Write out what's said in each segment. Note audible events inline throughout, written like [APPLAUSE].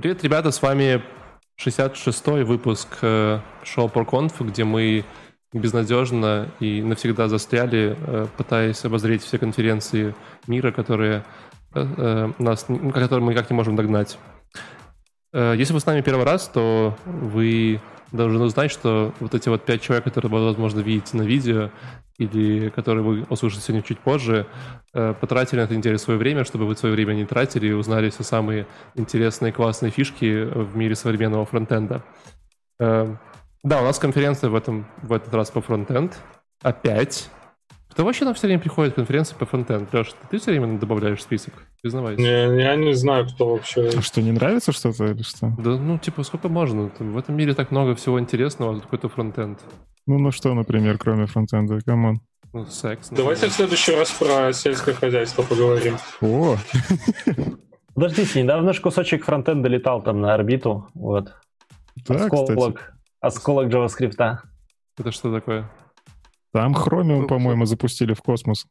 Привет, ребята, с вами 66-й выпуск э, шоу ProConf, где мы безнадежно и навсегда застряли, э, пытаясь обозреть все конференции мира, которые, э, нас, которые мы никак не можем догнать. Если вы с нами первый раз, то вы должны знать, что вот эти вот пять человек, которые вы, возможно, видите на видео, или которые вы услышите сегодня чуть позже, э, потратили на это неделю свое время, чтобы вы свое время не тратили и узнали все самые интересные, классные фишки в мире современного фронтенда. Э, да, у нас конференция в, этом, в этот раз по фронтенд. Опять. Кто вообще нам все время приходит в конференции по фронтенд? Леша, ты все время добавляешь список? Признавайся. Не, я не знаю, кто вообще. А что, не нравится что-то или что? Да, ну, типа, сколько можно? В этом мире так много всего интересного, а тут какой-то фронтенд. Ну, ну что, например, кроме фронтенда? Come on. Ну, секс. Давайте в следующий раз про сельское хозяйство поговорим. О! Подождите, недавно же кусочек фронтенда летал там на орбиту. Вот. Да, осколок, кстати. осколок JavaScript. Это что такое? Там Chromium, по-моему, запустили в космос.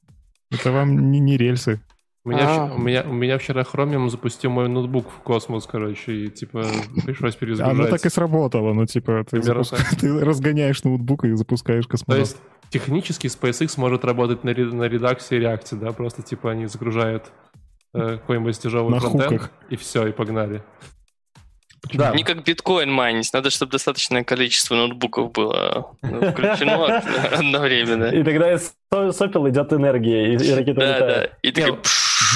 Это вам не, не рельсы. У меня, вч- у, меня, у меня вчера Chromium запустил мой ноутбук в космос, короче, и, типа, пришлось перезагружать. Оно так и сработало, ну, типа, ты, запуск- [LAUGHS] ты разгоняешь ноутбук и запускаешь То космонавт. есть технически SpaceX может работать на, на редакции и реакте, да? Просто, типа, они загружают э, какой-нибудь тяжелый На фронтенд, хуках. и все, и погнали. Да, Не как биткоин майнить, надо, чтобы достаточное количество ноутбуков было ну, включено [LAUGHS] одновременно. И тогда из со- сопел идет энергия, и, ракета Да, летает. да. И такой.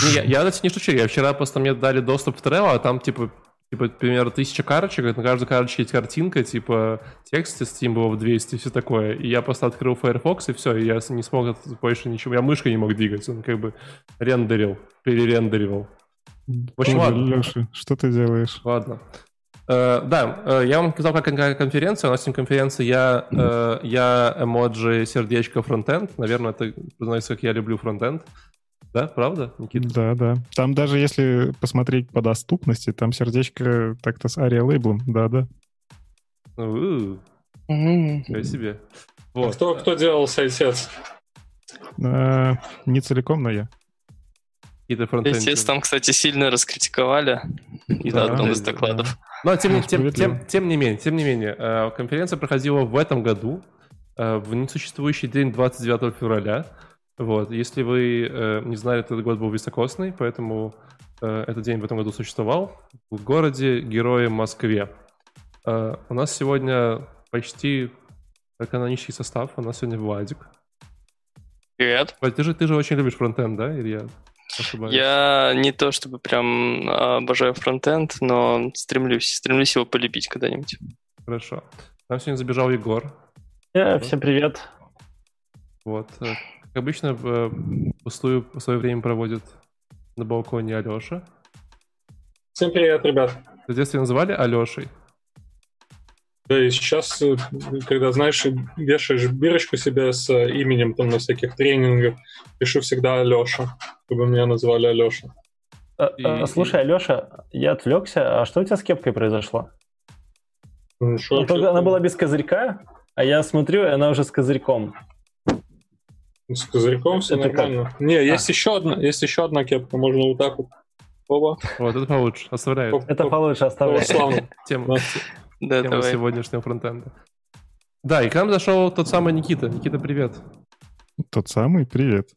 Не, я, не шучу. Я вчера просто мне дали доступ в Trello, а там, типа, типа, примерно тысяча карточек, и на каждой карточке есть картинка, типа, текст из Steam было в 200 и все такое. И я просто открыл Firefox, и все, и я не смог больше ничего. Я мышкой не мог двигать, он как бы рендерил, перерендеривал. В общем, Боже, ладно. Леша, что ты делаешь? Ладно. Э, да, э, я вам сказал, как какая конференция. У нас сегодня конференция я, э, я эмоджи сердечко фронтенд. Наверное, это признается, как я люблю фронтенд. Да, правда, Никита? Да, да. Там даже если посмотреть по доступности, там сердечко так-то с ария лейблом, да-да. Ничего себе. Вот. Кто, кто делал сайтец? А, не целиком, но я. Какие-то фронтенды. Естественно, там, кстати, сильно раскритиковали и Да, на одном из да, докладов. Но тем, не- Ну, тем, тем, тем не менее, тем не менее, э, конференция проходила в этом году, э, в несуществующий день 29 февраля. Вот. Если вы э, не знали, этот год был високосный, поэтому этот день в этом году существовал в городе Герое Москве. У нас сегодня почти канонический состав. У нас сегодня Владик. Привет. Владик, ты же, ты же очень любишь фронтенд, да, Илья? Ошибаюсь. Я не то чтобы прям обожаю фронтенд, но стремлюсь, стремлюсь его полюбить когда-нибудь. Хорошо. Нам сегодня забежал Егор. Э, всем привет. Вот. э, Как обычно, э, пустую свое время проводит на балконе Алеша. Всем привет, ребят. В детстве называли Алешей. Да и сейчас, э, когда, знаешь, вешаешь бирочку себе с э, именем там на всяких тренингах, пишу всегда Алеша, чтобы меня называли Алеша. Э, И- Слушай, Алеша, я отвлекся. А что у тебя с кепкой произошло? Ну, шо, Ну, только Она была без козырька, а я смотрю, и она уже с козырьком. С козырьком все Это как? нормально. Не, есть еще одна, есть еще одна кепка, можно вот так вот. Оба. Вот, это получше. Оставляет. Оп, Это получше О, оставляй. славно. Тема, Да, тема давай. сегодняшнего фронтенда. Да, и к нам зашел тот самый Никита. Никита, привет. Тот самый, привет.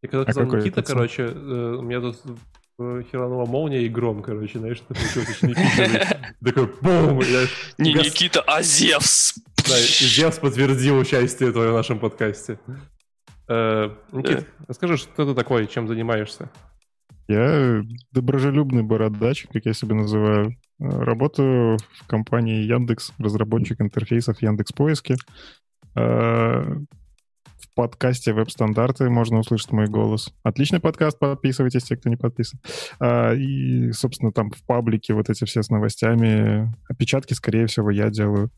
И когда А сказал какой Никита, короче, э, у меня тут херанула молния и гром, короче, знаешь, получилось очень эпично. Такой бум! Не Никита, а Зевс. Да, и Зевс подтвердил участие твое в нашем подкасте. Э, Никит, расскажи, что ты такой, чем занимаешься? Я доброжелюбный бородач, как я себя называю. Э, Работаю в компании Яндекс, разработчик интерфейсов Яндекс Поиски. Э, В подкасте веб-стандарты можно услышать мой голос. Отличный подкаст, подписывайтесь, те, кто не подписан. А, И, собственно, там в паблике вот эти все с новостями. Опечатки, скорее всего, я делаю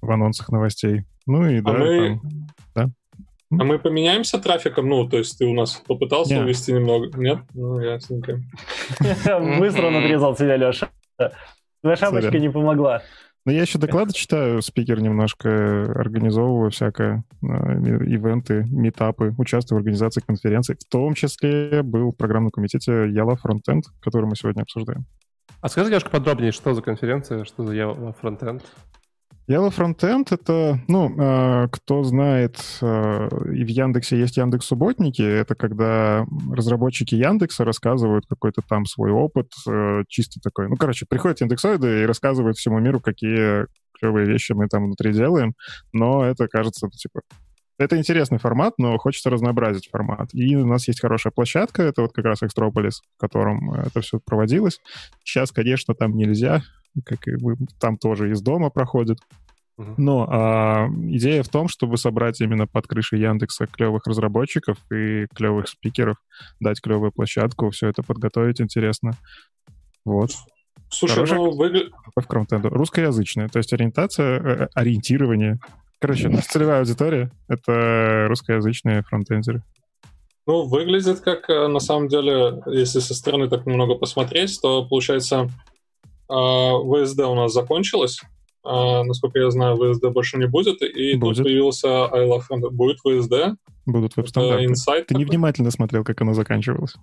в анонсах новостей. Ну и да, мы- там- А мы поменяемся трафиком? Ну, то есть ты у нас попытался Не. увести немного? Нет? Ну, ясненько. [LAUGHS] Быстро он отрезал тебя, Леша. Твоя шапочка не помогла. Ну, я еще доклады читаю, спикер немножко организовываю всякое, э, ивенты, метапы, участвую в организации конференций. В том числе был в программном комитете Яла Фронтенд, который мы сегодня обсуждаем. А скажи немножко подробнее, что за конференция, что за Java Frontend? Java Frontend — это, ну, э, кто знает, э, и в Яндексе есть Яндекс Субботники, это когда разработчики Яндекса рассказывают какой-то там свой опыт, э, чисто такой. Ну, короче, приходят индексоиды и рассказывают всему миру, какие клевые вещи мы там внутри делаем, но это, кажется, типа, это интересный формат, но хочется разнообразить формат. И у нас есть хорошая площадка, это вот как раз Экстрополис, в котором это все проводилось. Сейчас, конечно, там нельзя, как и вы, там тоже из дома проходит. Но а, идея в том, чтобы собрать именно под крышей Яндекса клевых разработчиков и клевых спикеров, дать клевую площадку, все это подготовить интересно. Вот. Слушай, Хорошая ну, вы... в Русскоязычная, то есть ориентация, э, ориентирование. Короче, наша целевая аудитория — это русскоязычные фронтендеры. Ну, выглядит как, э, на самом деле, если со стороны так немного посмотреть, то, получается, ВСД у нас закончилось, а, насколько я знаю, ВСД больше не будет, и будет. тут появился I Love. Будет ВСД? Будут веб-стандарты. Ты такой? невнимательно смотрел, как оно заканчивалось.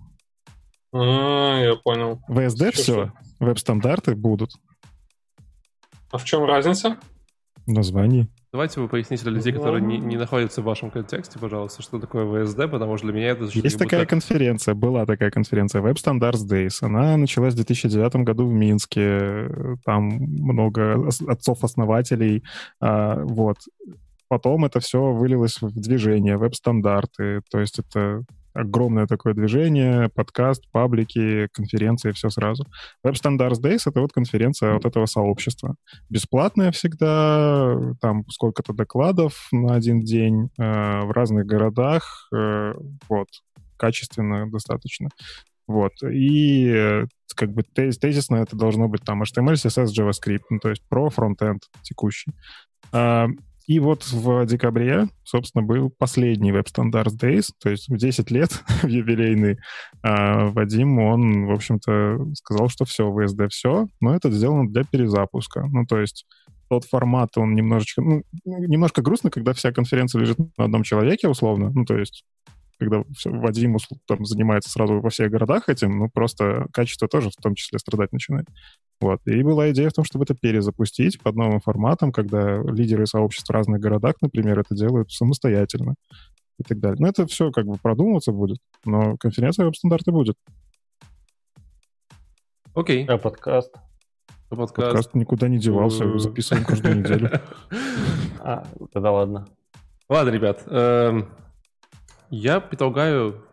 А, я понял. ВСД все, все. веб-стандарты будут. А в чем разница? В названии. Давайте вы поясните для людей, которые не, не находятся в вашем контексте, пожалуйста, что такое ВСД, потому что для меня это... Есть такая будто... конференция, была такая конференция, Web Standards Days. Она началась в 2009 году в Минске. Там много отцов-основателей. А, вот. Потом это все вылилось в движение, веб-стандарты. То есть это огромное такое движение, подкаст, паблики, конференции, все сразу. Web Standards Days — это вот конференция вот этого сообщества. Бесплатная всегда, там сколько-то докладов на один день э, в разных городах, э, вот, качественно достаточно. Вот. И э, как бы тез, тезисно это должно быть там HTML, CSS, JavaScript, ну, то есть про фронтенд текущий. А, и вот в декабре, собственно, был последний Web Standards Days, то есть в 10 лет [LAUGHS] юбилейный. А Вадим, он, в общем-то, сказал, что все, VSD все, но это сделано для перезапуска. Ну, то есть тот формат, он немножечко, ну, немножко грустно, когда вся конференция лежит на одном человеке, условно. Ну, то есть когда Вадим там, занимается сразу во всех городах этим, ну, просто качество тоже в том числе страдать начинает. Вот. И была идея в том, чтобы это перезапустить под новым форматом, когда лидеры сообществ в разных городах, например, это делают самостоятельно и так далее. Но это все как бы продумываться будет, но конференция веб-стандарты будет. Окей. А подкаст? А подкаст? Подкаст никуда не девался, записываем каждую неделю. [LAUGHS] А, тогда ладно. Ладно, ребят. Я предлагаю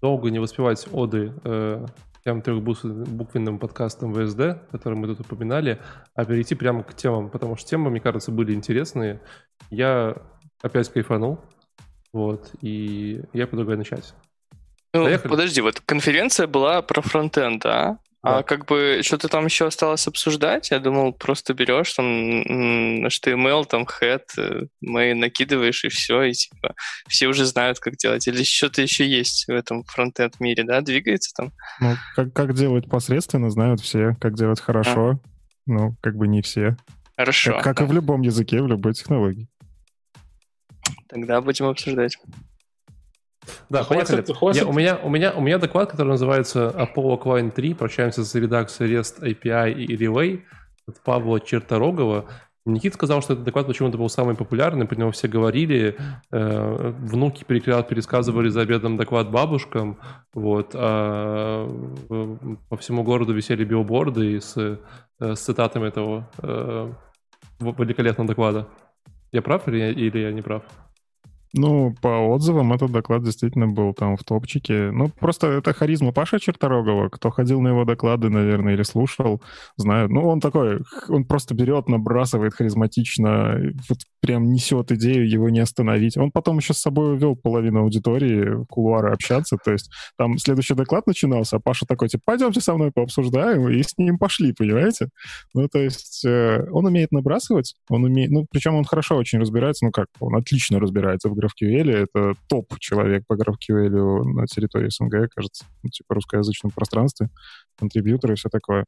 долго не воспевать оды э, тем трехбуквенным подкастом ВСД, который мы тут упоминали, а перейти прямо к темам, потому что темы, мне кажется, были интересные. Я опять кайфанул, вот, и я предлагаю начать. Ну, подожди, вот конференция была про фронтенд, да? Да. А как бы что-то там еще осталось обсуждать? Я думал, просто берешь там HTML, там head, main накидываешь и все, и типа все уже знают, как делать. Или что-то еще есть в этом фронтенд мире, да? Двигается там? Ну, как, как делать посредственно, знают все. Как делать хорошо, а. ну, как бы не все. Хорошо. Как, как да. и в любом языке, в любой технологии. Тогда будем обсуждать. Да, поехали. Я, у, меня, у, меня, у меня доклад, который называется Apollo Client 3. Прощаемся с редакцией REST API и Relay от Павла Черторогова. Никит сказал, что этот доклад почему-то был самый популярный, про него все говорили, э, внуки пересказывали за обедом доклад бабушкам, вот, а э, по всему городу висели билборды с, э, с цитатами этого э, великолепного доклада. Я прав или, или я не прав? Ну, по отзывам этот доклад действительно был там в топчике. Ну, просто это харизма Паша Черторогова. Кто ходил на его доклады, наверное, или слушал, знают. Ну, он такой, он просто берет, набрасывает харизматично, вот прям несет идею, его не остановить. Он потом еще с собой увел половину аудитории в кулуары общаться. То есть там следующий доклад начинался, а Паша такой, типа, пойдемте со мной пообсуждаем, и с ним пошли, понимаете? Ну, то есть э, он умеет набрасывать, он умеет... Ну, причем он хорошо очень разбирается, ну как, он отлично разбирается в GraphQL, это топ-человек по GraphQL на территории СНГ, кажется, ну, типа русскоязычном пространстве, контрибьюторы и все такое.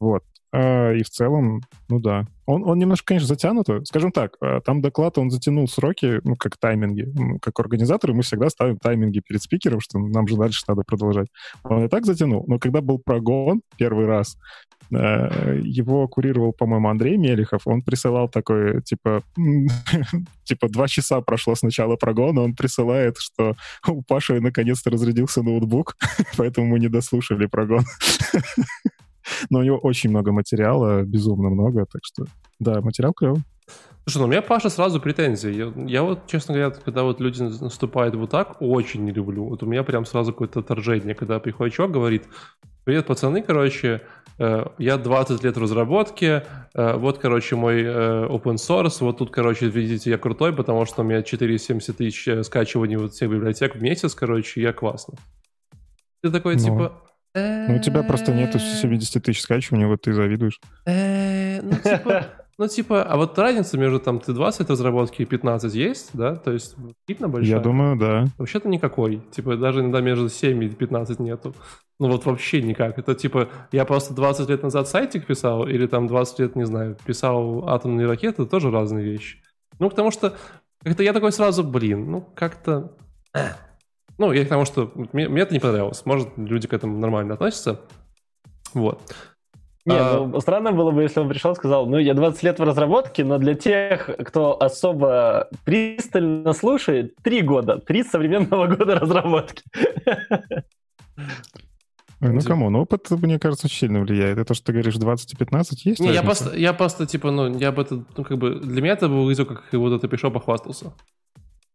Вот. А, и в целом, ну да. Он, он немножко, конечно, затянут. Скажем так, а, там доклад, он затянул сроки, ну, как тайминги. Как организаторы мы всегда ставим тайминги перед спикером, что нам же дальше надо продолжать. Он и так затянул. Но когда был прогон первый раз, его курировал, по-моему, Андрей Мелехов. Он присылал такой, типа, [LAUGHS] типа два часа прошло с начала прогона, он присылает, что [LAUGHS] у Паши наконец-то разрядился ноутбук, [LAUGHS] поэтому мы не дослушали прогон. Но у него очень много материала, безумно много, так что, да, материал клевый. Слушай, ну у меня Паша сразу претензии. Я, я вот, честно говоря, когда вот люди наступают вот так, очень не люблю. Вот у меня прям сразу какое-то отторжение, когда приходит чувак, говорит, привет, пацаны, короче, э, я 20 лет в разработке, э, вот, короче, мой э, open source, вот тут, короче, видите, я крутой, потому что у меня 470 тысяч скачиваний вот всех библиотек в месяц, короче, я классно. Ты такой, ну, типа... Ну, у тебя просто нету 70 тысяч скачиваний, вот ты завидуешь. Ну, типа... [LAUGHS] Ну, типа, а вот разница между там Т20 разработки и 15 есть, да? То есть видно большая? Я думаю, да. Вообще-то никакой. Типа, даже иногда между 7 и 15 нету. Ну вот вообще никак. Это типа, я просто 20 лет назад сайтик писал, или там 20 лет, не знаю, писал атомные ракеты, это тоже разные вещи. Ну, потому что как-то я такой сразу, блин, ну как-то... Ну, я к тому, что мне, мне это не понравилось. Может, люди к этому нормально относятся. Вот. Не, а... ну, странно было бы, если он пришел и сказал, ну, я 20 лет в разработке, но для тех, кто особо пристально слушает, 3 года, 3 современного [LAUGHS] года разработки. Ну, кому? Ну, опыт, мне кажется, очень сильно влияет. Это, что ты говоришь, 20 и 15 есть? Не, я просто, я просто, типа, ну, я бы это, ну, как бы, для меня это был вызов, как вот это пришел, похвастался.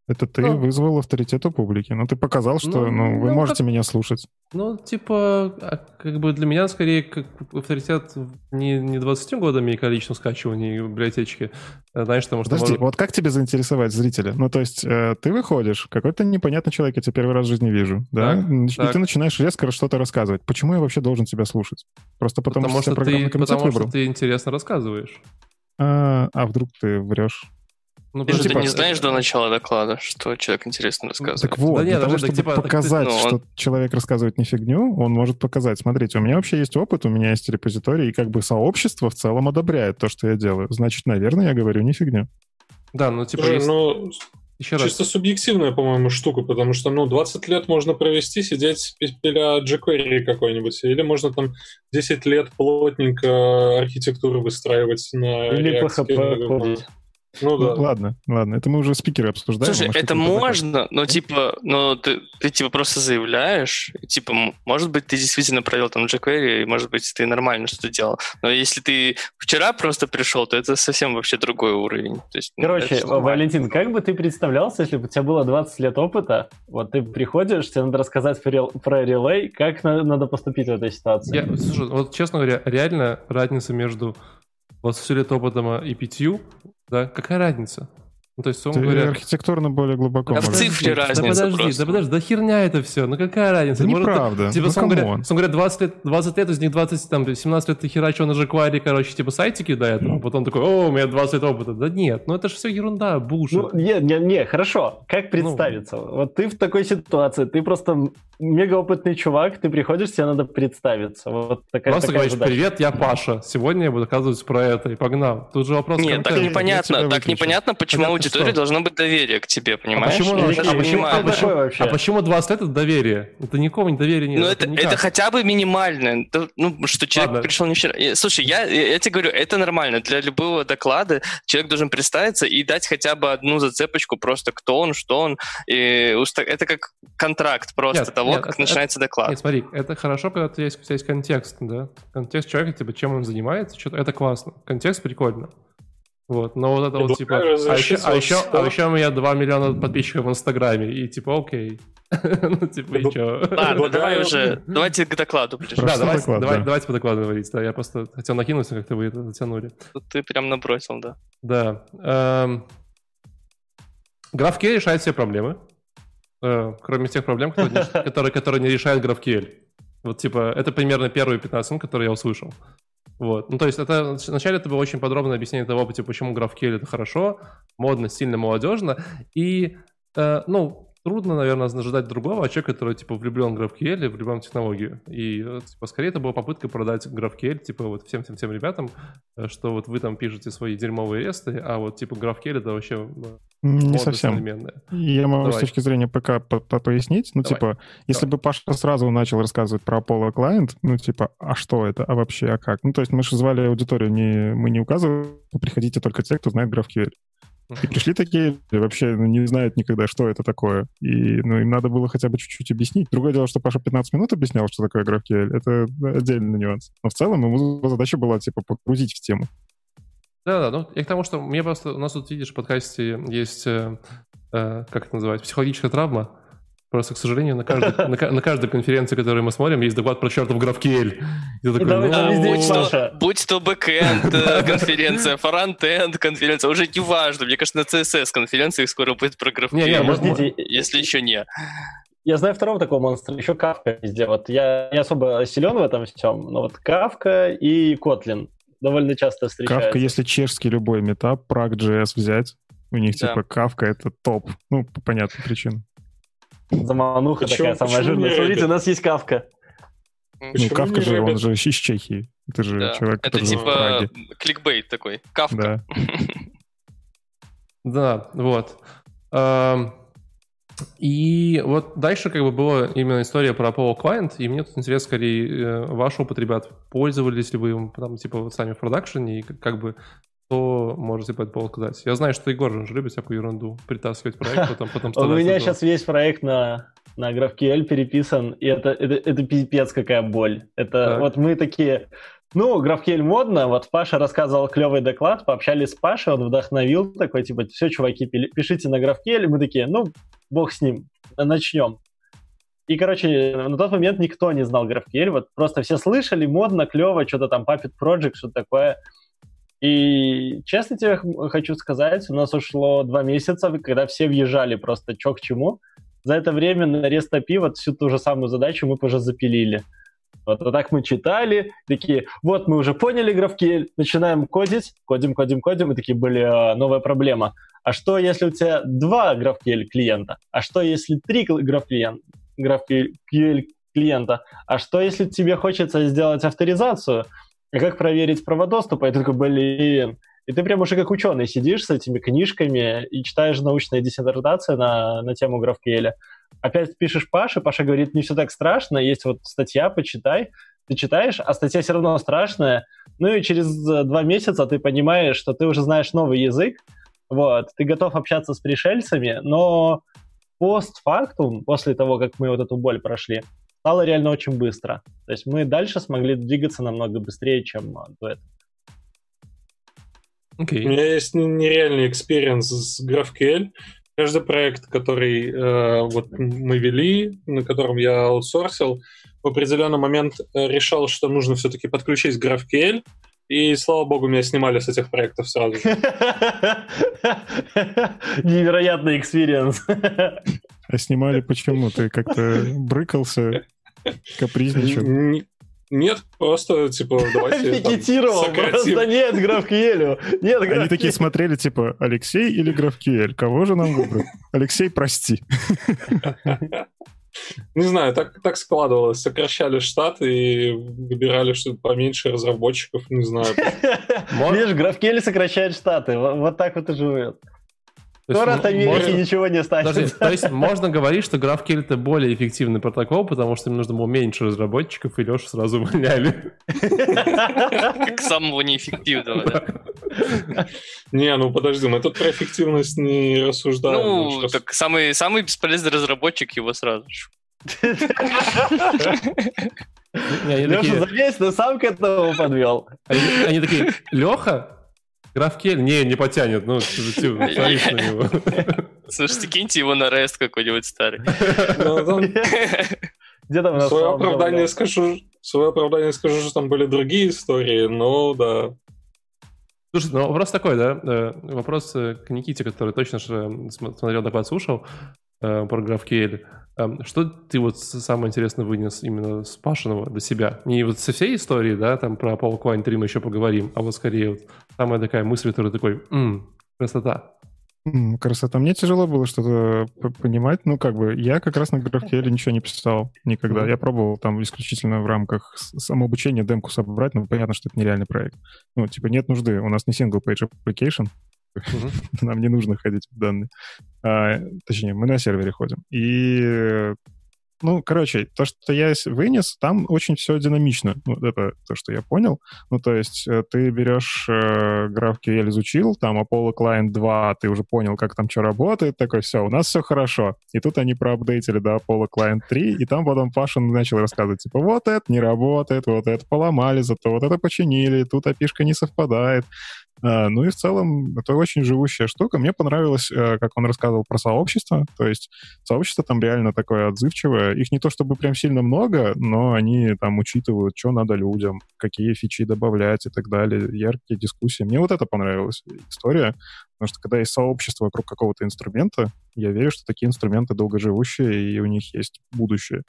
Это ты ну, вызвал авторитет у публики. Ну, ты показал, что ну, ну, вы ну, можете как, меня слушать. Ну, типа, а, как бы для меня скорее как авторитет не, не 20 годами и количеством скачиваний библиотечки. А, знаешь, потому что... Подожди, может... вот как тебе заинтересовать зрителя? Ну, то есть э, ты выходишь, какой-то непонятный человек, я тебя первый раз в жизни вижу, да? Так, и так. ты начинаешь резко что-то рассказывать. Почему я вообще должен тебя слушать? Просто потому, потому что, что ты, Потому выбрал. что ты интересно рассказываешь. А, а вдруг ты врешь? Ну, ты же типа, не знаешь до начала доклада, что человек интересно рассказывает. Так вот, да для нет, того, чтобы типа, показать, ты, ну, что он... человек рассказывает не фигню, он может показать, смотрите, у меня вообще есть опыт, у меня есть репозиторий, и как бы сообщество в целом одобряет то, что я делаю. Значит, наверное, я говорю не фигню. Да, ну типа... Слушай, есть... ну, Еще чисто раз. субъективная, по-моему, штука, потому что, ну, 20 лет можно провести, сидеть пиля jQuery какой-нибудь, или можно там 10 лет плотненько архитектуру выстраивать на Или PHP ну да. ладно, ладно, это мы уже спикеры обсуждаем. Слушай, это можно, но типа, но ты, ты типа просто заявляешь, типа, может быть, ты действительно провел там jQuery, и может быть, ты нормально что-то делал. Но если ты вчера просто пришел, то это совсем вообще другой уровень. То есть, ну, Короче, ну, Валентин, как бы ты представлялся, если бы у тебя было 20 лет опыта, вот ты приходишь, тебе надо рассказать про, про релей, как на, надо поступить в этой ситуации? Я, слушай, вот честно говоря, реально разница между вот все лет опытом и пятью да, какая разница? Ну, то есть, он говоря... архитектурно более глубоко. А в цифре разница Да подожди, просто. да подожди, да херня это все. Ну какая разница? Да Может, неправда. Типа, ну, говоря, говоря, 20 лет, 20 лет, из них 20, там, 17 лет ты херачил на jQuery, короче, типа сайтики до этого, а потом такой, о, у меня 20 лет опыта. Да нет, ну это же все ерунда, буша. Ну, не, не, не, хорошо. Как ну. представиться? Ну, вот ты в такой ситуации, ты просто мегаопытный чувак, ты приходишь, тебе надо представиться. Вот такая, Просто такая говоришь, задача. привет, я Паша, сегодня я буду рассказывать про это, и погнал. Тут же вопрос Нет, так непонятно, так непонятно, почему Понятно, аудитория что? должна быть доверие к тебе, понимаешь? А почему, а, почему, а, почему, а, почему, а почему 20 лет это доверие? Это никого не доверие нет. Ну, это, это, это хотя бы минимально. Ну, что человек Ладно. пришел не вчера. Слушай, я, я тебе говорю, это нормально. Для любого доклада человек должен представиться и дать хотя бы одну зацепочку, просто кто он, что он. И это как контракт просто нет, того, нет, как это, начинается доклад. Нет, смотри, это хорошо, когда у тебя есть, у тебя есть контекст, да? Контекст человека, типа, чем он занимается, что-то, это классно. Контекст прикольно. Вот, но вот это вот типа, а еще, а, еще, а еще у меня 2 миллиона подписчиков в Инстаграме, и типа, окей. [LAUGHS] ну, типа, и что? Ладно, [LAUGHS] давай уже, давайте к докладу ближе. Да, давайте, давай, давайте по докладу говорить, да, я просто хотел накинуться, как-то вы это затянули. Ты прям набросил, да. Да. Эм, GraphQL решает все проблемы, э, кроме тех проблем, которые, [LAUGHS] которые не решает GraphQL. Вот, типа, это примерно первые 15 которые я услышал. Вот. Ну, то есть это вначале это было очень подробное объяснение того, типа, почему GraphQL это хорошо, модно, стильно, молодежно. И, э, ну, трудно, наверное, ожидать другого, а человек, который, типа, влюблен в GraphQL влюблен в технологию. И, э, типа, скорее это была попытка продать GraphQL, типа, вот всем-всем-всем ребятам, э, что вот вы там пишете свои дерьмовые ресты, а вот, типа, GraphQL это вообще не совсем. Я могу Давай. с точки зрения ПК по -по пояснить. Ну, Давай. типа, если Давай. бы Паша сразу начал рассказывать про Apollo Client, ну, типа, а что это, а вообще, а как? Ну, то есть мы же звали аудиторию, не, мы не указывали, приходите только те, кто знает GraphQL. И пришли такие, вообще ну, не знают никогда, что это такое. И ну, им надо было хотя бы чуть-чуть объяснить. Другое дело, что Паша 15 минут объяснял, что такое GraphQL. Это отдельный нюанс. Но в целом ему задача была, типа, погрузить в тему. Да-да, ну и к тому, что мне просто, у нас тут, видишь, в подкасте есть, э, э, как это называется, психологическая травма. Просто, к сожалению, на каждой, на, на каждой конференции, которую мы смотрим, есть доклад про чертов GraphQL. И такой, ну, а, будь, то, будь то бэкэнд э, конференция, фронтенд конференция, уже не важно. Мне кажется, на CSS конференции скоро будет про GraphQL. Не, не, подождите. Если еще не. Я знаю второго такого монстра, еще Кавка везде. Вот я не особо силен в этом всем, но вот Кавка и Kotlin довольно часто встречаются. Кавка, если чешский любой метап, Prague.js взять, у них да. типа Кавка это топ. Ну, по понятным причинам. Замануха почему, такая самая жирная. Смотрите, у нас есть Кавка. Ну, Кавка же, он же из Чехии. Это же да. человек, который Это типа кликбейт такой. Кавка. Да, да вот. И вот дальше как бы была именно история про Apollo Client, и мне тут интересно скорее э, ваш опыт, ребят. Пользовались ли вы им там, типа, вот сами в продакшене, и как бы что можете по этому сказать? Я знаю, что Егор же любит всякую ерунду притаскивать проект, [LAUGHS] потом, потом У меня сейчас весь проект на, на GraphQL переписан, и это, это, это пипец какая боль. Это так. вот мы такие, ну, GraphQL модно, вот Паша рассказывал клевый доклад, пообщались с Пашей, он вдохновил, такой, типа, все, чуваки, пишите на GraphQL, и мы такие, ну, бог с ним, начнем. И, короче, на тот момент никто не знал GraphQL, вот просто все слышали, модно, клево, что-то там Puppet Project, что-то такое. И честно тебе хочу сказать, у нас ушло два месяца, когда все въезжали просто чё к чему. За это время на REST вот всю ту же самую задачу мы уже запилили. Вот, вот так мы читали, такие, вот мы уже поняли GraphQL, начинаем кодить, кодим, кодим, кодим, и такие, бля, новая проблема. А что, если у тебя два GraphQL клиента? А что, если три GraphQL, GraphQL клиента? А что, если тебе хочется сделать авторизацию? А как проверить право доступа? Ты такой, блин. И ты прям уже как ученый сидишь с этими книжками и читаешь научные диссертации на, на тему GraphQL. Опять пишешь Паше, Паша говорит, не все так страшно, есть вот статья, почитай. Ты читаешь, а статья все равно страшная. Ну и через два месяца ты понимаешь, что ты уже знаешь новый язык, вот, ты готов общаться с пришельцами, но постфактум, после того, как мы вот эту боль прошли, стало реально очень быстро. То есть мы дальше смогли двигаться намного быстрее, чем а, до этого. Okay. У меня есть нереальный experience с GraphQL. Каждый проект, который э, вот мы вели, на котором я аутсорсил, в определенный момент э, решал, что нужно все-таки подключить GraphQL, и, слава богу, меня снимали с этих проектов сразу же. [LAUGHS] Невероятный experience. [LAUGHS] А снимали почему? Ты как-то брыкался, капризничал? Нет, просто, типа, давайте Пикетировал, просто нет GraphQL. Нет Они такие смотрели, типа, Алексей или GraphQL? Кого же нам выбрать? Алексей, прости. Не знаю, так, так складывалось. Сокращали штат и выбирали что-то поменьше разработчиков, не знаю. [LAUGHS] Видишь, GraphQL сокращает штаты. Вот так вот и живет. Скоро от Америки можно... ничего не останется. то есть можно говорить, что GraphQL это более эффективный протокол, потому что им нужно было меньше разработчиков, и Лешу сразу увольняли. Как самого неэффективного, да? Не, ну подожди, мы тут про эффективность не рассуждаем. Ну, так самый, самый бесполезный разработчик его сразу же. Леша залез, но сам к этому подвел. Они такие, Леха, GraphQL? Не, не потянет. Ну, ты на него. [LAUGHS] Слушайте, киньте его на REST какой-нибудь старый. [LAUGHS] Где там свое оправдание скажу, свое оправдание скажу, что там были другие истории, но да. Слушай, ну вопрос такой, да? Э, вопрос э, к Никите, который точно же смотрел доклад, слушал э, про GraphQL. Эм, что ты вот самое интересное вынес именно с Пашиного до себя? Не вот со всей истории, да, там про Apollo Quine 3 мы еще поговорим, а вот скорее вот самая такая мысль, которая такой, м-м, красота. Красота. Мне тяжело было что-то понимать. Ну, как бы, я как раз на GraphQL ничего не писал никогда. Я пробовал там исключительно в рамках самообучения демку собрать, но понятно, что это нереальный проект. Ну, типа, нет нужды. У нас не single-page application, [LAUGHS] нам не нужно ходить в данные. А, точнее, мы на сервере ходим. И ну, короче, то, что я вынес, там очень все динамично. Вот это то, что я понял. Ну, то есть э, ты берешь э, GraphQL, изучил, там Apollo Client 2, ты уже понял, как там что работает, такой, все, у нас все хорошо. И тут они проапдейтили до Apollo Client 3, и там потом Пашин начал рассказывать, типа, вот это не работает, вот это поломали, зато вот это починили, тут опишка не совпадает. А, ну и в целом это очень живущая штука. Мне понравилось, э, как он рассказывал про сообщество. То есть сообщество там реально такое отзывчивое. Их не то чтобы прям сильно много, но они там учитывают, что надо людям, какие фичи добавлять и так далее. Яркие дискуссии. Мне вот это понравилась история. Потому что когда есть сообщество вокруг какого-то инструмента, я верю, что такие инструменты долгоживущие, и у них есть будущее.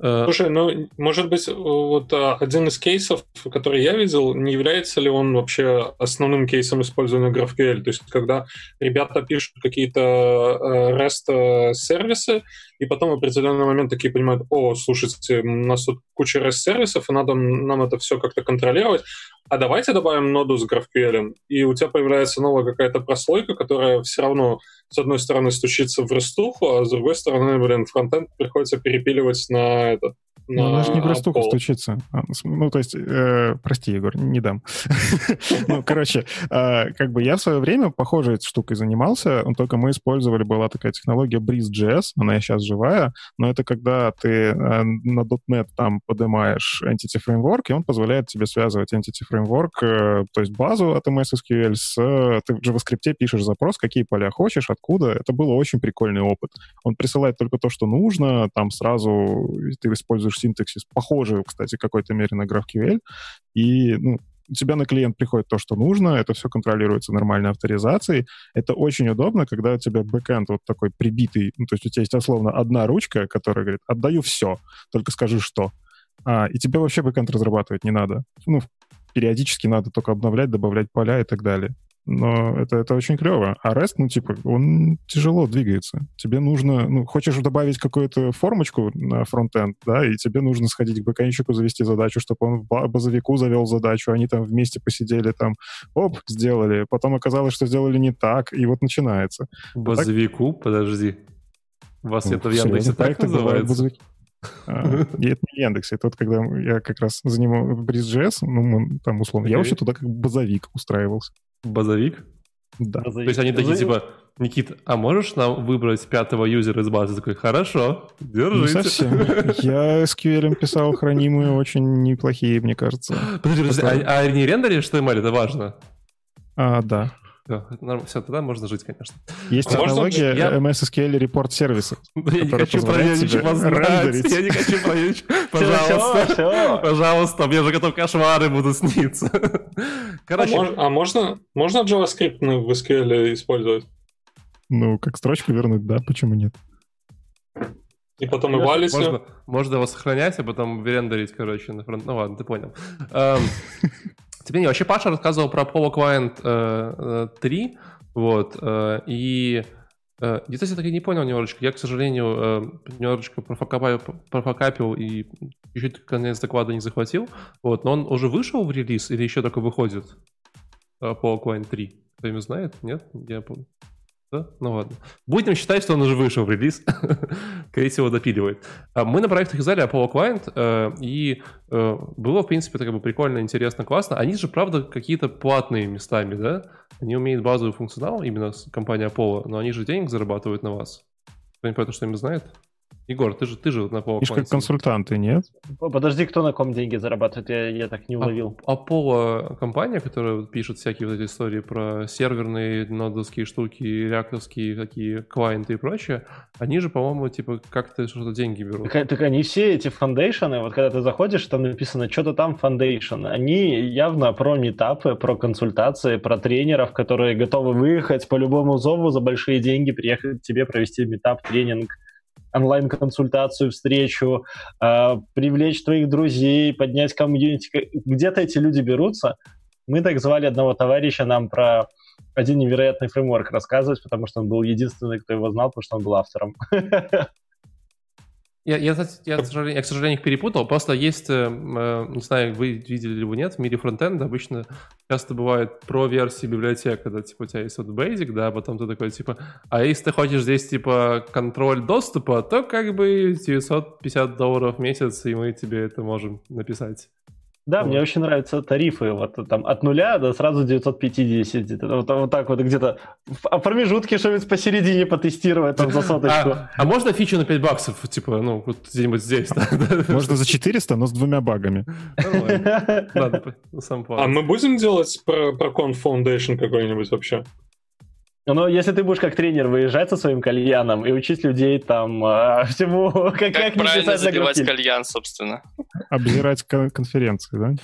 Э, Слушай, ну, может быть, вот а, один из кейсов, который я видел, не является ли он вообще основным кейсом использования GraphQL? То есть, когда ребята пишут какие-то э, REST-сервисы, и потом в определенный момент такие понимают, о, слушайте, у нас тут куча REST-сервисов, и надо нам это все как-то контролировать, а давайте добавим ноду с GraphQL, и у тебя появляется новая какая-то прослойка, которая все равно, с одной стороны, стучится в рестуху, а с другой стороны, блин, фронтенд приходится перепиливать на subscribe этот ну, она же не в растуху стучится. А, ну, то есть, э, прости, Егор, не дам. [LAUGHS] ну, короче, э, как бы я в свое время похожей штукой занимался, только мы использовали, была такая технология Breeze.js, она сейчас живая, но это когда ты э, на .NET там поднимаешь Entity Framework, и он позволяет тебе связывать Entity Framework, э, то есть базу от MS SQL с... Ты в JavaScript пишешь запрос, какие поля хочешь, откуда. Это был очень прикольный опыт. Он присылает только то, что нужно, там сразу ты используешь синтаксис, похожий, кстати, в какой-то мере на GraphQL, и ну, у тебя на клиент приходит то, что нужно, это все контролируется нормальной авторизацией. Это очень удобно, когда у тебя бэкэнд вот такой прибитый, ну, то есть у тебя есть, условно, одна ручка, которая говорит, отдаю все, только скажи, что. А, и тебе вообще бэкэнд разрабатывать не надо. Ну, периодически надо только обновлять, добавлять поля и так далее но это, это очень клево. А REST, ну, типа, он тяжело двигается. Тебе нужно, ну, хочешь добавить какую-то формочку на фронтенд, да, и тебе нужно сходить к бэкэнщику, завести задачу, чтобы он базовику завел задачу, они там вместе посидели, там, оп, сделали. Потом оказалось, что сделали не так, и вот начинается. Базовику? Так... Подожди. У вас ну, это в Яндексе так называется? А, и это не Яндекс, это вот когда я как раз занимал Breeze.js, ну, там условно, я вообще туда как базовик устраивался. Базовик? Да. Базовик. То есть они такие типа, Никит, а можешь нам выбрать пятого юзера из базы? Такой, хорошо, держите. Не совсем. [LAUGHS] Я SQL писал хранимые очень неплохие, мне кажется. Подожди, подожди, а, а не рендеришь HTML, это важно? А, да. Все, тогда можно жить, конечно. Есть а технология я... MS SQL Report сервиса. [LAUGHS] Я не хочу про нее ничего [LAUGHS] знать. Я не хочу про нее Пожалуйста. Пожалуйста, мне же готов кошмары будут сниться. [LAUGHS] Короче. А можно можно JavaScript в SQL использовать? Ну, как строчку вернуть, да, почему нет? И потом и валить можно, можно его сохранять, а потом рендерить, короче, на фронт. Ну ладно, ты понял. Тебе не, вообще Паша рассказывал про Polo Client э, 3, э, вот, э, и э, я, кстати, так и не понял немножечко. Я, к сожалению, э, немножечко профокапил, и чуть-чуть конец доклада не захватил, вот, но он уже вышел в релиз или еще только выходит Polo Client 3? Кто-нибудь знает? Нет? Я помню. Да? Ну ладно. Будем считать, что он уже вышел в релиз. [LAUGHS] Крейс его допиливает. А мы на проектах издали Apollo Client, э, и э, было, в принципе, как бы прикольно, интересно, классно. Они же, правда, какие-то платные местами, да? Они умеют базовый функционал, именно компания Apollo, но они же денег зарабатывают на вас. Кто-нибудь про это что-нибудь знает? Егор, ты же, ты же на PowerPoint. как консультанты, нет? Подожди, кто на ком деньги зарабатывает? Я, я так не а уловил. А, Apollo компания, которая пишет всякие вот эти истории про серверные нодовские штуки, реакторские такие клиенты и прочее, они же, по-моему, типа как-то что-то деньги берут. Так, так они все эти foundation'ы, вот когда ты заходишь, там написано что-то там foundation, они явно про митапы, про консультации, про тренеров, которые готовы выехать по любому зову за большие деньги, приехать к тебе провести митап, тренинг, онлайн-консультацию, встречу, э, привлечь твоих друзей, поднять комьюнити. Где-то эти люди берутся, Мы так звали одного товарища нам про один невероятный фреймворк рассказывать, потому что он был единственный, кто его знал, потому что он был автором. [LAUGHS] Я, я, я, к сожалению, я, к сожалению, их перепутал. Просто есть, э, э, не знаю, вы видели или вы нет, в мире фронтенда обычно часто бывает про версии библиотек, когда типа у тебя есть вот Basic, да, а потом ты такой типа, а если ты хочешь здесь типа контроль доступа, то как бы 950 долларов в месяц, и мы тебе это можем написать. Да, вот. мне очень нравятся тарифы. Вот там от нуля до сразу 950. Вот, вот так вот где-то а промежутки что-нибудь посередине потестировать там за соточку. А, а можно фичу на 5 баксов? Типа, ну, вот где-нибудь здесь. [LAUGHS] Можно за 400, но с двумя багами. [LAUGHS] Ладно, сам А мы будем делать про, про Conf Foundation какой-нибудь вообще? Но если ты будешь как тренер выезжать со своим кальяном и учить людей там э, [LAUGHS] всему, как, как, как правильно забивать кальян, собственно. Обзирать конференции, да?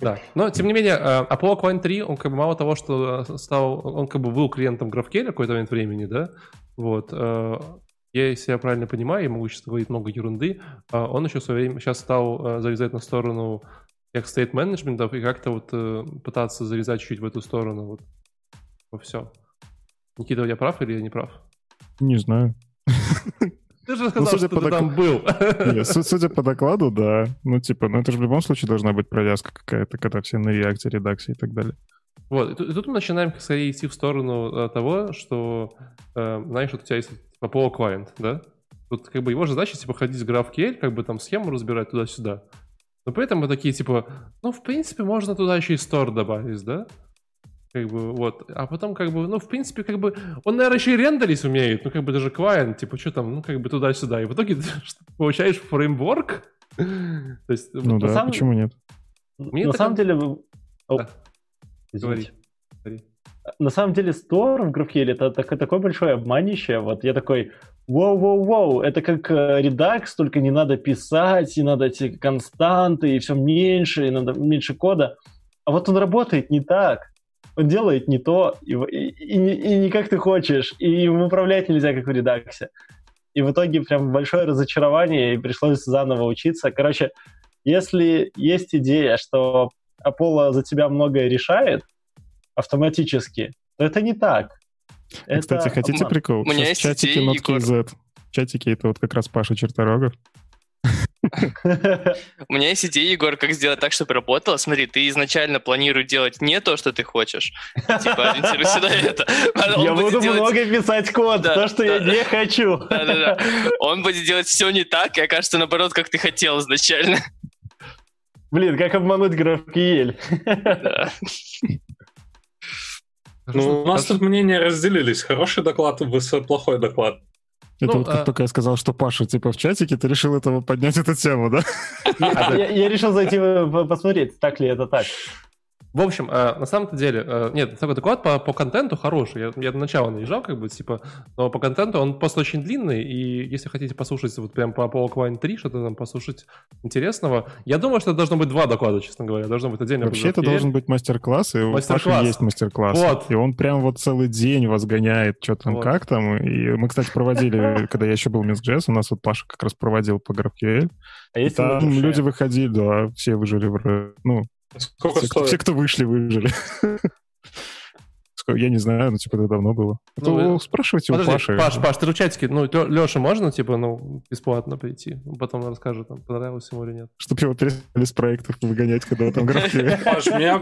Да, но тем не менее, э, Apollo Quant 3, он как бы мало того, что стал, он как бы был клиентом GraphQL какой-то момент времени, да, вот, э, я, если я правильно понимаю, я могу сейчас говорить много ерунды, он еще в свое время сейчас стал залезать на сторону как стейт менеджментов и как-то вот пытаться залезать чуть в эту сторону, вот, во все. Никита, я прав или я не прав? Не знаю. Ты же сказал, ну, что по ты док... там был. Нет, судя по докладу, да. Ну, типа, ну это же в любом случае должна быть провязка какая-то, когда все на реакте, редакции и так далее. Вот, и тут, и тут мы начинаем скорее идти в сторону а, того, что, э, знаешь, вот у тебя есть типа Apollo Client, да? Тут как бы его же задача, типа, ходить с GraphQL, как бы там схему разбирать туда-сюда. Но при этом мы такие, типа, ну, в принципе, можно туда еще и store добавить, да? Как бы, вот. А потом, как бы, ну, в принципе, как бы, он, наверное, еще и рендерить умеет, ну, как бы, даже клиент, типа, что там, ну, как бы, туда-сюда. И в итоге [LAUGHS] ты получаешь фреймворк. То есть, ну, да, самом... почему нет? Мне на самом деле... Да. Говори. На самом деле, Store в GraphQL это такое большое обманище. Вот я такой, Воу-воу-воу, это как э, редакс, только не надо писать, и надо эти константы, и все меньше, и надо меньше кода. А вот он работает не так он делает не то, и, и, и, и не как ты хочешь, и им управлять нельзя, как в редаксе. И в итоге прям большое разочарование, и пришлось заново учиться. Короче, если есть идея, что Apollo за тебя многое решает автоматически, то это не так. Это Кстати, хотите обман. прикол? У меня есть чатики идея, нотки Егор. Z. Чатики это вот как раз Паша Черторогов. [LAUGHS] У меня есть идея, Егор, как сделать так, чтобы работало. Смотри, ты изначально планируешь делать не то, что ты хочешь. Типа, ориентируйся на [LAUGHS] это. А я буду много писать код, то, что я не хочу. Да-да-да. Он будет делать все не так, и окажется наоборот, как ты хотел изначально. Блин, как обмануть GraphQL. Ну, у нас тут мнения разделились. Хороший доклад плохой доклад. Это ну, вот как а... только я сказал, что Паша, типа, в чатике, ты решил этого поднять эту тему, да? Я решил зайти посмотреть, так ли это так. В общем, э, на самом-то деле, э, нет, такой доклад по, по контенту хороший. Я, я начала наезжал, как бы, типа, но по контенту он просто очень длинный, и если хотите послушать вот прям по Apollo Quine 3, что-то там послушать интересного, я думаю, что это должно быть два доклада, честно говоря, должно быть отдельно. Вообще это должен быть мастер-класс, и мастер-класс. у Паши есть мастер-класс. Вот. И он прям вот целый день возгоняет, что там, вот. как там. И мы, кстати, проводили, [LAUGHS] когда я еще был в Minsk.js, у нас вот Паша как раз проводил по GraphQL. А есть там люди выходили, да, все выжили в... Ну, Сколько все, стоит? Все, кто вышли, выжили. Я не знаю, ну, типа, это давно было. Ну, это спрашивайте подожди, у Паши. Паш, Паш, ты в чатике, ну, Леша можно, типа, ну, бесплатно прийти? Потом расскажет, там, понравилось ему или нет. Чтобы его перестали с проектов выгонять, когда там GraphQL. Паш, меня,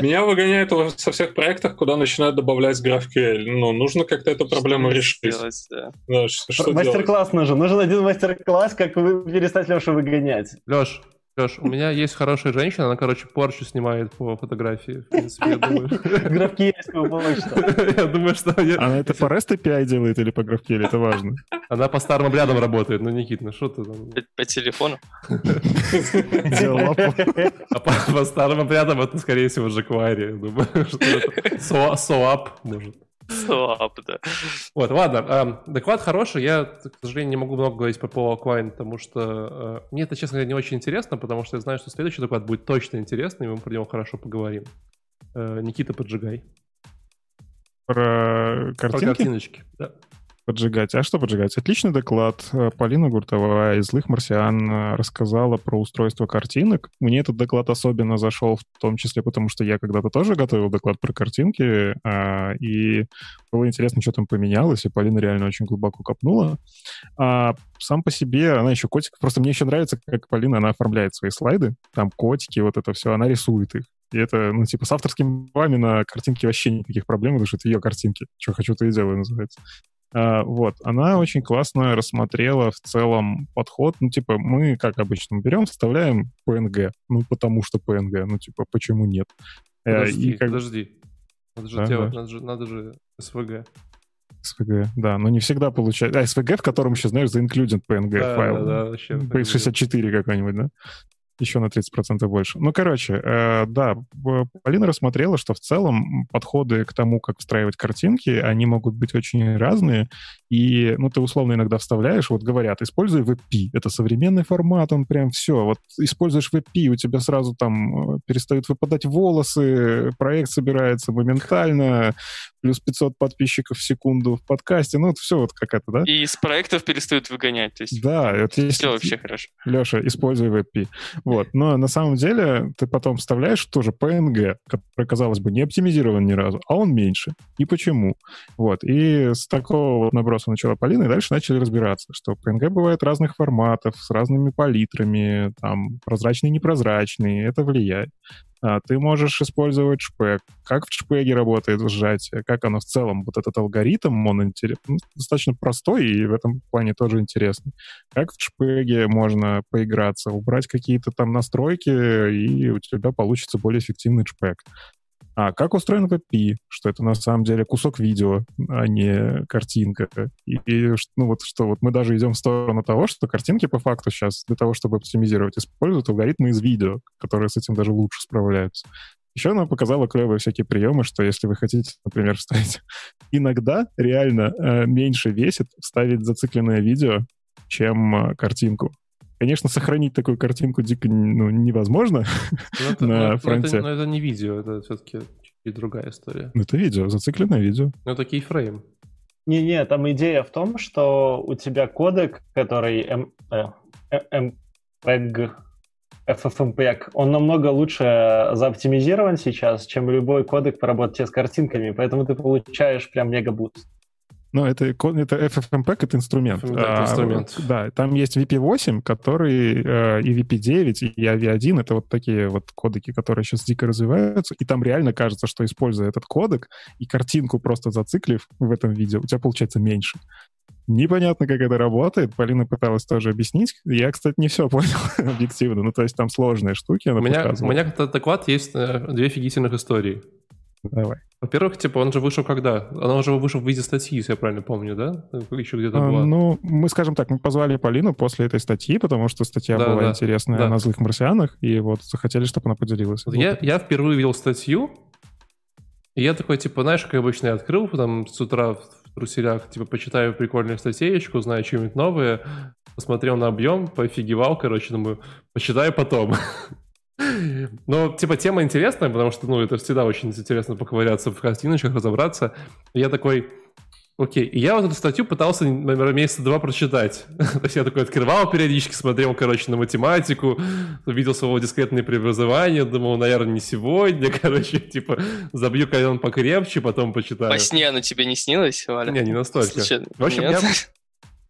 меня выгоняют со всех проектов, куда начинают добавлять GraphQL. Ну, нужно как-то эту проблему решить. Делать, да. Да, что, что мастер-класс нужен. Нужен один мастер-класс, как вы перестать Лешу выгонять. Леш, Леш, у меня есть хорошая женщина, она, короче, порчу снимает по фотографии. В принципе, я думаю. Почта. [LAUGHS] [LAUGHS] Я думаю, что... Она это по REST API делает или по GraphQL? Это важно. Она по старым обрядам работает. Ну, Никит, ну что ты там? По телефону? [LAUGHS] А по старым обрядам это, скорее всего, jQuery. Я думаю, что это SOAP может. [LAUGHS] Слаб, да. Вот, ладно. Э, доклад хороший. Я, к сожалению, не могу много говорить по Paul Aquine, потому что э, мне это, честно говоря, не очень интересно, потому что я знаю, что следующий доклад будет точно интересный, и мы про него хорошо поговорим. Э, Никита, поджигай. Про картинки? Про картиночки, да. Поджигать. А что поджигать? Отличный доклад. Полина Гуртовая из «Злых марсиан» э, рассказала про устройство картинок. Мне этот доклад особенно зашел, в том числе потому, что я когда-то тоже готовил доклад про картинки, а, и было интересно, что там поменялось, и Полина реально очень глубоко копнула. А сам по себе она еще котик. Просто мне еще нравится, как Полина, она оформляет свои слайды. Там котики, вот это все, она рисует их. И это, ну, типа, с авторскими правами на картинке вообще никаких проблем, потому что это ее картинки. Что хочу, то и делаю, называется. А, вот, она очень классно рассмотрела в целом подход. Ну, типа, мы, как обычно, берем, вставляем PNG. Ну, потому что PNG. Ну, типа, почему нет? Э, подожди, и как... подожди. Надо же да, делать, да. Надо, же, надо же SVG. SVG, да, но не всегда получается. А, SVG, в котором еще, знаешь, за included PNG да, файл. Да, да, вообще. Base64 какой-нибудь, да? Еще на 30% больше. Ну, короче, э, да, Полина рассмотрела, что в целом подходы к тому, как встраивать картинки, они могут быть очень разные. И, ну, ты условно иногда вставляешь, вот говорят, используй WebP. Это современный формат, он прям все. Вот используешь WebP, у тебя сразу там э, перестают выпадать волосы, проект собирается моментально, плюс 500 подписчиков в секунду в подкасте. Ну, вот все вот как это, да? И из проектов перестают выгонять. То есть да, это есть... Все вообще хорошо. Леша, используй WebP. Вот. Но на самом деле ты потом вставляешь тоже PNG, который, казалось бы, не оптимизирован ни разу, а он меньше. И почему? Вот. И с такого вот наброса начала Полина, и дальше начали разбираться, что PNG бывает разных форматов, с разными палитрами, там, прозрачный, непрозрачный, это влияет. А, ты можешь использовать шпег. Как в шпеге работает сжатие, как оно в целом, вот этот алгоритм, он ну, достаточно простой и в этом плане тоже интересный. Как в шпеге можно поиграться, убрать какие-то там настройки, и у тебя получится более эффективный шпег. А как устроен WebP? Что это на самом деле кусок видео, а не картинка. И, и ну вот что вот мы даже идем в сторону того, что картинки по факту сейчас для того, чтобы оптимизировать, используют алгоритмы из видео, которые с этим даже лучше справляются. Еще она показала клевые всякие приемы, что если вы хотите, например, [LAUGHS] вставить... Иногда реально э, меньше весит вставить зацикленное видео, чем э, картинку. Конечно, сохранить такую картинку дико ну, невозможно но это, на но, фронте. Но это, но это не видео, это все-таки чуть другая история. Ну, это видео, зацикленное видео. Ну, это кейфрейм. Не-не, там идея в том, что у тебя кодек, который M, э, MPEG, FFmpeg, он намного лучше заоптимизирован сейчас, чем любой кодек по работе с картинками, поэтому ты получаешь прям мегабуст. Ну, это, это FFmpeg — это инструмент. Да, это инструмент. А, да, там есть VP8, который э, и VP9, и AV1 — это вот такие вот кодеки, которые сейчас дико развиваются, и там реально кажется, что используя этот кодек и картинку просто зациклив в этом видео, у тебя получается меньше. Непонятно, как это работает. Полина пыталась тоже объяснить. Я, кстати, не все понял [LAUGHS] объективно. Ну, то есть там сложные штуки у меня, У меня как-то доклад есть э, две офигительных истории. Давай. Во-первых, типа, он же вышел когда? Он уже вышел в виде статьи, если я правильно помню, да? Еще где-то а, была. Ну, мы, скажем так, мы позвали Полину после этой статьи, потому что статья да, была да, интересная да. на злых марсианах, и вот захотели, чтобы она поделилась. Вот я, я впервые видел статью, и я такой, типа, знаешь, как обычно я открыл там с утра в труселях, типа, почитаю прикольную статейку, узнаю что-нибудь новое, посмотрел на объем, пофигевал, короче, думаю, почитаю потом. [LAUGHS] Ну, типа, тема интересная, потому что, ну, это всегда очень интересно поковыряться в картиночках, разобраться. И я такой, окей. И я вот эту статью пытался, наверное, месяца два прочитать. [LAUGHS] То есть я такой открывал периодически, смотрел, короче, на математику, увидел своего дискретное преобразование, думал, наверное, не сегодня, [LAUGHS] короче, типа, забью колен покрепче, потом почитаю. Во сне оно тебе не снилось, Валя? Не, не настолько. Случайно? В общем, я,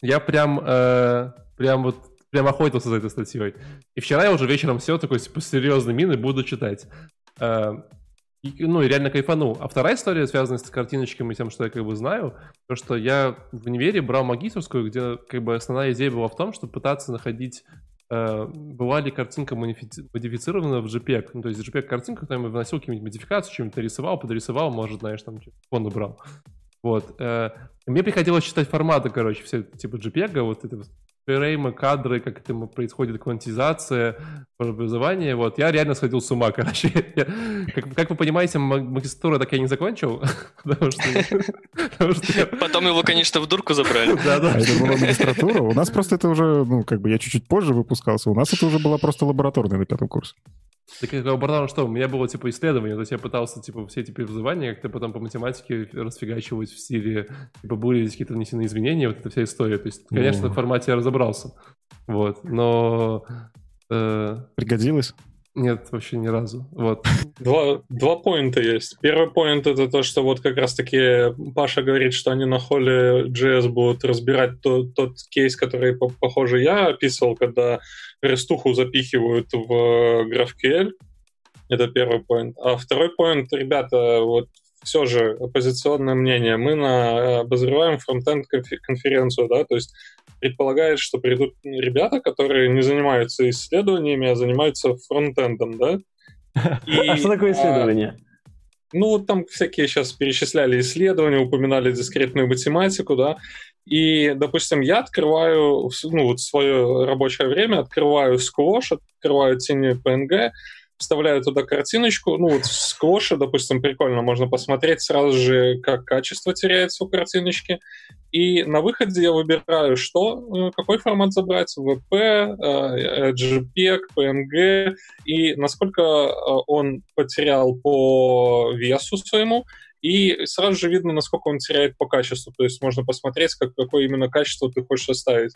я прям, э, прям вот прям охотился за этой статьей. И вчера я уже вечером все такой, типа, серьезной мины буду читать. Э, и, ну, и реально кайфанул. А вторая история, связанная с картиночками и тем, что я как бы знаю, то, что я в универе брал магистрскую, где как бы основная идея была в том, чтобы пытаться находить Uh, была ли картинка модифицирована в JPEG. Ну, то есть JPEG-картинка, когда я вносил какие-нибудь модификации, что-нибудь рисовал, подрисовал, может, знаешь, там фон убрал. Вот. Uh, мне приходилось читать форматы, короче, все типа JPEG, вот это фреймы, кадры, как это происходит квантизация, преобразование. Вот, я реально сходил с ума, [LAUGHS] короче. Я, как, как вы понимаете, магистратуру так я не закончил. [LAUGHS] потому что, Потом его, конечно, в дурку забрали. [LAUGHS] Да, да. А это была магистратура. У нас просто это уже, ну, как бы я чуть-чуть позже выпускался. У нас это уже была просто лабораторная на пятом курсе. Так как у что, у меня было типа исследование, то есть я пытался типа все эти преобразования как-то потом по математике расфигачивать в стиле, типа были ли какие-то внесены изменения, вот эта вся история. То есть, конечно, mm. в формате я разобрался. Вот, но... Э... Пригодилось? Нет, вообще ни разу. Вот. Два, два поинта есть. Первый поинт это то, что вот как раз-таки Паша говорит, что они на холле JS будут разбирать тот, тот кейс, который, похоже, я описывал, когда рестуху запихивают в GraphQL. Это первый поинт. А второй поинт, ребята, вот все же оппозиционное мнение. Мы на, обозреваем фронтенд конференцию, да, то есть предполагает, что придут ребята, которые не занимаются исследованиями, а занимаются фронтендом, да? [LAUGHS] И, а что такое а, исследование? ну, там всякие сейчас перечисляли исследования, упоминали дискретную математику, да, и, допустим, я открываю, ну, вот свое рабочее время, открываю Squash, открываю тени PNG, вставляю туда картиночку, ну вот в допустим, прикольно, можно посмотреть сразу же, как качество теряется у картиночки, и на выходе я выбираю, что, э, какой формат забрать, VP, э, JPEG, PNG, и насколько э, он потерял по весу своему, и сразу же видно, насколько он теряет по качеству. То есть можно посмотреть, как, какое именно качество ты хочешь оставить.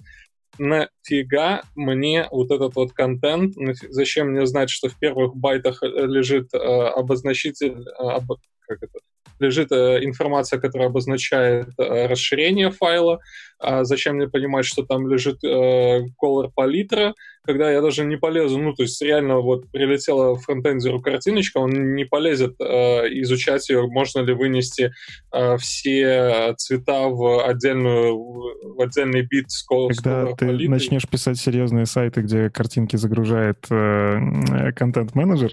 Нафига мне вот этот вот контент, зачем мне знать, что в первых байтах лежит э, обозначитель, э, об, как это, лежит э, информация, которая обозначает э, расширение файла, а зачем мне понимать, что там лежит э, color палитра, когда я даже не полезу, ну, то есть реально вот прилетела фронтендеру картиночка, он не полезет э, изучать ее, можно ли вынести э, все цвета в отдельную, в отдельный бит с color Когда с ты палитрой. начнешь писать серьезные сайты, где картинки загружает э, контент-менеджер.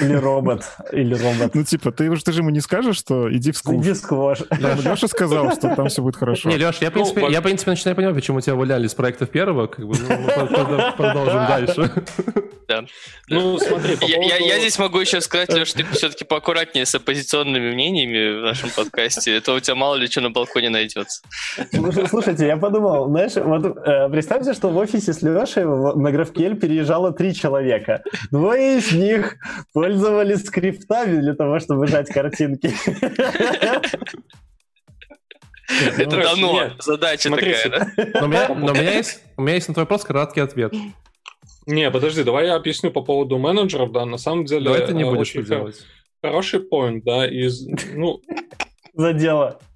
Или робот, или робот. Ну, типа, ты, ты же ему не скажешь, что иди в сквош. Иди в сквош. Леша сказал, что там все будет хорошо. Не, Леш, я, в принципе, ну, я, принципе, начинаю понимать, почему тебя выляли с проектов первого, как бы, ну, мы продолжим [LAUGHS] дальше. Да. Ну, смотри, по поводу... я, я здесь могу еще сказать, Леш, ты все-таки поаккуратнее с оппозиционными мнениями в нашем подкасте, это у тебя мало ли что на балконе найдется. Слушайте, я подумал, знаешь, вот э, представьте, что в офисе с Лешей на GraphQL переезжало три человека. Двое из них пользовались скриптами для того, чтобы жать картинки. Это ну, давно задача такая, да? Но [LAUGHS] у меня есть на твой вопрос краткий ответ. Не, подожди, давай я объясню по поводу менеджеров, да, на самом деле... Давай ты не э, будешь делать. Хороший поинт, да, из, ну... За дело. А,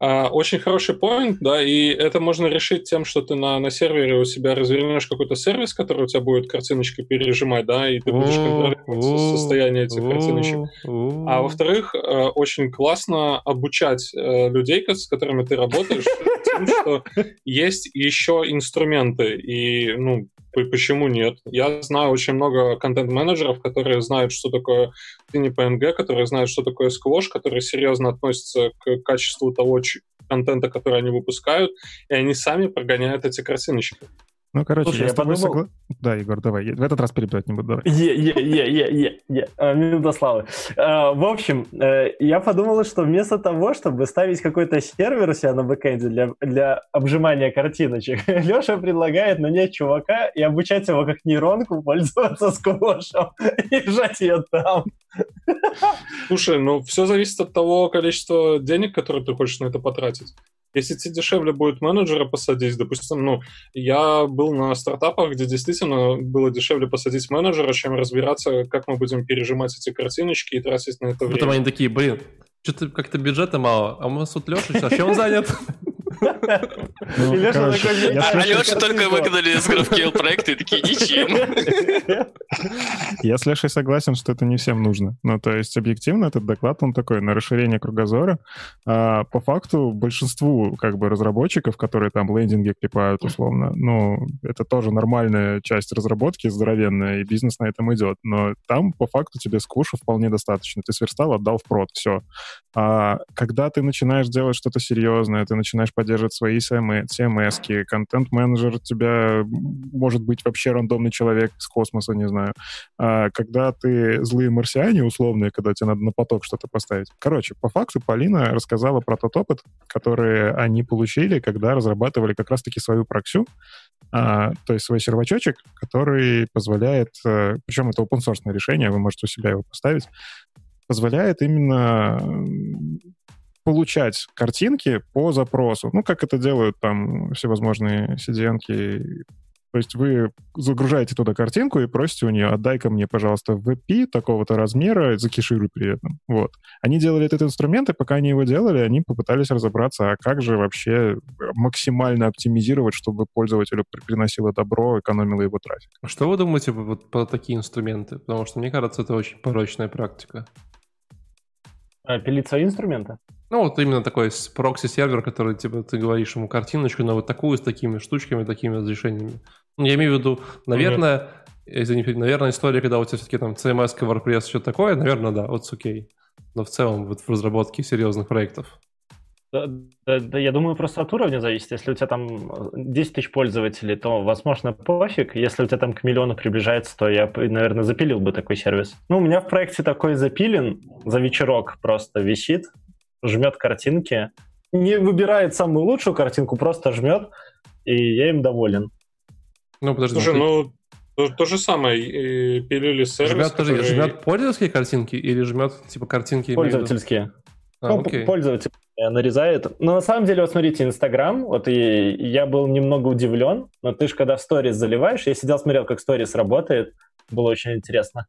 очень хороший поинт, да, и это можно решить тем, что ты на, на сервере у себя развернешь какой-то сервис, который у тебя будет картиночкой пережимать, да, и ты будешь контролировать состояние этих картиночек. А во-вторых, э, очень классно обучать э, людей, с которыми ты работаешь, тем, что есть еще инструменты, и, ну, почему нет? Я знаю очень много контент-менеджеров, которые знают, что такое не PNG, которые знают, что такое Squash, которые серьезно относятся к качеству того контента, который они выпускают, и они сами прогоняют эти картиночки. Ну, короче, Слушай, я, я подумал... согла... Да, Егор, давай. В этот раз перебивать не буду. Давай. Е-е-е-е-е. А, минута славы. А, в общем, э, я подумал, что вместо того, чтобы ставить какой-то сервер у себя на бэкэнде для, для обжимания картиночек, [LAUGHS] Леша предлагает нанять чувака и обучать его как нейронку пользоваться [LAUGHS] сквошем и жать ее там. Слушай, ну все зависит от того количества денег, которые ты хочешь на это потратить. Если тебе дешевле будет менеджера посадить, допустим, ну, я был на стартапах, где действительно было дешевле посадить менеджера, чем разбираться, как мы будем пережимать эти картиночки и тратить на это время. Потом они такие, блин, что-то как-то бюджета мало, а у нас тут Леша, а чем он занят? [LAUGHS] Ну, Леша А только выгнали из GraphQL проекта и такие, ничем. Я с Лешей согласен, что это не всем нужно. Ну, то есть, объективно, этот доклад, он такой, на расширение кругозора. А по факту, большинству, как бы, разработчиков, которые там лендинги клепают, условно, ну, это тоже нормальная часть разработки, здоровенная, и бизнес на этом идет. Но там, по факту, тебе скуша вполне достаточно. Ты сверстал, отдал в прод, все. А когда ты начинаешь делать что-то серьезное, ты начинаешь поддерживать свои CMS, контент-менеджер у тебя может быть вообще рандомный человек из космоса, не знаю. А когда ты злые марсиане условные, когда тебе надо на поток что-то поставить. Короче, по факту Полина рассказала про тот опыт, который они получили, когда разрабатывали как раз-таки свою проксю, А, то есть свой сервачочек, который позволяет, э, причем это open source решение, вы можете у себя его поставить, позволяет именно получать картинки по запросу. Ну, как это делают там всевозможные cdn -ки. То есть вы загружаете туда картинку и просите у нее, отдай-ка мне, пожалуйста, WebP такого-то размера, закишируй при этом. Вот. Они делали этот инструмент, и пока они его делали, они попытались разобраться, а как же вообще максимально оптимизировать, чтобы пользователю приносило добро, экономило его трафик. А что вы думаете вот, про такие инструменты? Потому что мне кажется, это очень порочная практика. А, пилить свои инструменты? Ну, вот именно такой прокси-сервер, который, типа, ты говоришь ему картиночку на вот такую, с такими штучками, такими разрешениями. Ну, я имею в виду, наверное, mm-hmm. извини, наверное, история, когда у тебя все-таки там CMS, WordPress, что-то такое, наверное, да, вот окей. Но в целом, вот в разработке серьезных проектов. Да, да, да, я думаю, просто от уровня зависит. Если у тебя там 10 тысяч пользователей, то, возможно, пофиг. Если у тебя там к миллиону приближается, то я, наверное, запилил бы такой сервис. Ну, у меня в проекте такой запилен за вечерок просто висит жмет картинки, не выбирает самую лучшую картинку, просто жмет, и я им доволен. Ну, подожди. Слушай, ну, то, то же самое, пилили сервис, жмет, который... подожди, жмет пользовательские картинки или жмет, типа, картинки... Пользовательские. А, ну, окей. пользователь нарезает. Но на самом деле, вот смотрите, Инстаграм, вот и я был немного удивлен, но ты же когда в сторис заливаешь, я сидел, смотрел, как сторис работает, было очень интересно.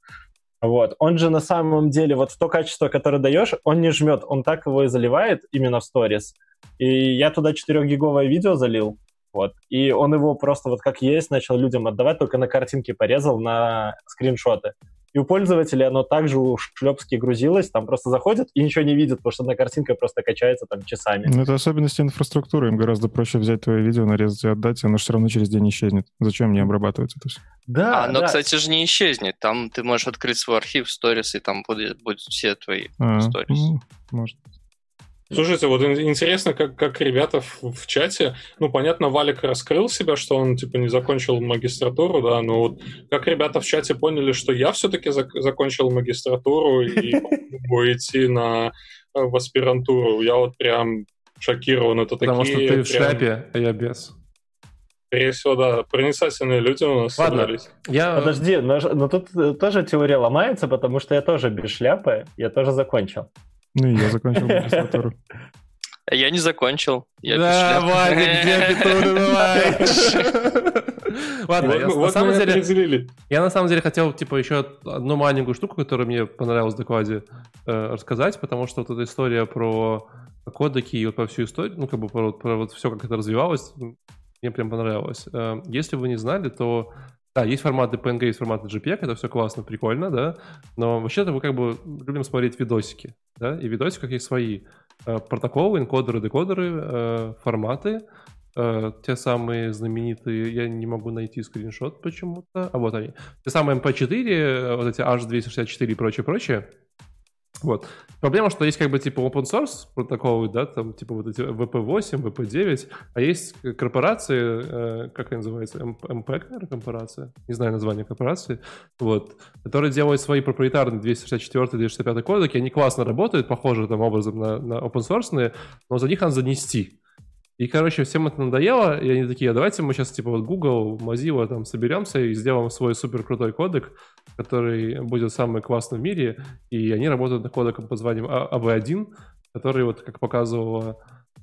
Вот. Он же на самом деле, вот в то качество, которое даешь, он не жмет, он так его и заливает именно в сторис. И я туда 4-гиговое видео залил, вот. И он его просто вот как есть начал людям отдавать, только на картинке порезал на скриншоты. И у пользователя оно также у шлепски грузилось, там просто заходят и ничего не видят, потому что одна картинка просто качается там часами. Ну, это особенности инфраструктуры. Им гораздо проще взять твое видео, нарезать и отдать, оно же все равно через день исчезнет. Зачем мне обрабатывать это все? Да, Оно, да. кстати же, не исчезнет. Там ты можешь открыть свой архив сторис, и там будут, будут все твои а, сторис. Ну, может. Слушайте, вот интересно, как, как ребята в, в чате, ну, понятно, Валик раскрыл себя, что он, типа, не закончил магистратуру, да, но вот как ребята в чате поняли, что я все-таки зак- закончил магистратуру и [LAUGHS] могу идти на э, в аспирантуру, я вот прям шокирован. Это Потому такие, что ты в шляпе, а я без. Скорее всего, да. Проницательные люди у нас Ладно, собрались. Я... Подожди, но, но тут э, тоже теория ломается, потому что я тоже без шляпы, я тоже закончил. Ну, я закончил магистратуру. [LAUGHS] Я не закончил. Я да, Вадик, где ты Ладно, я, на самом деле, я на самом деле хотел, типа, еще одну маленькую штуку, которая мне понравилась в докладе, э, рассказать, потому что вот эта история про кодеки и вот про всю историю, ну, как бы про, про вот все, как это развивалось, мне прям понравилось. Э, если вы не знали, то да, есть форматы PNG, есть форматы JPEG, это все классно, прикольно, да, но вообще-то мы как бы любим смотреть видосики, да, и в видосиках есть свои э, протоколы, энкодеры, декодеры, э, форматы, э, те самые знаменитые, я не могу найти скриншот почему-то, а вот они, те самые MP4, э, вот эти H264 и прочее, прочее, вот. Проблема, что есть как бы типа open source протоколы, да, там типа вот эти VP8, VP9, а есть корпорации, э, как они называются, МП, наверное, корпорация, не знаю название корпорации, вот, которые делают свои проприетарные 264-265 кодеки, они классно работают, похожи там образом на, на open source, но за них надо занести. И, короче, всем это надоело, и они такие, а давайте мы сейчас, типа, вот Google, Mozilla там соберемся и сделаем свой супер крутой кодек, который будет самый классный в мире, и они работают над кодеком под названием AV1, который, вот, как показывала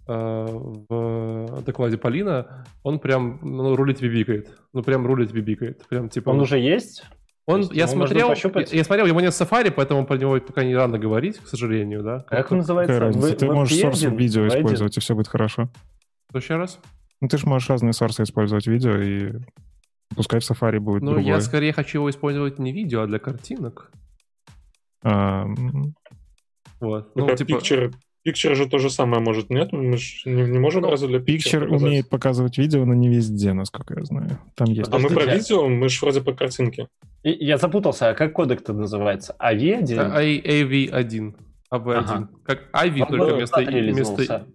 э, в докладе Полина, он прям ну, рулит бибикает. Ну, прям рулит бибикает. Прям, типа... Он уже есть? Он, есть, я смотрел, я, я смотрел, его нет в Safari, поэтому про него пока не рано говорить, к сожалению, да. Как, как он называется? Какая разница? Вы, Ты можешь source видео использовать, и все будет хорошо. Что еще раз? Ну, ты же можешь разные сорсы использовать видео, и пускай в Safari будет Ну, другое. я скорее хочу его использовать не видео, а для картинок. А... Вот. Ну, ну типа... Picture, Picture же то же самое может, нет? Мы же не, не можем ну, разве для Picture, Picture умеет показывать видео, но не везде, насколько я знаю. Там есть. А мы про видео, мы же вроде по картинке. Я запутался, а как кодек-то называется? AV1? AV1. AV1. Ага. Как IV, только вместо... вместо...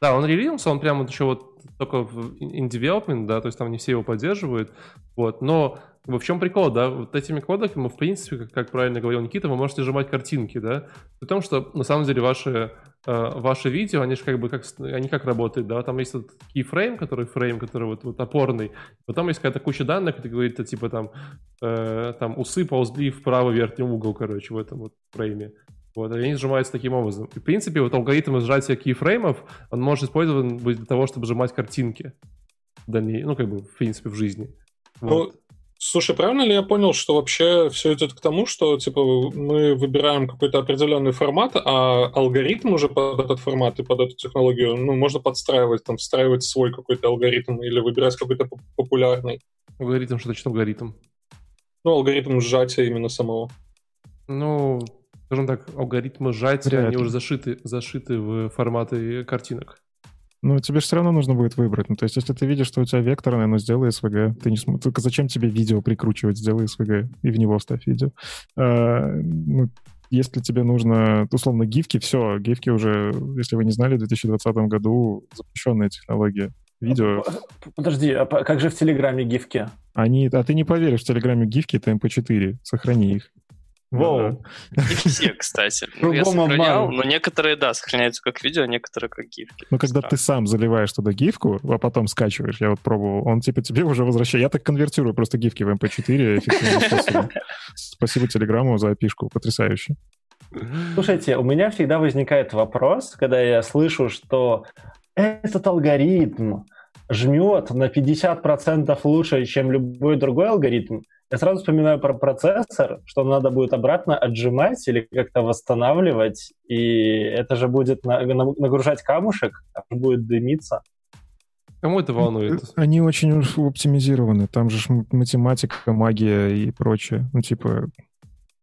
Да, он релизнулся, он прямо еще вот только в in development, да, то есть там не все его поддерживают, вот, но в чем прикол, да, вот этими кодеками, в принципе, как, как правильно говорил Никита, вы можете сжимать картинки, да, при том, что на самом деле ваши, э, ваши видео, они же как бы как, они как работают, да, там есть вот keyframe, который фрейм, который вот, вот опорный, потом есть какая-то куча данных, где говорит, типа там, э, там усы ползли в правый верхний угол, короче, в этом вот фрейме. Вот, они сжимаются таким образом. И, в принципе, вот алгоритм сжатия кейфреймов, он может использован быть для того, чтобы сжимать картинки. Дальней, ну, как бы, в принципе, в жизни. Ну, вот. Ну, слушай, правильно ли я понял, что вообще все идет к тому, что, типа, мы выбираем какой-то определенный формат, а алгоритм уже под этот формат и под эту технологию, ну, можно подстраивать, там, встраивать свой какой-то алгоритм или выбирать какой-то популярный. Алгоритм, что значит алгоритм? Ну, алгоритм сжатия именно самого. Ну, скажем так, алгоритмы сжатия, Вряд они уже зашиты, зашиты в форматы картинок. Ну, тебе же все равно нужно будет выбрать. Ну, то есть, если ты видишь, что у тебя векторное, ну, сделай SVG. Ты не см... Только зачем тебе видео прикручивать? Сделай SVG и в него вставь видео. А, ну, если тебе нужно, условно, гифки, все, гифки уже, если вы не знали, в 2020 году запрещенная технология. Видео. Подожди, а как же в Телеграме гифки? Они, а ты не поверишь, в Телеграме гифки это MP4, сохрани их. Воу. Не все, кстати. Ну, я сохранял, но некоторые, да, сохраняются как видео, а некоторые как гифки. Ну, когда ты сам заливаешь туда гифку, а потом скачиваешь, я вот пробовал, он типа тебе уже возвращает. Я так конвертирую просто гифки в MP4 эффективным [LAUGHS] способом. Спасибо Телеграму за опишку, потрясающе. Слушайте, у меня всегда возникает вопрос, когда я слышу, что этот алгоритм жмет на 50% лучше, чем любой другой алгоритм, я сразу вспоминаю про процессор, что надо будет обратно отжимать или как-то восстанавливать, и это же будет нагружать камушек, а будет дымиться. Кому это волнует? Они очень оптимизированы. Там же математика, магия и прочее. Ну, типа,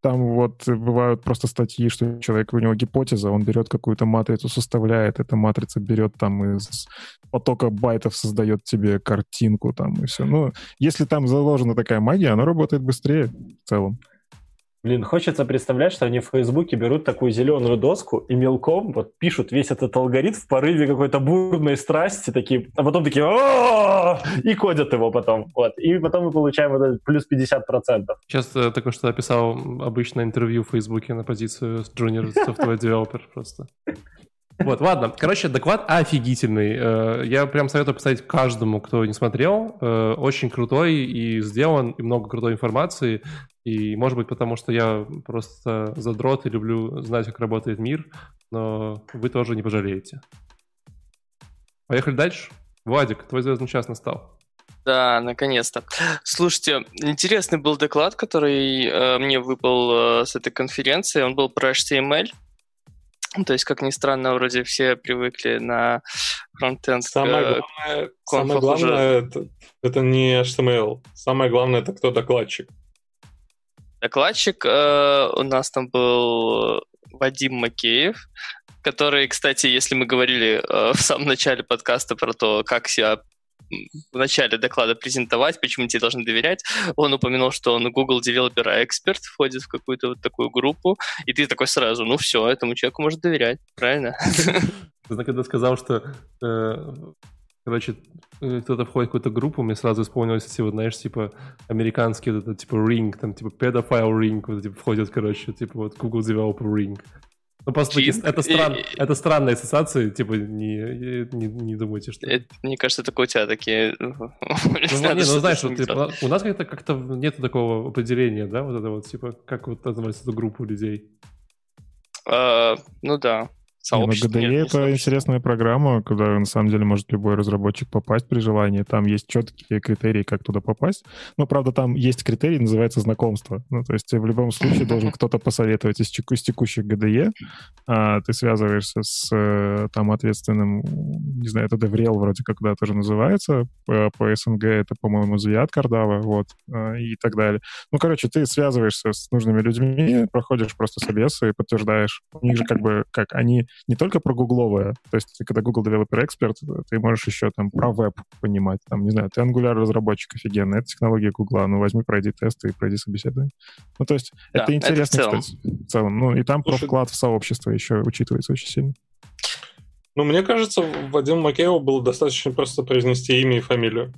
там вот бывают просто статьи, что человек, у него гипотеза, он берет какую-то матрицу, составляет, эта матрица берет там из потока байтов, создает тебе картинку там и все. Ну, если там заложена такая магия, она работает быстрее в целом. Блин, хочется представлять, что они в Фейсбуке берут такую зеленую доску и мелком вот пишут весь этот алгоритм в порыве какой-то бурной страсти, такие, а потом такие и кодят его потом. Вот. И потом мы получаем вот этот плюс 50%. Сейчас э, только что описал обычное интервью в Фейсбуке на позицию Junior Software Developer просто. Вот, ладно. Короче, доклад офигительный. Э, я прям советую поставить каждому, кто не смотрел. Э, очень крутой и сделан, и много крутой информации. И, может быть, потому что я просто задрот и люблю знать, как работает мир, но вы тоже не пожалеете. Поехали дальше. Владик, твой звездный час настал. Да, наконец-то. Слушайте, интересный был доклад, который э, мне выпал э, с этой конференции. Он был про HTML. То есть, как ни странно, вроде все привыкли на фронтенд. Самое главное, самое главное это, это не HTML. Самое главное это кто докладчик. Докладчик э, у нас там был Вадим Макеев, который, кстати, если мы говорили э, в самом начале подкаста про то, как себя в начале доклада презентовать, почему тебе должны доверять, он упомянул, что он Google Developer Expert входит в какую-то вот такую группу, и ты такой сразу, ну все, этому человеку можно доверять, правильно? Ты когда сказал, что э, короче, э, кто-то входит в какую-то группу, мне сразу вспомнилось эти вот, знаешь, типа, американские, вот это, типа, ring, там, типа, pedophile ring, вот, типа, входят, короче, типа, вот, Google Developer ring. Ну, просто это, стран... это странная ассоциация, типа, не, не, не думайте, что... Это, мне кажется, только у тебя такие... Ну, [LAUGHS] не, ну, знаешь, вот, типа, у нас как-то как нет такого определения, да, вот это вот, типа, как вот называется эту группу людей? Uh, ну да сообщество. Не, ну, GDE это сообщество. интересная программа, куда на самом деле может любой разработчик попасть при желании. Там есть четкие критерии, как туда попасть. Но, правда, там есть критерий, называется знакомство. Ну, то есть в любом случае должен кто-то посоветовать из, из текущих GDE. А, ты связываешься с э, там ответственным, не знаю, это DevRel вроде как да, тоже называется. По, по СНГ это, по-моему, Зият Кардава, вот, а, и так далее. Ну, короче, ты связываешься с нужными людьми, проходишь просто собес и подтверждаешь. У них же как бы, как они не только про гугловое, то есть когда Google Developer Expert, ты можешь еще там про веб понимать, там, не знаю, ты Angular разработчик офигенный, это технология Гугла, ну возьми, пройди тесты и пройди собеседование. Ну то есть да, это интересно, это в целом. кстати, в целом. Ну и там про вклад в сообщество еще учитывается очень сильно. Ну, мне кажется, Вадим Макееву было достаточно просто произнести имя и фамилию.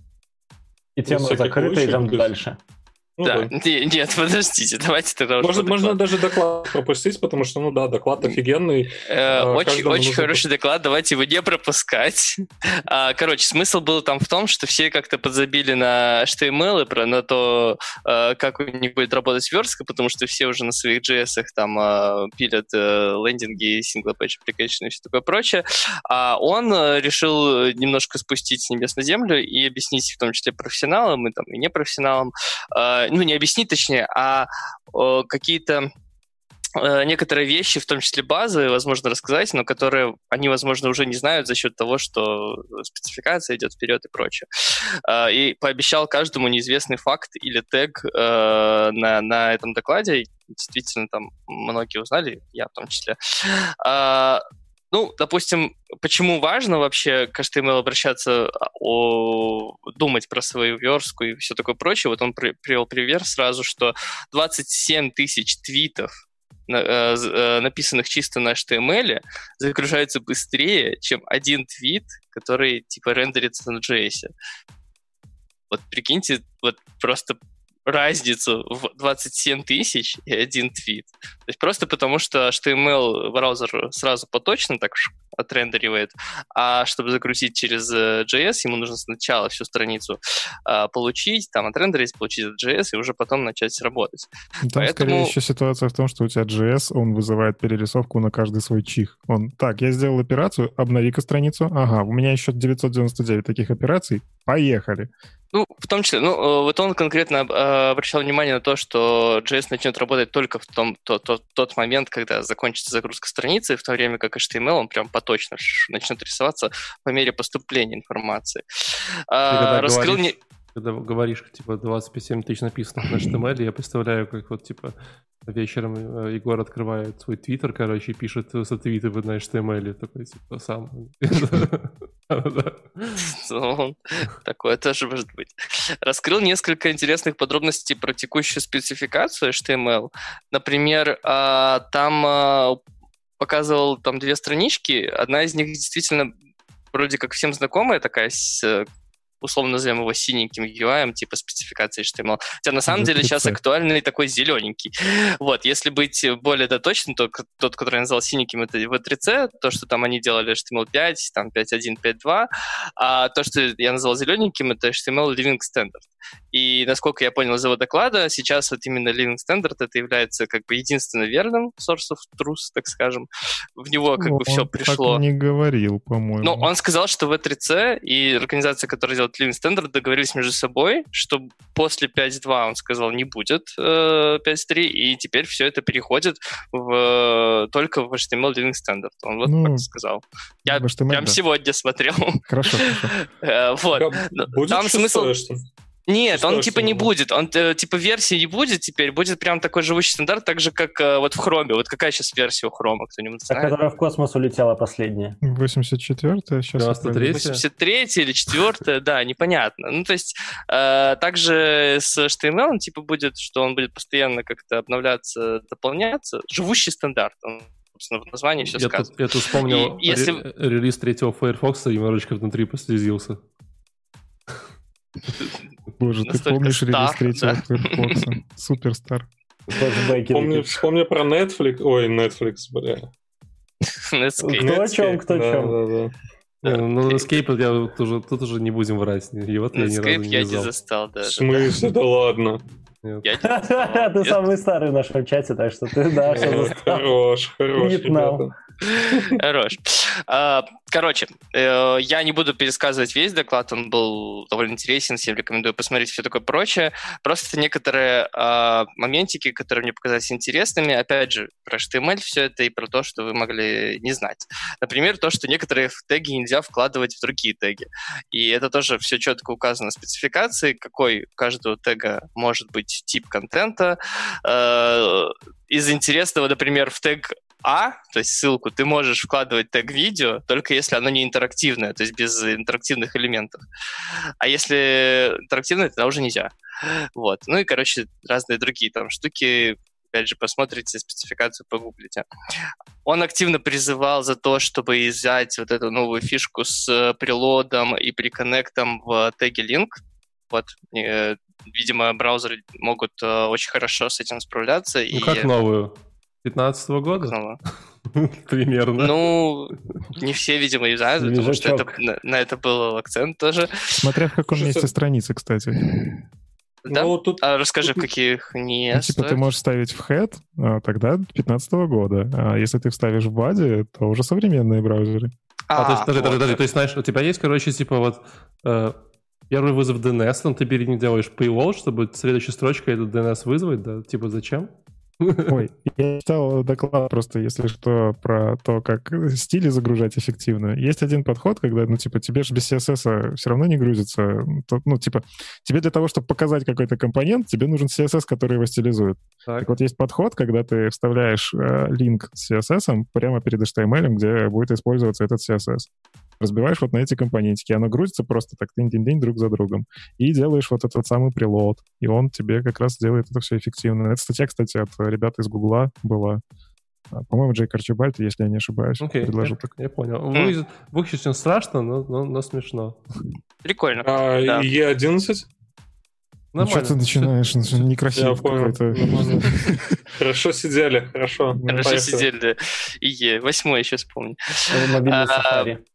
И тема закрыта, идем дальше. Ну, да, да. нет, [LAUGHS] подождите, давайте тогда Может, Можно даже доклад пропустить, потому что, ну да, доклад офигенный. Э, а, очень очень хороший доклад, давайте его не пропускать. А, короче, смысл был там в том, что все как-то подзабили на HTML и про на то, а, как у них будет работать верстка, потому что все уже на своих JS там пилят э, лендинги, single-page application и все такое прочее. А он э, решил немножко спустить с небес на землю и объяснить в том числе профессионалам и там и непрофессионалам, ну, не объяснить точнее, а о, какие-то э, некоторые вещи, в том числе базы, возможно, рассказать, но которые они, возможно, уже не знают за счет того, что спецификация идет вперед и прочее. Э, и пообещал каждому неизвестный факт или тег э, на, на этом докладе. Действительно, там многие узнали, я в том числе. Ну, допустим, почему важно вообще к HTML обращаться, а, о, думать про свою верстку и все такое прочее. Вот он при, привел пример сразу, что 27 тысяч твитов, э, э, написанных чисто на HTML, загружаются быстрее, чем один твит, который типа рендерится на JS. Вот прикиньте, вот просто разницу в 27 тысяч и один твит. То есть просто потому, что HTML браузер сразу поточно так отрендеривает, а чтобы загрузить через э, JS, ему нужно сначала всю страницу а, получить, там отрендерить, получить JS и уже потом начать работать. Там Поэтому... скорее еще ситуация в том, что у тебя JS, он вызывает перерисовку на каждый свой чих. Он, так, я сделал операцию, обнови-ка страницу, ага, у меня еще 999 таких операций, поехали. Ну, в том числе, ну, э, вот он конкретно э, обращал внимание на то, что JS начнет работать только в том, тот, тот, тот момент, когда закончится загрузка страницы, в то время как HTML, он прям поточно начнет рисоваться по мере поступления информации. А, раскрыл говоришь, не... Когда говоришь, типа, 27 тысяч написанных на HTML, я представляю, как вот, типа, вечером э, Егор открывает свой твиттер, короче, и пишет сотвиты на HTML, такой, типа, сам. [LAUGHS] [LAUGHS] Такое тоже может быть. Раскрыл несколько интересных подробностей про текущую спецификацию HTML. Например, а, там а, показывал там две странички. Одна из них действительно вроде как всем знакомая, такая условно назовем его синеньким UI, типа спецификации HTML. Хотя на самом деле сейчас актуальный такой зелененький. Вот, если быть более доточным, то тот, который я назвал синеньким, это V3C, то, что там они делали HTML5, там 5.1, 5.2, а то, что я назвал зелененьким, это HTML Living Standard. И, насколько я понял из его доклада, сейчас вот именно Living Standard это является как бы единственно верным source of truth, так скажем. В него как ну, бы все пришло. так не говорил, по-моему. Ну, он сказал, что V3C и организация, которая делает Living Standard, договорились между собой, что после 5.2, он сказал, не будет э, 5.3, и теперь все это переходит в, только в HTML Living Standard. Он вот ну, так сказал. Я HTML, прям да. сегодня смотрел. Хорошо, хорошо. [LAUGHS] Э, вот. Там смысл... Нет, он типа не будет. Он э, типа версии не будет теперь, будет прям такой живущий стандарт, так же, как э, вот в Хроме. Вот какая сейчас версия у Хрома, кто-нибудь знает? которая в космос улетела последняя. 84-я, сейчас 93 83 или 4 да, непонятно. Ну, то есть, э, также с HTML типа будет, что он будет постоянно как-то обновляться, дополняться. Живущий стандарт. Он собственно, в названии все я сказано. Тут, я тут вспомнил и, если... релиз третьего Firefox и немножечко внутри послезился. Боже, ты помнишь релиз третьего Firefox? [LAUGHS] Суперстар. Помню, вспомни про Netflix. Ой, Netflix, бля. Кто о чем, кто о чем. Ну, Escape я тоже, тут уже не будем врать. Его я Escape я не застал даже. В смысле? Да ладно. [LAUGHS] Ты самый старый в нашем чате, так что ты, да, что Хорош, хорош, Хорош. А, короче, э, я не буду пересказывать весь доклад, он был довольно интересен, всем рекомендую посмотреть все такое прочее. Просто некоторые а, моментики, которые мне показались интересными, опять же, про HTML все это и про то, что вы могли не знать. Например, то, что некоторые теги нельзя вкладывать в другие теги. И это тоже все четко указано в спецификации, какой у каждого тега может быть тип контента. Э, из интересного, например, в тег а, то есть ссылку, ты можешь вкладывать тег видео, только если оно не интерактивное, то есть без интерактивных элементов. А если интерактивное, тогда уже нельзя. Вот. Ну и, короче, разные другие там штуки. опять же, посмотрите спецификацию, погуглите. Он активно призывал за то, чтобы взять вот эту новую фишку с прилодом и приконнектом в теге link. Вот, э, видимо, браузеры могут э, очень хорошо с этим справляться. Ну, и... как новую? 15 -го года? Снова. [LAUGHS] Примерно. Ну, не все, видимо, юзают, потому что это, на, на это был акцент тоже. Смотря в каком месте страницы, кстати. Да? Ну, тут... А расскажи, в каких не ну, Типа ты можешь ставить в head, а, тогда 15 -го года. А если ты вставишь в body, то уже современные браузеры. А, а то есть, подожди, подожди, подожди, то есть, знаешь, у тебя есть, короче, типа вот э, первый вызов DNS, там ты перед ним делаешь payload, чтобы следующей строчкой этот DNS вызвать, да? Типа зачем? Ой, я читал доклад просто, если что, про то, как стили загружать эффективно. Есть один подход, когда, ну, типа, тебе же без CSS все равно не грузится. Ну, типа, тебе для того, чтобы показать какой-то компонент, тебе нужен CSS, который его стилизует. Так, так вот, есть подход, когда ты вставляешь э, линк с CSS прямо перед HTML, где будет использоваться этот CSS разбиваешь вот на эти компонентики, оно грузится просто так день-день-день друг за другом. И делаешь вот этот самый прилот, и он тебе как раз делает это все эффективно. Эта статья, кстати, от ребят из Гугла была. А, по-моему, Джейк Арчибальд, если я не ошибаюсь, okay, предложил я, так. Я понял. Вы, выглядит очень страшно, но, но, но смешно. Прикольно. А, да. Е11? Ну, что ты начинаешь? Некрасиво какой-то. [LAUGHS] Хорошо сидели, хорошо. Хорошо сидели. И восьмой еще вспомни. Мобильный сафари.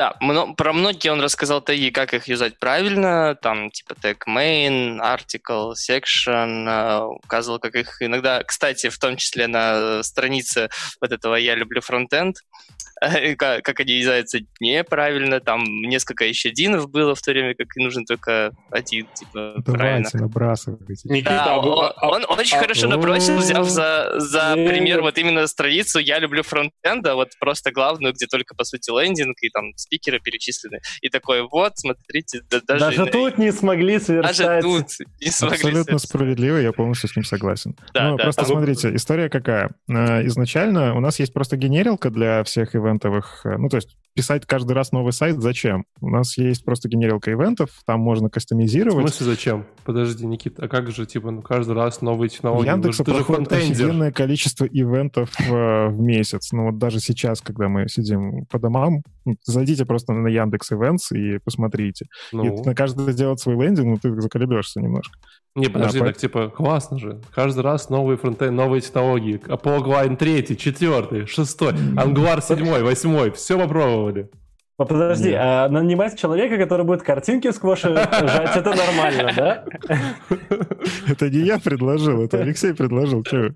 Да, про многие он рассказал теги, как их юзать правильно, там типа тег main, article, section, э, указывал, как их иногда, кстати, в том числе на странице вот этого «Я люблю фронтенд», [LAUGHS] как, как они юзаются неправильно, там несколько еще динов было в то время, как и нужен только один, типа, Давайте, правильно. набрасывайте. Никита, да, а он, а, он, он очень а, хорошо набросил, взяв за, за пример вот именно страницу «Я люблю фронтенда», вот просто главную, где только, по сути, лендинг и там спикеры перечислены. И такой, вот, смотрите, да, даже... Даже тут не смогли совершать... Даже тут не смогли Абсолютно совершать. справедливо, я полностью с ним согласен. Да, ну, да, просто да. смотрите, история какая. Э, изначально у нас есть просто генерилка для всех ивентов, ивентовых, э, ну, то есть писать каждый раз новый сайт зачем? У нас есть просто генерилка ивентов, там можно кастомизировать. В смысле зачем? Подожди, Никита, а как же, типа, ну, каждый раз новые технологии? Яндекс ну, проходит офигенное количество ивентов э, в месяц. Ну, вот даже сейчас, когда мы сидим по домам, зайдите просто на Яндекс Events и посмотрите. Ну. И на каждый сделать свой лендинг, ну, ты заколебешься немножко. Не, подожди, да, так типа, классно же. Каждый раз новые фронтенд, новые технологии. Apollo Line 3, 4, 6, Angular 7, 8, все попробовали. Подожди, а нанимать человека, который будет картинки сквозь жать, это нормально, да? Это не я предложил, это Алексей предложил. Че?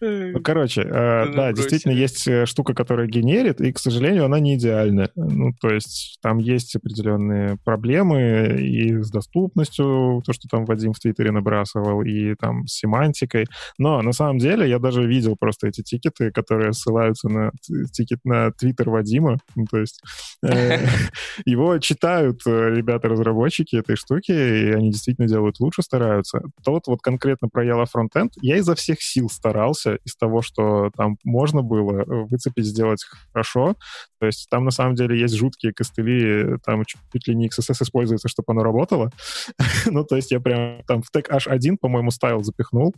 Ну, короче, э, да, действительно есть э, штука, которая генерит, и, к сожалению, она не идеальна. Ну, то есть там есть определенные проблемы и с доступностью, то, что там Вадим в Твиттере набрасывал, и там с семантикой. Но на самом деле я даже видел просто эти тикеты, которые ссылаются на тикет на Твиттер Вадима. Ну, то есть э, [LAUGHS] его читают ребята-разработчики этой штуки, и они действительно делают лучше, стараются. Тот вот конкретно про Yellow Frontend я изо всех сил старался из того, что там можно было э, выцепить, сделать хорошо. То есть там на самом деле есть жуткие костыли, там чуть ли не XSS используется, чтобы оно работало. [LAUGHS] ну, то есть я прям там в тег H1, по-моему, ставил, запихнул,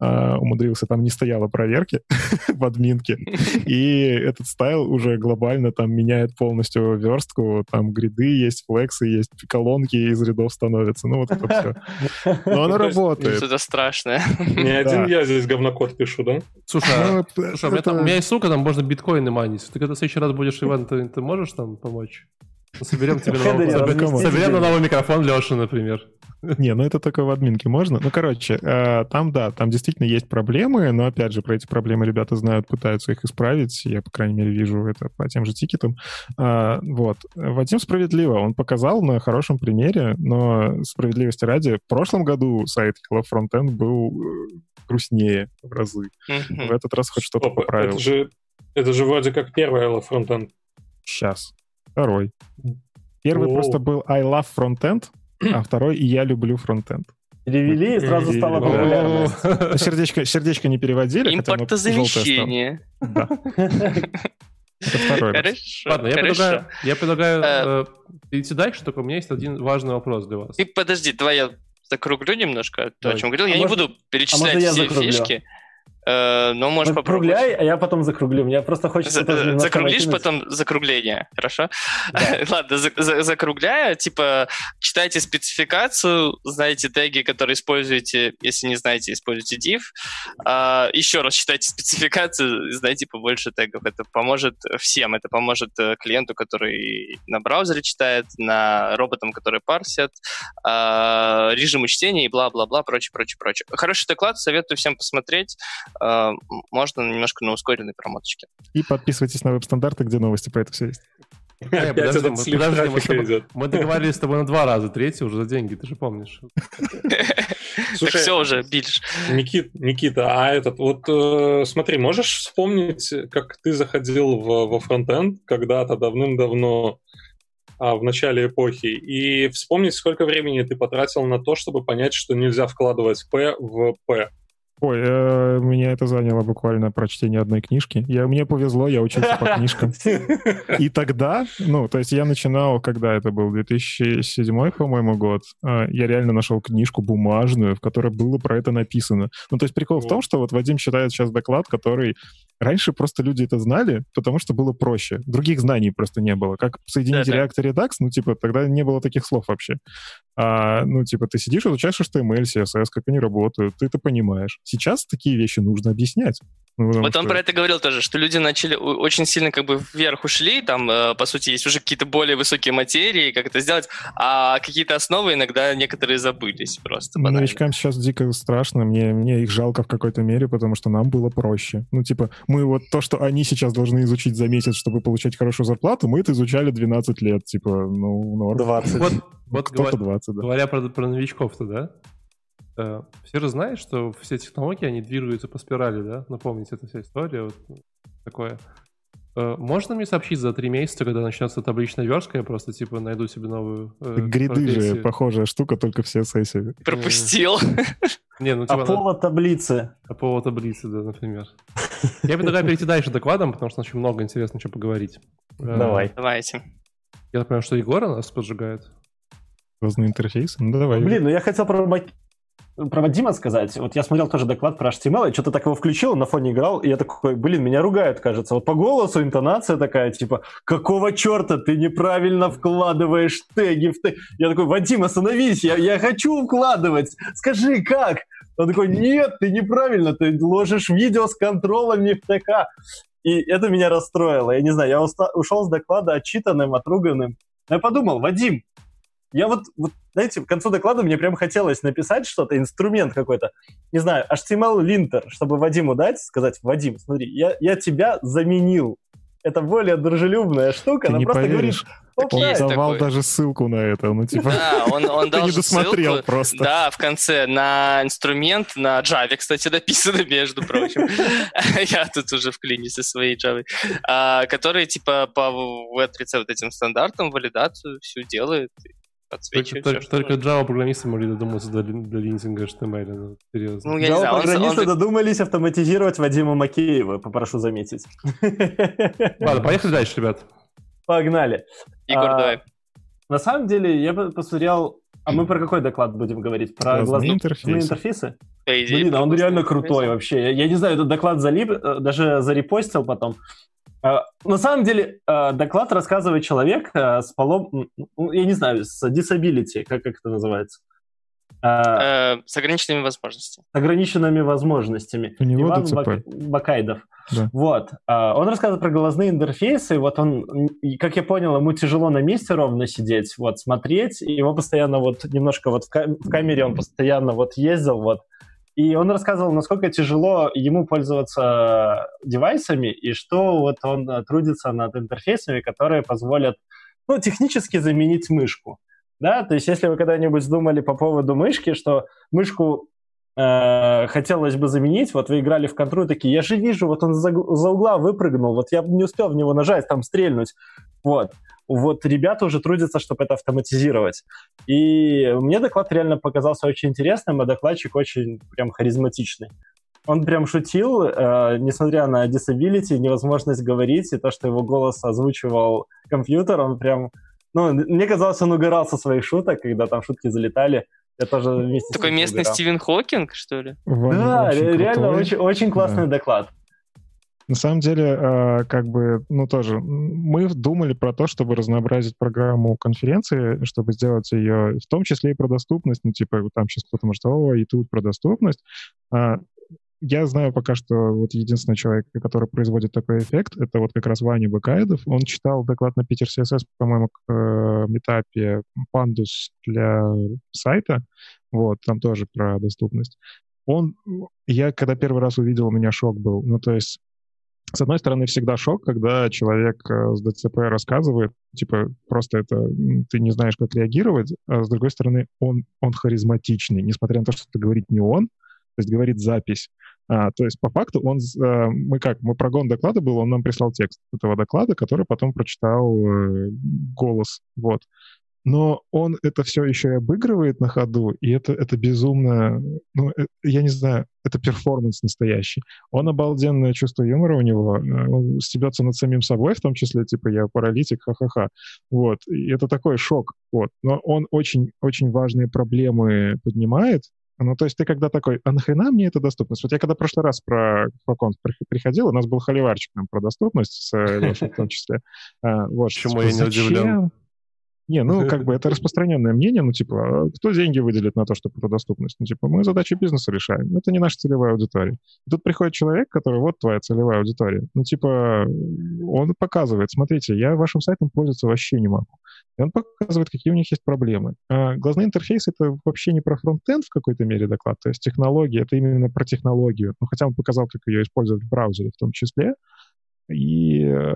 э, умудрился, там не стояло проверки [LAUGHS] в админке. И этот стайл уже глобально там меняет полностью верстку, там гриды есть, флексы есть, колонки из рядов становятся, ну вот это все. Но оно [LAUGHS] работает. Это страшное. Не один я здесь говнокод пишу, да? Слушай, а, ну, слушай, у, меня там, у меня есть ссылка, там можно биткоины манить. Ты когда в следующий раз будешь, Иван, ты, ты можешь там помочь? Соберем тебе на новый, соберем на новый микрофон Леша, например. Не, ну это только в админке можно. Ну, короче, э, там, да, там действительно есть проблемы, но, опять же, про эти проблемы ребята знают, пытаются их исправить. Я, по крайней мере, вижу это по тем же тикетам. А, вот. Вадим справедливо. Он показал на хорошем примере, но справедливости ради, в прошлом году сайт Hello Frontend был э, грустнее в разы. В этот раз хоть что-то поправил. Это же, это же вроде как первый Hello Frontend. Сейчас. Второй. Первый О. просто был I love frontend, а [CLEARS THROAT] второй «Я люблю фронтенд». Перевели, и сразу стало популярно. [LAUGHS] Сердечко, сердечко не переводили. Импортозамещение. Да. Это второй Хорошо, Ладно, я предлагаю, я предлагаю э, перейти дальше, только у меня есть один важный вопрос для вас. Ты подожди, давай я закруглю немножко то, о чем говорил. А я может, не буду перечислять а все закруглю? фишки. Э, ну, можешь попробовать. Закругляй, а я потом закруглю. Мне просто хочется... За, закруглишь потом закругление, хорошо? Да. [LAUGHS] Ладно, за, за, закругляю. Типа, читайте спецификацию, знаете теги, которые используете. Если не знаете, используйте div. А, еще раз читайте спецификацию, знайте побольше тегов. Это поможет всем. Это поможет э, клиенту, который на браузере читает, на роботам, которые парсят, а, режиму чтения и бла-бла-бла, прочее, прочее, прочее. Хороший доклад, советую всем посмотреть. Э, можно немножко на ускоренной промоточке. И подписывайтесь на веб-стандарты, где новости про это все есть. Э, подожди, мы, подожди мы, мы договорились с тобой на два раза, третий уже за деньги, ты же помнишь. [LAUGHS] Слушай, так все уже, Бильш. Никит, Никита, а этот, вот э, смотри, можешь вспомнить, как ты заходил в, во фронтенд когда-то давным-давно а, в начале эпохи, и вспомнить, сколько времени ты потратил на то, чтобы понять, что нельзя вкладывать P в P. Ой, э, меня это заняло буквально прочтение одной книжки. Я, мне повезло, я учился по книжкам. И тогда, ну, то есть я начинал, когда это был, 2007, по-моему, год, э, я реально нашел книжку бумажную, в которой было про это написано. Ну, то есть прикол в том, что вот Вадим читает сейчас доклад, который Раньше просто люди это знали, потому что было проще. Других знаний просто не было. Как соединить да, React и Redux, ну, типа, тогда не было таких слов вообще. А, ну, типа, ты сидишь, изучаешь HTML, CSS, как они работают, ты это понимаешь. Сейчас такие вещи нужно объяснять. Ну, вот что... он про это говорил тоже, что люди начали очень сильно как бы вверх ушли, там, э, по сути, есть уже какие-то более высокие материи, как это сделать, а какие-то основы иногда некоторые забылись просто. Банально. Новичкам сейчас дико страшно, мне, мне их жалко в какой-то мере, потому что нам было проще. Ну, типа, мы вот то, что они сейчас должны изучить за месяц, чтобы получать хорошую зарплату, мы это изучали 12 лет, типа, ну, норм. 20. Вот, вот Кто-то 20, да. Говоря про, про новичков-то, да? Э, все же знают, что все технологии, они двигаются по спирали, да? Напомните, ну, эта вся история, вот такое. Э, можно мне сообщить за три месяца, когда начнется табличная верстка, я просто, типа, найду себе новую э, Гриды же похожая штука, только все сессии. Пропустил. Не, ну, типа, Аполло таблицы. Аполло таблицы, да, например. Я предлагаю перейти дальше докладом, потому что очень много интересного чего поговорить. Давай. Давайте. Я понимаю, что Егор нас поджигает. Разные интерфейсы? Ну, давай. Блин, ну я хотел про про Вадима сказать. Вот я смотрел тоже доклад про HTML, и что-то так его включил, на фоне играл, и я такой, блин, меня ругают, кажется. Вот по голосу интонация такая, типа, какого черта ты неправильно вкладываешь теги в тег? Я такой, Вадим, остановись, я, я хочу вкладывать, скажи, как? Он такой, нет, ты неправильно, ты ложишь видео с контролом не в ТК. И это меня расстроило. Я не знаю, я уста- ушел с доклада отчитанным, отруганным. Но я подумал, Вадим, я вот, вот, знаете, к концу доклада мне прям хотелось написать что-то, инструмент какой-то, не знаю, HTML-линтер, чтобы Вадиму дать, сказать, Вадим, смотри, я, я тебя заменил. Это более дружелюбная штука, Ты она не просто поверишь. говорит, он давал такой. даже ссылку на это, ну типа. Да, он, он [LAUGHS] дал не досмотрел ссылку, просто. Да, в конце на инструмент, на Java, кстати, написано, между прочим. [LAUGHS] Я тут уже в клине со своей Java. А, который типа по V3C вот этим стандартам валидацию всю делает подсвечивает. Только, все, только Java-программисты могли додуматься до, до линзинга HTML. Ну, серьезно. Ну, Java-программисты он... додумались автоматизировать Вадима Макеева, попрошу заметить. [LAUGHS] Ладно, поехали дальше, ребят. Погнали. Егор, а, давай. На самом деле, я посмотрел... А мы про какой доклад будем говорить? Про глазные интерфейсы? интерфейсы? Блин, а он реально крутой вообще. Я, я не знаю, этот доклад залип, э, даже зарепостил потом. А, на самом деле, а, доклад рассказывает человек а, с полом, ну, я не знаю, с disability, как, как это называется? Э, с ограниченными возможностями. С ограниченными возможностями. У него Иван Бак... Бакайдов. Да. Вот. Он рассказывает про глазные интерфейсы. Вот он, как я понял, ему тяжело на месте ровно сидеть, вот, смотреть. Его постоянно вот немножко вот в камере он постоянно вот ездил, вот и он рассказывал, насколько тяжело ему пользоваться девайсами, и что вот он э, трудится над интерфейсами, которые позволят, ну, технически заменить мышку. Да, то есть если вы когда-нибудь думали по поводу мышки, что мышку э, хотелось бы заменить, вот вы играли в контру, такие, я же вижу, вот он за, за угла выпрыгнул, вот я не успел в него нажать, там стрельнуть, вот вот ребята уже трудятся, чтобы это автоматизировать. И мне доклад реально показался очень интересным, а докладчик очень прям харизматичный. Он прям шутил, э, несмотря на disability, невозможность говорить, и то, что его голос озвучивал компьютер, он прям... Ну, мне казалось, он угорал со своих шуток, когда там шутки залетали. Я тоже вместе Такой местный убирал. Стивен Хокинг, что ли? Ваня да, очень реально очень, очень классный да. доклад. На самом деле, а, как бы, ну тоже, мы думали про то, чтобы разнообразить программу конференции, чтобы сделать ее, в том числе и про доступность, ну типа там сейчас кто-то может, о, и тут про доступность. А, я знаю пока что вот единственный человек, который производит такой эффект, это вот как раз Ваня Бакаедов. Он читал доклад на Питер CSS, по-моему, к э, метапе Pandus для сайта. Вот, там тоже про доступность. Он, я когда первый раз увидел, у меня шок был. Ну, то есть с одной стороны, всегда шок, когда человек э, с ДЦП рассказывает, типа, просто это ты не знаешь, как реагировать, а с другой стороны, он, он харизматичный, несмотря на то, что это говорит не он, то есть говорит запись. А, то есть по факту он, а, мы как, мы прогон доклада был, он нам прислал текст этого доклада, который потом прочитал э, голос, вот. Но он это все еще и обыгрывает на ходу, и это, это безумно, ну, э, я не знаю, это перформанс настоящий. Он обалденное чувство юмора у него, э, он стебется над самим собой, в том числе, типа, я паралитик, ха-ха-ха. Вот, и это такой шок, вот. Но он очень-очень важные проблемы поднимает, ну, то есть ты когда такой, а нахрена мне эта доступность? Вот я когда в прошлый раз про Фокон приходил, у нас был холиварчик нам про доступность с э, Лешей в том числе. А, вот, Почему я не удивлен? Не, ну, [LAUGHS] как бы это распространенное мнение, ну, типа, а кто деньги выделит на то, чтобы про доступность? Ну, типа, мы задачи бизнеса решаем. Это не наша целевая аудитория. И тут приходит человек, который, вот твоя целевая аудитория. Ну, типа, он показывает, смотрите, я вашим сайтом пользоваться вообще не могу. И он показывает, какие у них есть проблемы. А глазные интерфейсы — это вообще не про фронтенд в какой-то мере доклад, то есть технологии — это именно про технологию. Ну, хотя он показал, как ее использовать в браузере в том числе. И, э,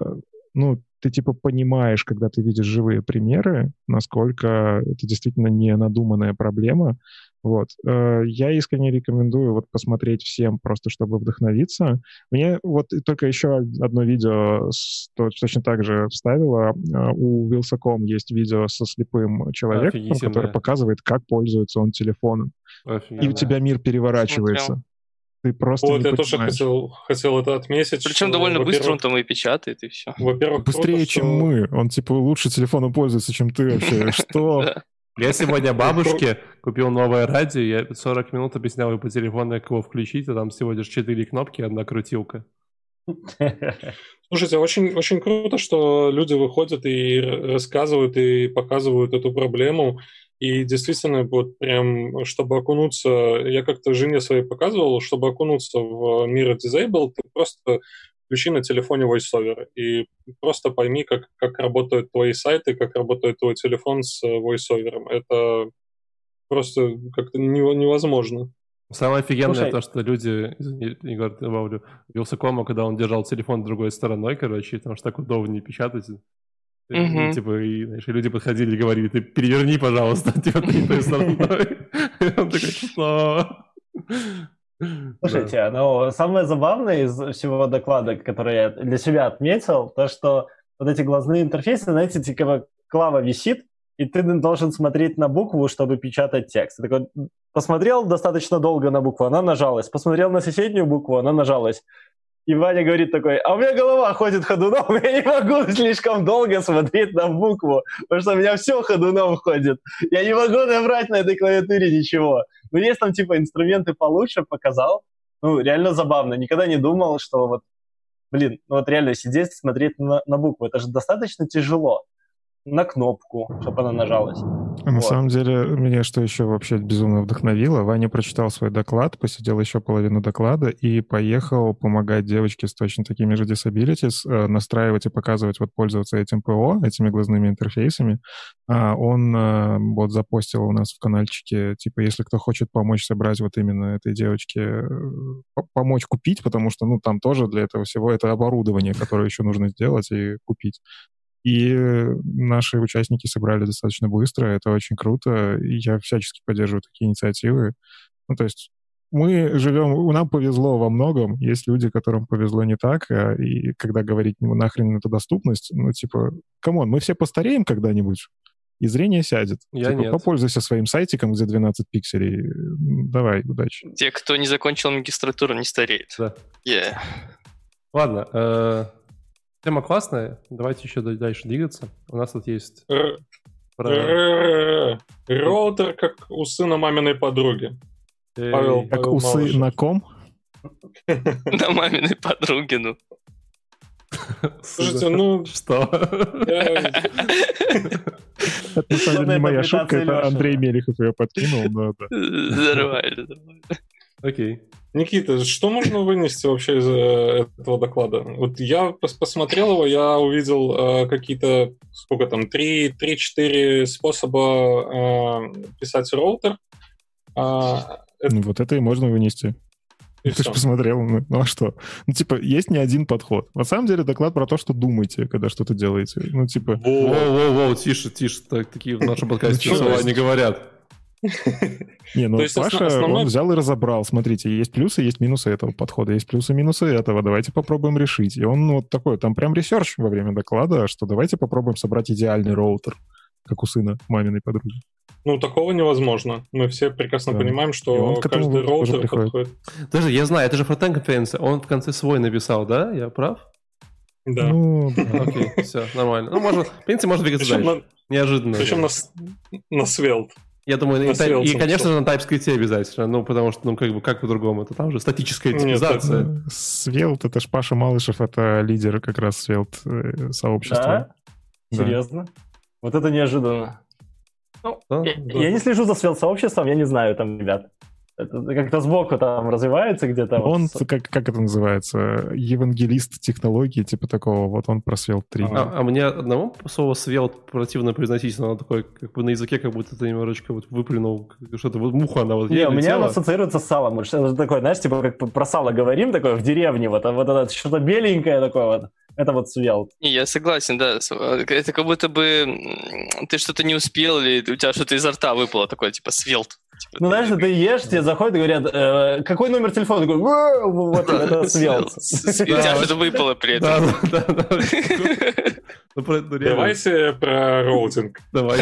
ну, ты типа понимаешь, когда ты видишь живые примеры, насколько это действительно не надуманная проблема. Вот. Э, я искренне рекомендую вот посмотреть всем, просто чтобы вдохновиться. Мне вот только еще одно видео точно так же вставила. Э, у Wилsacom есть видео со слепым человеком, который показывает, как пользуется он телефоном. Офигенно. И у тебя мир переворачивается. Смотрел. Ты просто вот, я понимаешь. тоже хотел, хотел это отметить. Причем довольно быстро он там и печатает, и все. Во-первых, Быстрее, круто, чем что... мы. Он, типа, лучше телефоном пользуется, чем ты вообще. [LAUGHS] Что? Я сегодня бабушке [LAUGHS] купил новое радио, я 40 минут объяснял ей по телефону, как его включить, а там всего лишь 4 кнопки одна крутилка. [LAUGHS] Слушайте, очень, очень круто, что люди выходят и рассказывают и показывают эту проблему. И действительно, вот прям, чтобы окунуться, я как-то жене своей показывал, чтобы окунуться в мир Disable, ты просто включи на телефоне VoiceOver и просто пойми, как, как работают твои сайты, как работает твой телефон с VoiceOver. Это просто как-то невозможно. Самое офигенное Слушай, то, что люди, извини, Егор, добавлю, Вилсакома, когда он держал телефон другой стороной, короче, потому что так удобнее печатать, Mm-hmm. И, типа, и, знаешь, и люди подходили и говорили, ты переверни, пожалуйста, [LAUGHS] типа, ты не той стороной. Он такой, что? Слушайте, ну, самое забавное из всего доклада, который я для себя отметил, то, что вот эти глазные интерфейсы, знаете, типа клава висит, и ты должен смотреть на букву, чтобы печатать текст. Ты такой, посмотрел достаточно долго на букву, она нажалась. Посмотрел на соседнюю букву, она нажалась. И Ваня говорит такой, а у меня голова ходит ходуном, [LAUGHS] я не могу слишком долго смотреть на букву, потому что у меня все ходуном ходит. Я не могу набрать на этой клавиатуре ничего. Но есть там типа инструменты получше, показал. Ну, реально забавно. Никогда не думал, что вот, блин, ну вот реально сидеть, смотреть на, на букву, это же достаточно тяжело на кнопку, чтобы она нажалась. На вот. самом деле, меня что еще вообще безумно вдохновило, Ваня прочитал свой доклад, посидел еще половину доклада и поехал помогать девочке с точно такими же disabilities э, настраивать и показывать, вот пользоваться этим ПО, этими глазными интерфейсами. А он э, вот запостил у нас в каналчике, типа, если кто хочет помочь собрать вот именно этой девочке, э, помочь купить, потому что, ну, там тоже для этого всего это оборудование, которое еще нужно сделать и купить. И наши участники собрали достаточно быстро, это очень круто, и я всячески поддерживаю такие инициативы. Ну, то есть мы живем, нам повезло во многом, есть люди, которым повезло не так, а, и когда говорить, ну, нахрен это доступность, ну, типа, come on, мы все постареем когда-нибудь, и зрение сядет. Я типа, нет. Попользуйся своим сайтиком, где 12 пикселей. Давай, удачи. Те, кто не закончил магистратуру, не стареет. Да. Yeah. Ладно, э, Тема классная, давайте еще дальше двигаться. У нас тут есть Роутер как усы на маминой подруге. Павел, как усы на ком? [LAUGHS] На маминой подруге, ну. [LAUGHS] Слушайте, ну... Что? [LAUGHS] Это на самом деле не моя шутка, это Андрей Мелехов ее подкинул, но нормально. Окей. Никита, что можно вынести вообще из э, этого доклада? Вот я посмотрел его, я увидел э, какие-то, сколько там, 3-4 способа э, писать роутер. А, ну, вот это и можно вынести. И Ты же посмотрел, ну, ну а что? Ну, типа, есть не один подход. На самом деле доклад про то, что думаете, когда что-то делаете. Ну, типа... Воу-воу-воу, тише, тише, так, такие в нашем [LAUGHS] подкасте слова не говорят. Не, ну Паша, основной... он взял и разобрал. Смотрите, есть плюсы, есть минусы этого подхода, есть плюсы и минусы этого. Давайте попробуем решить. И он вот такой, там прям research во время доклада, что давайте попробуем собрать идеальный роутер, как у сына маминой подруги. Ну, такого невозможно. Мы все прекрасно да. понимаем, что каждый роутер подходит. Даже я знаю, это же фронтенд конференция. Он в конце свой написал, да? Я прав? Да. Ну, окей, все, нормально. Ну, можно, в принципе, можно двигаться дальше. На... Неожиданно. Причем на, на Svelte. Я думаю, и, и, и, конечно же, на TypeScript обязательно, ну, потому что, ну, как бы, как по-другому, это там же статическая типизация. Нет, это... Svelte, это ж Паша Малышев, это лидер как раз Svelte э, сообщества. Да? Серьезно? Вот это неожиданно. Ну, да, я, да. я не слежу за свел-сообществом, я не знаю там ребят. Это как-то сбоку там развивается где-то. Он, вот. как, как это называется, евангелист технологии, типа такого, вот он про Svelte 3. А, а мне одному слово Svelte противно произносить, оно такое, как бы на языке, как будто ты немножечко вот выплюнул что-то, вот муха она вот Не, у меня оно ассоциируется с салом, это такое, знаешь, типа как про сало говорим, такое в деревне, вот, а вот это что-то беленькое такое вот. Это вот свел. Я согласен, да. Это как будто бы ты что-то не успел, или у тебя что-то изо рта выпало, такое, типа, свелт. Типа, ну, знаешь, ты ешь, тебе заходят и говорят, э, какой номер телефона? Такой, вот это [LAUGHS] свелт. У тебя что-то выпало при этом. [LAUGHS] Да, да, да. Ну, ну, Давайте про роутинг. [LAUGHS] Давай.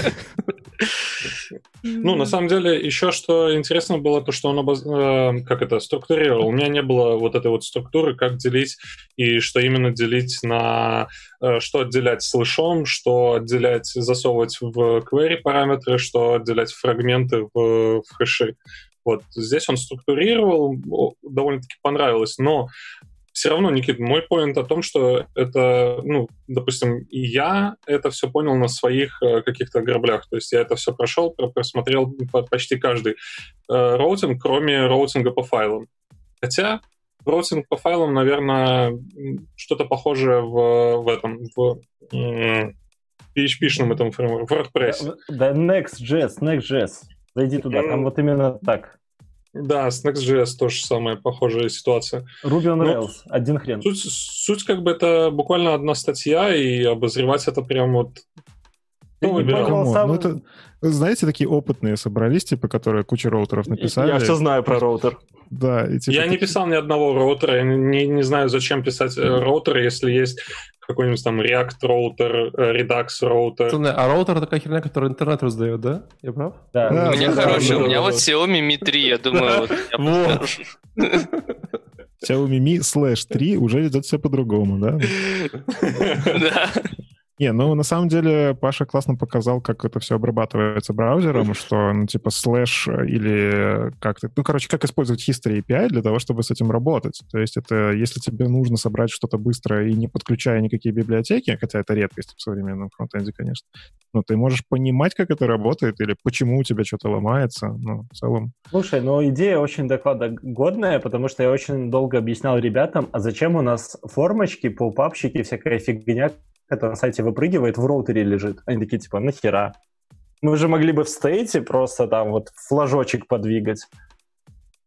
Ну, на самом деле, еще что интересно было, то, что он обоз... Э, как это, структурировал. У меня не было вот этой вот структуры, как делить и что именно делить на... Э, что отделять слэшом, что отделять, засовывать в query параметры, что отделять фрагменты в, в хэши. Вот здесь он структурировал, довольно-таки понравилось, но все равно, Никит, мой point о том, что это, ну, допустим, и я это все понял на своих э, каких-то граблях. То есть я это все прошел, просмотрел почти каждый э, роутинг, кроме роутинга по файлам. Хотя роутинг по файлам, наверное, что-то похожее в, в этом, в PHP-шном этом фреймворке, в WordPress. Да, Next.js, Next.js. Зайди туда, там вот именно так. Да, с Next.js тоже самая похожая ситуация. Ruby on Rails, Но один хрен. Суть, суть как бы это буквально одна статья, и обозревать это прям вот... Ну, сам... ну, это, знаете, такие опытные собрались, типа, которые кучу роутеров написали. Я все знаю про роутер. Да. И, типа, я не писал ни одного роутера, я не, не знаю, зачем писать mm-hmm. роутер, если есть какой-нибудь там React роутер, э, Redux роутер. А роутер такая херня, которая интернет раздает, да? Я прав? Да. да у меня да, хороший, да, у меня вот Xiaomi Mi 3, я думаю, вот. [LAUGHS] Xiaomi Mi Slash 3 уже ведет себя по-другому, да? [LAUGHS] Да. Не, ну на самом деле Паша классно показал, как это все обрабатывается браузером, что, ну, типа, слэш или как-то... Ну, короче, как использовать History API для того, чтобы с этим работать. То есть это, если тебе нужно собрать что-то быстро и не подключая никакие библиотеки, хотя это редкость в современном фронтенде, конечно, но ты можешь понимать, как это работает или почему у тебя что-то ломается, ну, в целом. Слушай, ну, идея очень докладогодная, потому что я очень долго объяснял ребятам, а зачем у нас формочки, попапщики, всякая фигня, это на сайте выпрыгивает, в роутере лежит. Они такие, типа, нахера? Мы же могли бы в стейте просто там вот флажочек подвигать.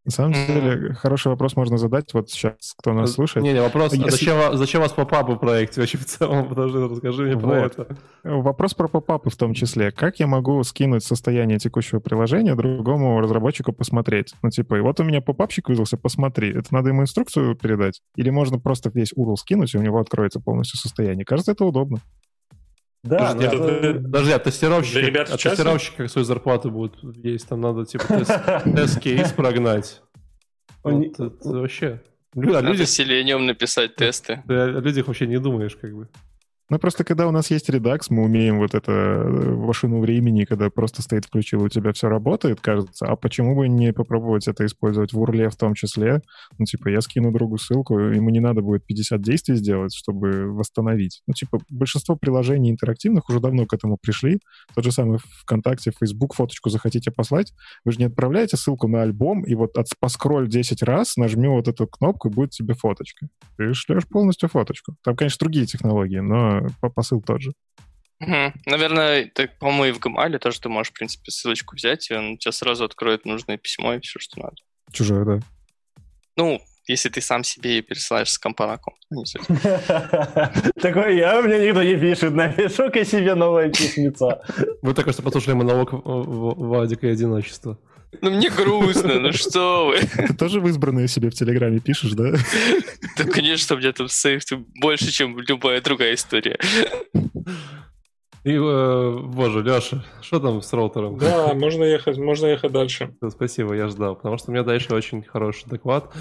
На самом деле, хороший вопрос можно задать вот сейчас, кто нас слушает. Не-не, вопрос, Если... зачем, зачем у вас попапы в проекте вообще в целом? Подожди, расскажи мне вот. про это. Вопрос про попапы в том числе. Как я могу скинуть состояние текущего приложения другому разработчику посмотреть? Ну, типа, и вот у меня попапчик вызвался, посмотри. Это надо ему инструкцию передать? Или можно просто весь URL скинуть, и у него откроется полностью состояние? Кажется, это удобно. Да, Подожди, это... а, подожди, а тестировщики, ребят а тестировщики как свою зарплату будут есть? Там надо типа тест-кейс [LAUGHS] прогнать. Вот это вообще... Надо люди... селением написать тесты. Ты о людях вообще не думаешь, как бы. Ну, просто когда у нас есть редакс, мы умеем вот это э, машину времени, когда просто стоит включил, у тебя все работает, кажется. А почему бы не попробовать это использовать в урле в том числе? Ну, типа, я скину другу ссылку, ему не надо будет 50 действий сделать, чтобы восстановить. Ну, типа, большинство приложений интерактивных уже давно к этому пришли. Тот же самый ВКонтакте, Facebook фоточку захотите послать, вы же не отправляете ссылку на альбом, и вот от, поскроль 10 раз, нажми вот эту кнопку, и будет тебе фоточка. Ты шлешь полностью фоточку. Там, конечно, другие технологии, но посыл тот же. Угу. Наверное, так, по-моему, и в Гамале тоже ты можешь, в принципе, ссылочку взять, и он тебе сразу откроет нужное письмо и все, что надо. Чужое, да. Ну, если ты сам себе и пересылаешь с компа на комп. [LAUGHS] Такой я, мне никто не пишет, напишу-ка себе новое письмецо. [LAUGHS] Вы только что послушали монолог Вадика и одиночества. Ну, мне грустно, ну что вы. Ты тоже в избранные себе в Телеграме пишешь, да? Да, конечно, у меня там сейф больше, чем любая другая история. И, э, боже, Леша, что там с роутером? Да, можно ехать, можно ехать дальше. Спасибо, я ждал, потому что у меня дальше очень хороший доклад.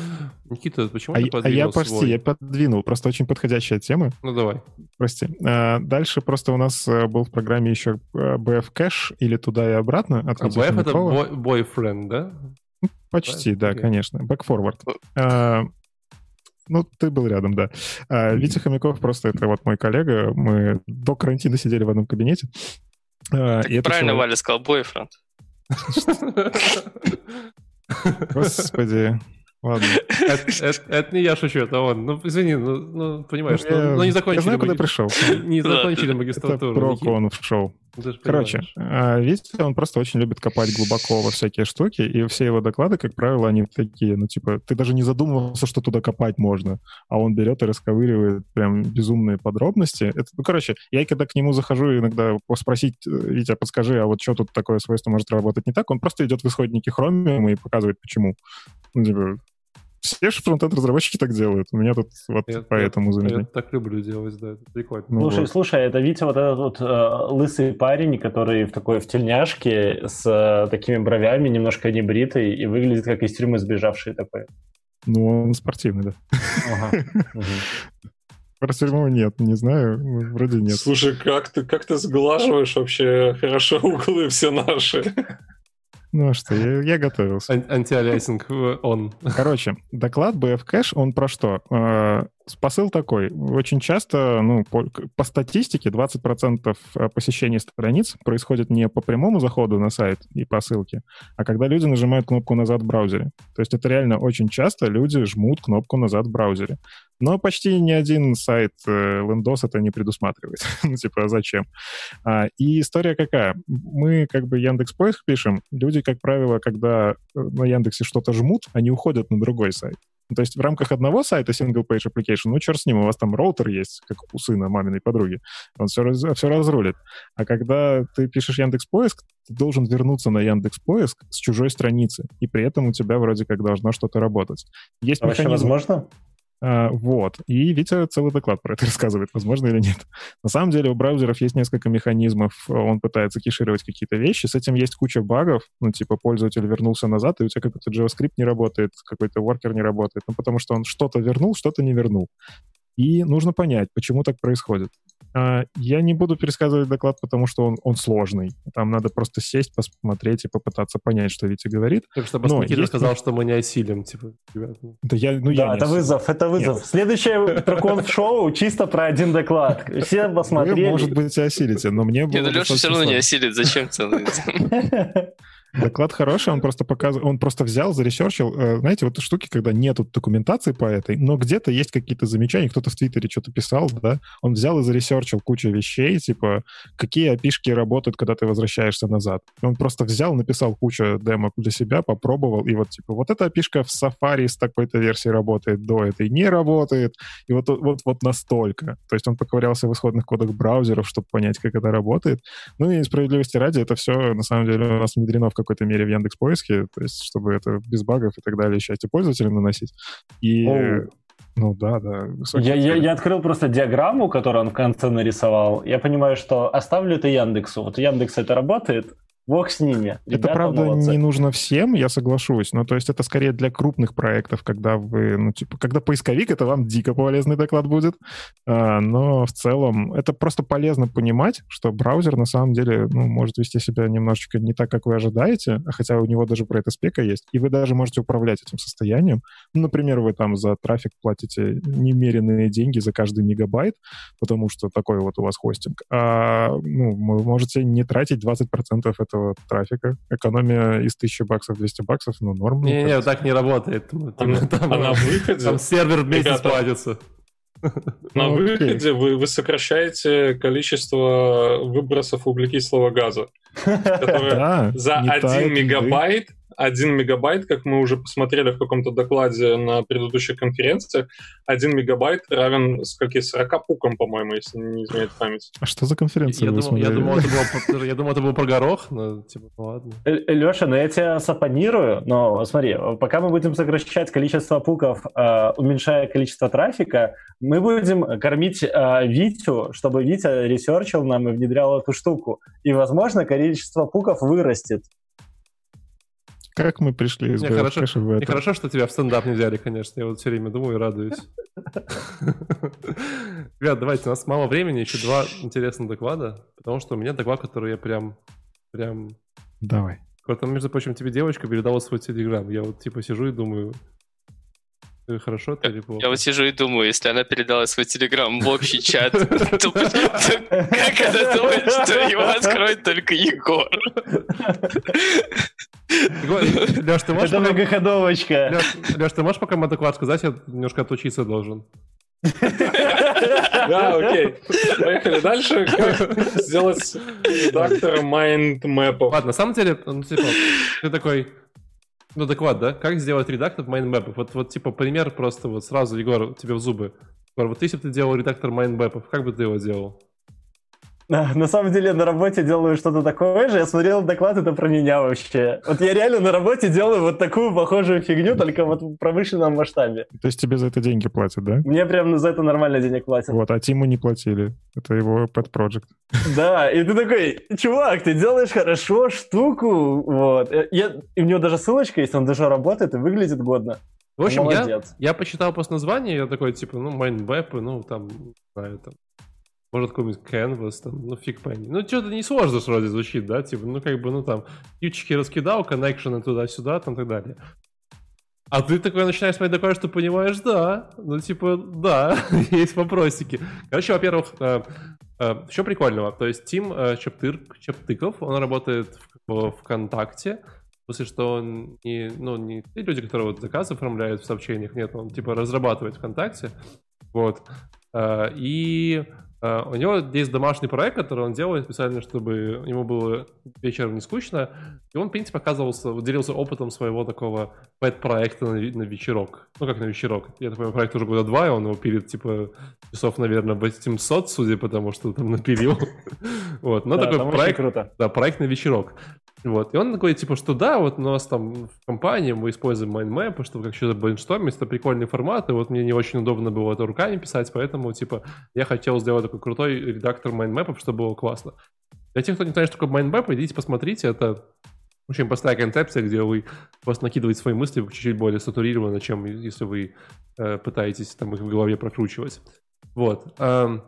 Никита, почему а ты подвинул А я почти, свой? я подвинул, просто очень подходящая тема. Ну, давай. Прости. А, дальше просто у нас э, был в программе еще BF Cache или туда и обратно. От а BF это boyfriend, да? Почти, да, okay. конечно. Back forward. Ну, ты был рядом, да. А, Витя Хомяков просто это вот мой коллега. Мы до карантина сидели в одном кабинете. А, и правильно человек... Валя сказал, бойфренд. Господи. Ладно. Это, это, это не я шучу, это он. Ну, извини, ну, ну понимаешь, ну, ну не закончили. Я знаю, куда пришел. Не закончили магистратуру. Это про он шоу. Короче, а, видите, он просто очень любит копать глубоко во всякие штуки, и все его доклады, как правило, они такие, ну, типа, ты даже не задумывался, что туда копать можно, а он берет и расковыривает прям безумные подробности. Это, ну, короче, я когда к нему захожу иногда спросить, э, Витя, подскажи, а вот что тут такое свойство может работать не так, он просто идет в исходники Chromium и показывает, почему. Ну, типа, все же фронтенд-разработчики так делают. У меня тут вот я, поэтому замечательно. Я так люблю делать, да, это прикольно. Ну, слушай, вот. слушай, это Витя вот этот вот э, лысый парень, который в такой в тельняшке с э, такими бровями, немножко небритый и выглядит как из тюрьмы сбежавший такой. Ну, он спортивный, да. Ага. [LAUGHS] Про тюрьму нет, не знаю, вроде нет. Слушай, как ты, как ты сглаживаешь вообще хорошо углы все наши? Ну а что, я, я готовился. Ан- антиалиасинг э, он. Короче, доклад BF Cache, он про что? Э, посыл такой. Очень часто, ну, по, по статистике, 20% э, посещений страниц происходит не по прямому заходу на сайт и по ссылке, а когда люди нажимают кнопку «назад» в браузере. То есть это реально очень часто люди жмут кнопку «назад» в браузере. Но почти ни один сайт э, Windows это не предусматривает. [LAUGHS] ну, типа, а зачем? А, и история какая? Мы как бы Яндекс Поиск пишем. Люди, как правило, когда на Яндексе что-то жмут, они уходят на другой сайт. Ну, то есть в рамках одного сайта single page application, ну, черт с ним, у вас там роутер есть, как у сына маминой подруги, он все, раз, все разрулит. А когда ты пишешь Яндекс Поиск, ты должен вернуться на Яндекс Поиск с чужой страницы, и при этом у тебя вроде как должно что-то работать. Есть а механизм... возможно? А, вот. И Витя целый доклад про это [LAUGHS] рассказывает, возможно или нет. На самом деле у браузеров есть несколько механизмов. Он пытается кешировать какие-то вещи. С этим есть куча багов. Ну, типа, пользователь вернулся назад, и у тебя какой-то JavaScript не работает, какой-то worker не работает. Ну, потому что он что-то вернул, что-то не вернул. И нужно понять, почему так происходит. А, я не буду пересказывать доклад, потому что он, он сложный. Там надо просто сесть, посмотреть и попытаться понять, что Витя говорит. Так что Никита есть... сказал, что мы не осилим, типа, ребята. Да, я, ну, я да это вызов, это вызов. Нет. Следующее Тракон шоу чисто про один доклад. Все посмотрели. Вы, может быть, осилите, но мне было Нет, ну Леша все равно не осилит, зачем целый? [LAUGHS] Доклад хороший, он просто показывает, он просто взял, заресерчил. Э, знаете, вот штуки, когда нету документации по этой, но где-то есть какие-то замечания, кто-то в Твиттере что-то писал, да, он взял и заресерчил кучу вещей, типа, какие опишки работают, когда ты возвращаешься назад. Он просто взял, написал кучу демок для себя, попробовал, и вот, типа, вот эта опишка в Safari с такой-то версией работает, до этой не работает, и вот, вот, вот настолько. То есть он поковырялся в исходных кодах браузеров, чтобы понять, как это работает. Ну и справедливости ради, это все, на самом деле, у нас внедрено в какой-то мере в Яндекс Поиске, то есть чтобы это без багов и так далее счастье пользователям наносить. И Оу. Ну да, да. Я, я, я открыл просто диаграмму, которую он в конце нарисовал. Я понимаю, что оставлю это Яндексу. Вот у Яндекса это работает, Бог с ними. Ребята это, правда, молодцы. не нужно всем, я соглашусь. Но то есть это скорее для крупных проектов, когда вы, ну, типа, когда поисковик, это вам дико полезный доклад будет. А, но в целом это просто полезно понимать, что браузер на самом деле, ну, может вести себя немножечко не так, как вы ожидаете, хотя у него даже про это спека есть, и вы даже можете управлять этим состоянием. Ну, например, вы там за трафик платите немеренные деньги за каждый мегабайт, потому что такой вот у вас хостинг. А, ну, вы можете не тратить 20% этого этого трафика. Экономия из 1000 баксов 200 баксов, ну, норм. Не-не, так не работает. Ну, а, там, [LAUGHS] а на выходе... Там сервер в месяц платится. На ну, выходе вы, вы сокращаете количество выбросов углекислого газа, [LAUGHS] которое за 1 мегабайт 1 мегабайт, как мы уже посмотрели в каком-то докладе на предыдущей конференции, 1 мегабайт равен скольки, 40 пукам, по-моему, если не изменяет память. А что за конференция? Я, думал, [LAUGHS] я, думал, это было, я думал, это был про горох, но типа, ну ладно. Леша, ну я тебе оппонирую, но смотри, пока мы будем сокращать количество пуков, э, уменьшая количество трафика, мы будем кормить э, Витю, чтобы Витя ресерчил нам и внедрял эту штуку. И, возможно, количество пуков вырастет. Как мы пришли из не, хорошо, в это? Не хорошо, что тебя в стендап не взяли, конечно. Я вот все время думаю и радуюсь. [LAUGHS] Ребят, давайте, у нас мало времени, еще два интересных доклада, потому что у меня доклад, который я прям... прям... Давай. Вот, между прочим, тебе девочка передала свой телеграм. Я вот типа сижу и думаю, Хорошо это или плохо? Я вот сижу и думаю, если она передала свой телеграм в общий чат, [LAUGHS] то как она думает, что его откроет только Егор? [LAUGHS] Леш, ты можешь... Это многоходовочка. Леш, ты можешь пока доклад сказать? Я немножко отлучиться должен. Да, [LAUGHS] окей. Поехали дальше. сделать редактор майндмэпов. Ладно, на самом деле, ну, типа, ты такой, ну, доклад, да? Как сделать редактор майндмэпов? Вот, вот, типа, пример просто вот сразу, Егор, тебе в зубы. Егор, вот если бы ты делал редактор майндмэпов, как бы ты его делал? [LAUGHS] На самом деле на работе делаю что-то такое же. Я смотрел доклад, это про меня вообще. Вот я реально на работе делаю вот такую похожую фигню, только вот в промышленном масштабе. То есть тебе за это деньги платят, да? Мне прям за это нормально денег платят. Вот, а Тиму не платили. Это его pet project. [LAUGHS] Да, и ты такой, чувак, ты делаешь хорошо штуку. Вот. Я, и у него даже ссылочка есть, он даже работает и выглядит годно. В общем, я, я почитал просто название, я такой, типа, ну, майнбэпы, ну, там, знаю, там, может, какой-нибудь Canvas, там, ну, фиг пойми. Ну, что-то не сложно вроде звучит, да, типа, ну, как бы, ну, там, ключики раскидал, коннекшены туда-сюда, там, и так далее. А ты такой начинаешь смотреть такое, что понимаешь, да, ну, типа, да, [LAUGHS] есть вопросики. Короче, во-первых, э, э, что прикольного, то есть Тим э, Чептыков, он работает в, ВКонтакте, смысле, что он не, ну, не те люди, которые вот заказы оформляют в сообщениях, нет, он, типа, разрабатывает ВКонтакте, вот, э, и Э, у него есть домашний проект, который он делает специально, чтобы ему было вечером не скучно. И он, в принципе, оказывался, делился опытом своего такого пэт-проекта на, на вечерок. Ну, как на вечерок. Я такой проект уже года два, и он его пилит, типа, часов, наверное, 800, судя по тому, что там [LAUGHS] напилил. Вот, но такой проект, да, проект на вечерок. Вот. И он такой, типа, что да, вот у нас там в компании мы используем mindmap, чтобы как что-то брейнштормить, это прикольный формат, и вот мне не очень удобно было это руками писать, поэтому, типа, я хотел сделать такой крутой редактор mindmap, чтобы было классно. Для тех, кто не знает, что такое mindmap, идите посмотрите, это очень простая концепция, где вы просто накидываете свои мысли чуть-чуть более структурированно, чем если вы э, пытаетесь там их в голове прокручивать. Вот. Эм,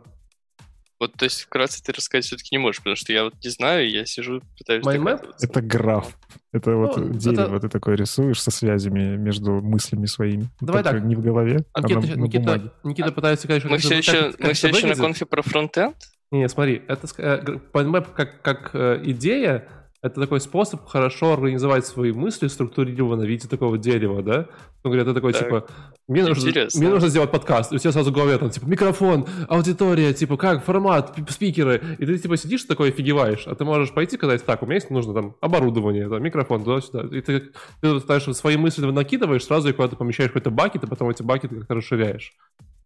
вот, то есть, вкратце ты рассказать все-таки не можешь, потому что я вот не знаю, я сижу, пытаюсь... Mindmap? Это граф. Это ну, вот дерево это... ты такое рисуешь со связями между мыслями своими. Давай так. не в голове, а, Никита, на, Никита, на бумаге. Никита пытается сказать, что... Мы все еще, мы все еще на конфе про фронтенд? Не, смотри, это э, Mindmap как, как э, идея, это такой способ хорошо организовать свои мысли структурированно в виде такого дерева, да? Он говорит, это такой, так. типа, мне нужно, мне нужно сделать подкаст. И у тебя сразу в голове там, типа, микрофон, аудитория, типа, как, формат, спикеры. И ты, типа, сидишь такой офигеваешь. А ты можешь пойти сказать, так, у меня есть, нужно там оборудование, там, микрофон, туда-сюда. И ты, ты, ты свои мысли накидываешь, сразу их куда-то помещаешь в какой-то бакет, и потом эти бакеты как-то расширяешь.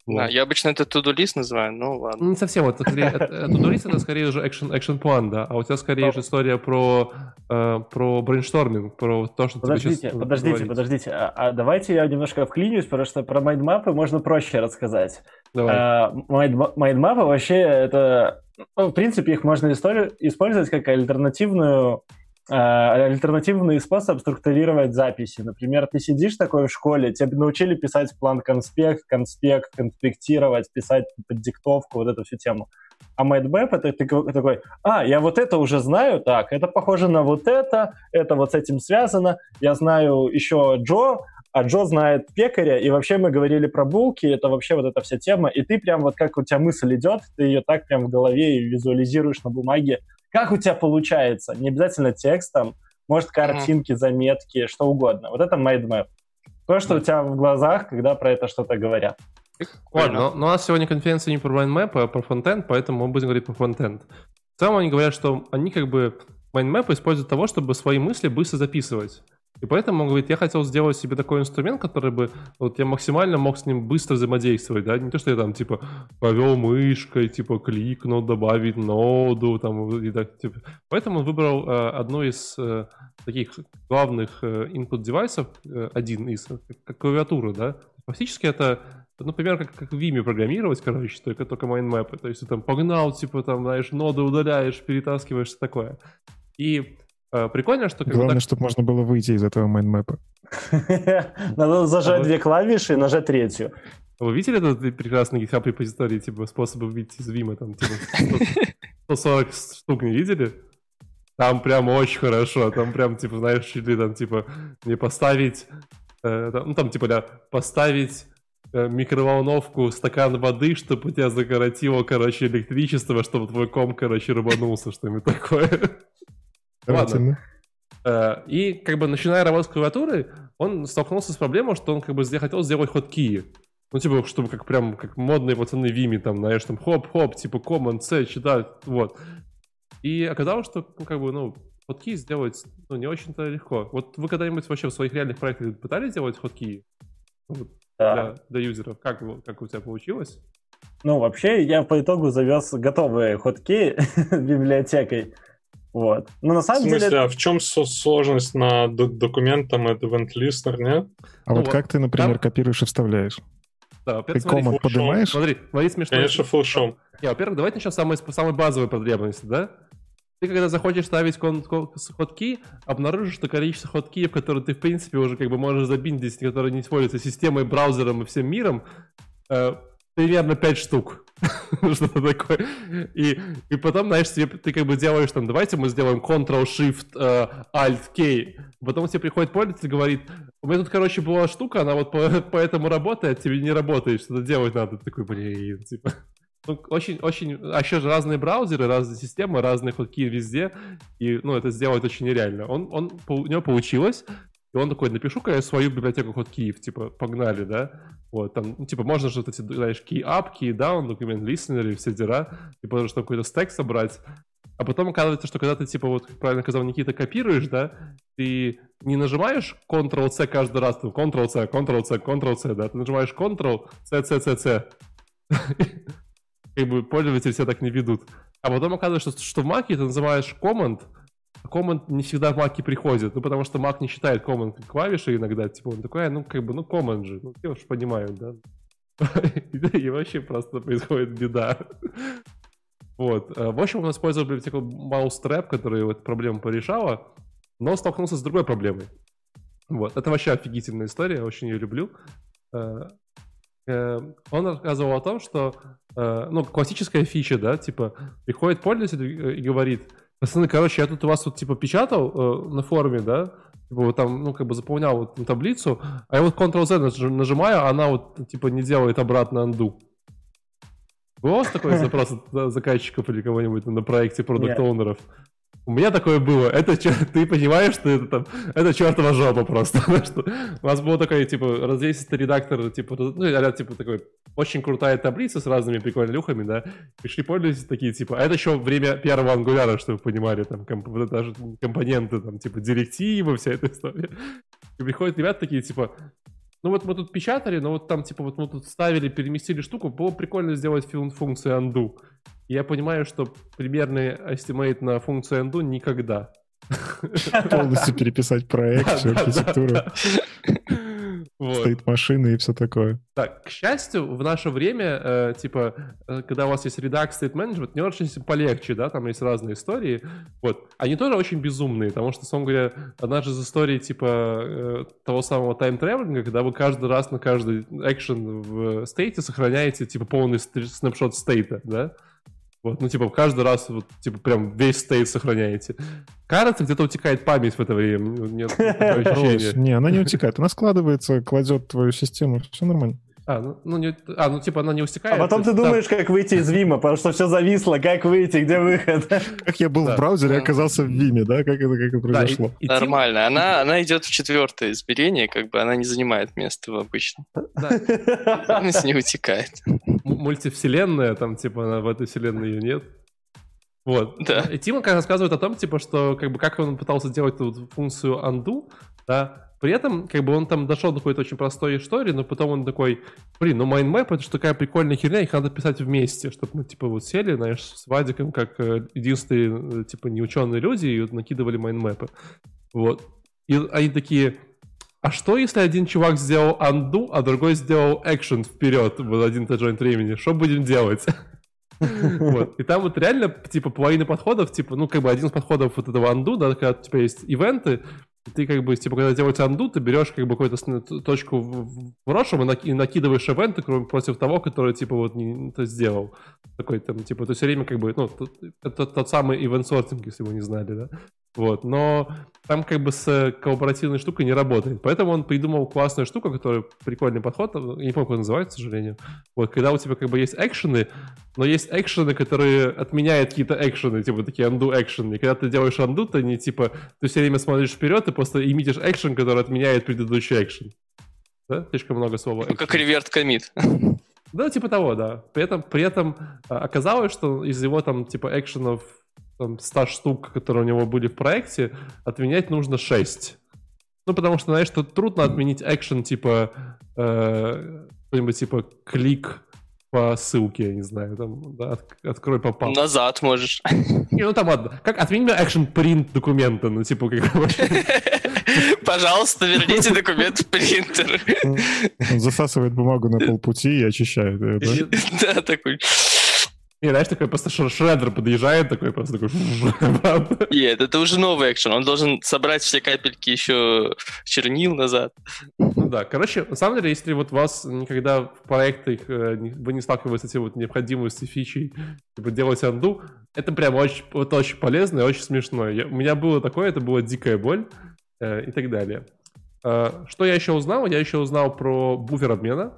Да, я обычно это to-do list называю, ну ладно. Не совсем, это скорее, to-do list это скорее уже action, action план, да, а у тебя скорее же история про, э, про brainstorming, про то, что подождите, Подождите, говорить. подождите, а, а давайте я немножко вклинюсь, потому что про майндмапы можно проще рассказать. Давай. А, майндмапы вообще это, ну, в принципе, их можно использовать как альтернативную э, альтернативный способ структурировать записи. Например, ты сидишь такой в школе, тебе научили писать план конспект, конспект, конспектировать, писать под диктовку, вот эту всю тему. А MindMap это ты такой, а, я вот это уже знаю, так, это похоже на вот это, это вот с этим связано, я знаю еще Джо, а Джо знает пекаря, и вообще мы говорили про булки, это вообще вот эта вся тема, и ты прям вот как у тебя мысль идет, ты ее так прям в голове и визуализируешь на бумаге, как у тебя получается, не обязательно текстом, может картинки, заметки, что угодно. Вот это mindmap. То, что у тебя в глазах, когда про это что-то говорят. Ладно, но, но у нас сегодня конференция не про mindmap, а про фронтенд, поэтому мы будем говорить про фронтенд. В целом они говорят, что они как бы mindmap используют для того, чтобы свои мысли быстро записывать. И поэтому он говорит, я хотел сделать себе такой инструмент, который бы, вот я максимально мог с ним быстро взаимодействовать, да, не то, что я там, типа, повел мышкой, типа, кликнул, добавить ноду, там, и так, типа. Поэтому он выбрал э, одну из э, таких главных э, input девайсов, э, один из, как клавиатуру, да. Фактически это например, как, как в Vime программировать, короче, только, только майнмэпы. То есть ты там погнал, типа, там, знаешь, ноды удаляешь, перетаскиваешь, что такое. И Э, прикольно, что... Главное, так... чтобы можно было выйти из этого майнмэпа. [LAUGHS] Надо зажать а две клавиши и нажать третью. Вы видели этот прекрасный GitHub репозиторий, типа, способы выйти из Vim, там, типа, 140 [LAUGHS] штук не видели? Там прям очень хорошо, там прям, типа, знаешь, чуть ли там, типа, не поставить, э, там, ну, там, типа, да, поставить э, микроволновку, стакан воды, чтобы у тебя закоротило, короче, электричество, чтобы твой ком, короче, рыбанулся, что-нибудь такое. [LAUGHS] Ладно. Э, и как бы начиная работать с клавиатурой, он столкнулся с проблемой, что он как бы хотел сделать хоткии. Ну, типа, чтобы как прям, как модные пацаны в Виме, там, знаешь, там, хоп-хоп, типа, Command C, читать, вот. И оказалось, что, ну, как бы, ну, хоткии сделать, ну, не очень-то легко. Вот вы когда-нибудь вообще в своих реальных проектах пытались делать хоткии? Ну, да. Для, для юзеров. Как, как у тебя получилось? Ну, вообще, я по итогу завез готовые ходки [LAUGHS] библиотекой. Вот. Но на самом в смысле, деле... а в чем сложность на документам это event listener, нет? А ну вот, вот как ты, например, там... копируешь и вставляешь? Да, ты команд поднимаешь? Смотри, смотри, смешно. Конечно, флешом. Не, во-первых, давайте начнем с самой, самой базовой потребности, да? Ты когда захочешь ставить ходки, обнаружишь, что количество ходкиев, которые ты, в принципе, уже как бы можешь забиндить, которые не используются системой, браузером и всем миром, э, примерно 5 штук. [LAUGHS] Что-то такое. И, и потом, знаешь, тебе, ты как бы делаешь там, давайте мы сделаем Ctrl-Shift-Alt-K. Э, потом тебе приходит пользователь и говорит, у меня тут, короче, была штука, она вот по, [LAUGHS] по этому работает, тебе не работает, что-то делать надо. Ты такой, блин, типа... Ну, очень, очень, а еще же разные браузеры, разные системы, разные ходки везде, и, ну, это сделать очень нереально. Он, он, у него получилось, и он такой, напишу-ка я свою библиотеку ход Киев, типа, погнали, да? Вот, там, ну, типа, можно же вот эти, знаешь, key up, key down, документ listener и все дела, типа, можно какой-то стек собрать. А потом оказывается, что когда ты, типа, вот, правильно сказал Никита, копируешь, да, ты не нажимаешь Ctrl-C каждый раз, ты Ctrl-C, Ctrl-C, Ctrl-C, да, ты нажимаешь Ctrl-C, C, C, C. [LAUGHS] Как бы пользователи себя так не ведут. А потом оказывается, что, что в Mac ты называешь Command, Command не всегда в Mac приходит, ну, потому что Mac не считает Command клавиши иногда, типа, он такой, «А, ну, как бы, ну, Command же, ну, все уж понимают, да. [LAUGHS] И вообще просто происходит беда. Вот. Э, в общем, он использовал библиотеку Mousetrap, которая эту проблему порешала, но столкнулся с другой проблемой. Вот. Это вообще офигительная история, я очень ее люблю. Э, э, он рассказывал о том, что, ну, классическая фича, да, типа, приходит пользователь и говорит, Пацаны, короче, я тут у вас вот типа печатал э, на форуме, да, типа вот там, ну, как бы заполнял вот таблицу, а я вот Ctrl-Z нажимаю, а она вот типа не делает обратно. Был у вас такой запрос от заказчиков или кого-нибудь на проекте продукт-оунеров? Yeah. У меня такое было. Это [LAUGHS] ты понимаешь, что это там, это чертова жопа просто. [LAUGHS] у нас был такой, типа, развесистый редактор, типа, ну, а типа, такой, очень крутая таблица с разными прикольными люхами, да. Пришли пользователи такие, типа, а это еще время первого ангуляра, чтобы вы понимали, там, комп, даже компоненты, там, типа, директивы, вся эта история. И приходят ребята такие, типа, ну вот мы тут печатали, но вот там, типа, вот мы тут ставили, переместили штуку, было прикольно сделать функцию undo. Я понимаю, что примерный estimate на функцию undo никогда. Полностью переписать проект, всю архитектуру. Вот. Стоит машина и все такое. Так, к счастью, в наше время, э, типа, э, когда у вас есть Redux State Management, не очень полегче, да, там есть разные истории. Вот. Они тоже очень безумные, потому что, собственно говоря, одна же из историй, типа, э, того самого тайм-тревелинга, когда вы каждый раз на каждый экшен в стейте сохраняете, типа, полный снапшот стейта, да? Вот, ну, типа, каждый раз, вот, типа, прям весь стейт сохраняете. Кажется, где-то утекает память в это время. Нет [LAUGHS] Не, она не утекает. Она складывается, кладет твою систему. Все нормально. А, ну, ну, не, а, ну типа она не устекает. А потом ты думаешь, как выйти из Вима, потому что все зависло, как выйти, где выход. Как я был да. в браузере, оказался в Виме, да? Как это, как это произошло? Да, и, и Нормально. Тем... Она, она идет в четвертое измерение, как бы она не занимает место в обычном. Да. [LAUGHS] Она не утекает. Мультивселенная, там, типа, она, в этой вселенной ее нет. Вот. Да. И Тима как рассказывает о том, типа, что как бы как он пытался сделать эту функцию undo, да, при этом, как бы он там дошел до какой-то очень простой истории, но потом он такой, блин, ну mind map это же такая прикольная херня, их надо писать вместе, чтобы мы, типа, вот сели, знаешь, с Вадиком, как э, единственные, э, типа, неученые люди, и вот накидывали майнмэпы. Вот. И они такие, а что, если один чувак сделал undo, а другой сделал action вперед в один тот же времени? Что будем делать? [LAUGHS] Вот. И там вот реально, типа, половина подходов, типа, ну, как бы один из подходов вот этого undo, да, когда у тебя есть ивенты, ты как бы, типа, когда делаешь анду, ты берешь как бы какую-то точку в прошлом и накидываешь ивенты против того, который, типа, вот не это сделал. Такой там, типа, то все время как бы, ну, это тот самый ивент сортинг, если вы не знали, да? Вот, но там как бы с кооперативной штукой не работает. Поэтому он придумал классную штуку, которая прикольный подход, я не помню, как называется, к сожалению. Вот, когда у тебя как бы есть экшены, но есть экшены, которые отменяют какие-то экшены, типа такие undo экшены. И когда ты делаешь undo, ты не типа, ты все время смотришь вперед и просто имитишь экшен, который отменяет предыдущий экшен. Да? Слишком много слова. Ну, как реверт комит. Да, типа того, да. При этом, при этом а, оказалось, что из его там типа экшенов там, 100 штук, которые у него были в проекте, отменять нужно 6. Ну, потому что, знаешь, что трудно отменить экшен, типа, э, что-нибудь типа клик по ссылке, я не знаю, там, да, от, открой попал. Назад можешь. Не, ну там ладно. Как отмени экшен принт документа, ну, типа, как [LAUGHS] Пожалуйста, верните документ в принтер. Он засасывает бумагу на полпути и очищает ее, да? [LAUGHS] Да, такой... Не, знаешь, такой просто шредер подъезжает, такой просто такой... [LAUGHS] Нет, это уже новый экшен. Он должен собрать все капельки еще чернил назад. Ну да, короче, на самом деле, если вот вас никогда в проектах э, вы не сталкивались с этим вот необходимостью фичей, типа делать анду, это прям очень, это очень полезно и очень смешно. Я, у меня было такое, это была дикая боль э, и так далее. Э, что я еще узнал? Я еще узнал про буфер обмена.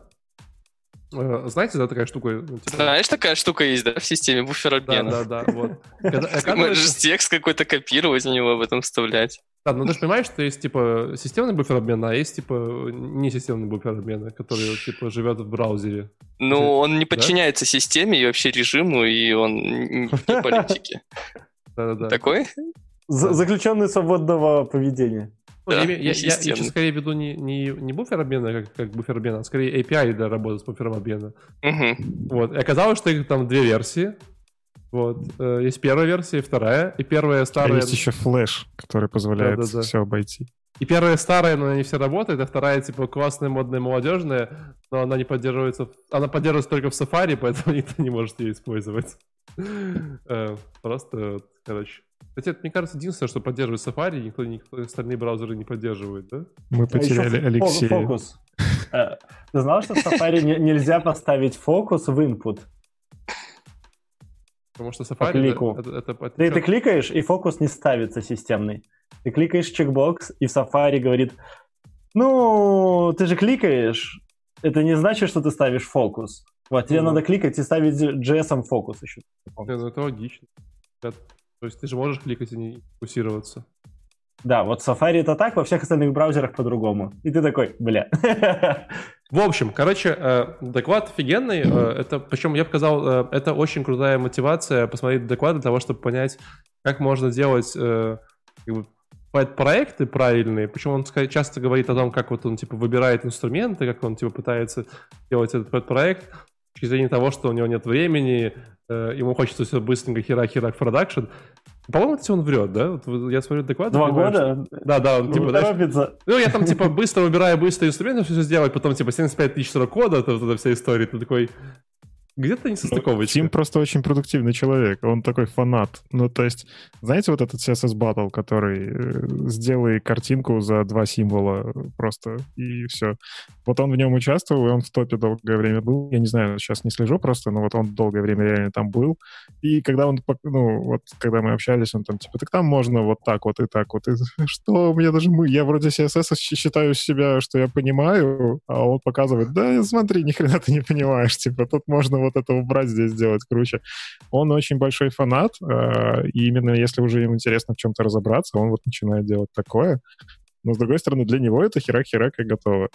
Э, знаете, да, такая штука? Ну, типа... Знаешь, такая штука есть, да, в системе буфер обмена? Да, да, да, вот. Ты можешь текст какой-то копировать у него об этом вставлять. Да, но ты же понимаешь, что есть, типа, системный буфер обмена, а есть, типа, не системный буфер обмена, который, типа, живет в браузере. Ну, он не подчиняется системе и вообще режиму, и он не политики. [LAUGHS] Да-да-да. Такой? Заключенный свободного поведения. Ну, да, я, я, я, я сейчас скорее веду не, не, не буфер обмена, как, как буфер обмена, а скорее API для работы с буфером обмена. Угу. Вот. И оказалось, что их там две версии. Вот. Э, есть первая версия и вторая. И первая а старая... А есть еще флеш, который позволяет да, да, да. все обойти. И первая старая, но не все работает, а вторая, типа, классная, модная, молодежная, но она не поддерживается... Она поддерживается только в Safari, [LAUGHS] поэтому никто не может ее использовать. Э, просто, короче, Хотя, мне кажется, единственное, что поддерживает Safari, никто, никто остальные браузеры не поддерживает, да? Мы а потеряли а Алексея. Фокус. Э, ты знал, что в Safari нельзя поставить фокус в input? Потому что Safari... По клику. Это, это, это, ты, ты кликаешь, и фокус не ставится системный. Ты кликаешь чекбокс, и в Safari говорит, ну, ты же кликаешь, это не значит, что ты ставишь фокус. Вот, тебе ну, надо кликать и ставить JS фокус еще. Это, это логично. То есть ты же можешь кликать и не фокусироваться. Да, вот Safari это так, во всех остальных браузерах по-другому. И ты такой, бля. [LAUGHS] В общем, короче, э, доклад офигенный. Э, это, причем я показал, э, это очень крутая мотивация посмотреть доклад для того, чтобы понять, как можно делать как бы, проекты правильные. Причем он часто говорит о том, как вот он типа выбирает инструменты, как он типа пытается делать этот проект с точки зрения того, что у него нет времени, ему хочется все быстренько херак-херак продакшн. По-моему, кстати, он врет, да? Вот я смотрю доклад. Два года? Да, да, он типа, знаешь, Ну, я там, типа, быстро выбираю быстрые инструменты, все сделать, потом, типа, 75 тысяч срок кода, вот эта вся история, ты такой, где-то не состыковывается. Тим просто очень продуктивный человек, он такой фанат. Ну, то есть, знаете вот этот CSS Battle, который э, сделай картинку за два символа просто, и все. Вот он в нем участвовал, и он в топе долгое время был. Я не знаю, сейчас не слежу просто, но вот он долгое время реально там был. И когда он, ну, вот, когда мы общались, он там, типа, так там можно вот так вот и так вот. И, [LAUGHS] что, мне даже мы, я вроде CSS считаю себя, что я понимаю, а он показывает, да, смотри, ни хрена ты не понимаешь, типа, тут можно вот это убрать, здесь сделать круче. Он очень большой фанат, э, и именно если уже ему интересно в чем-то разобраться, он вот начинает делать такое. Но, с другой стороны, для него это херак-херак и готово.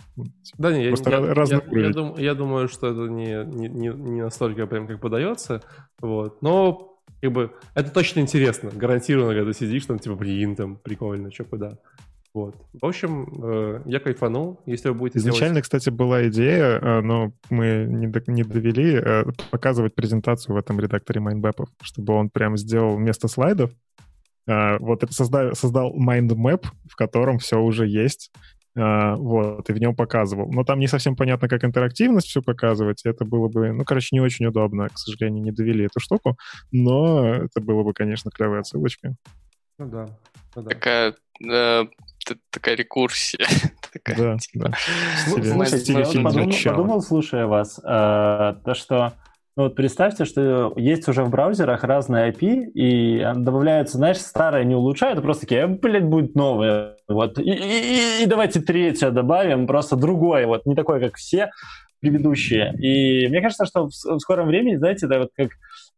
Да, не, Просто я, разный я, я, дум, я думаю, что это не, не, не настолько прям как подается, вот. Но как бы это точно интересно, гарантированно, когда сидишь там, типа, блин, там, прикольно, что куда. Вот. В общем, э, я кайфанул. Если вы будете Изначально, делать... кстати, была идея, э, но мы не, до, не довели, э, показывать презентацию в этом редакторе майндмэпов, чтобы он прям сделал вместо слайдов, вот создал, создал mind map, в котором все уже есть, вот, и в нем показывал. Но там не совсем понятно, как интерактивность все показывать, это было бы, ну, короче, не очень удобно, к сожалению, не довели эту штуку, но это было бы, конечно, клевая ссылочка. Ну да. Ну, да. Такая э, такая рекурсия. [LAUGHS] Да, да. Слушайте, подумал, подумал, слушая вас, э, то, что ну вот представьте, что есть уже в браузерах разные API, и добавляются, знаешь, старое не улучшают, а просто такие, «Э, блядь, будет новое. Вот. И, и, и давайте третье добавим, просто другое, вот не такое, как все предыдущие. И мне кажется, что в, в скором времени, знаете, да, вот как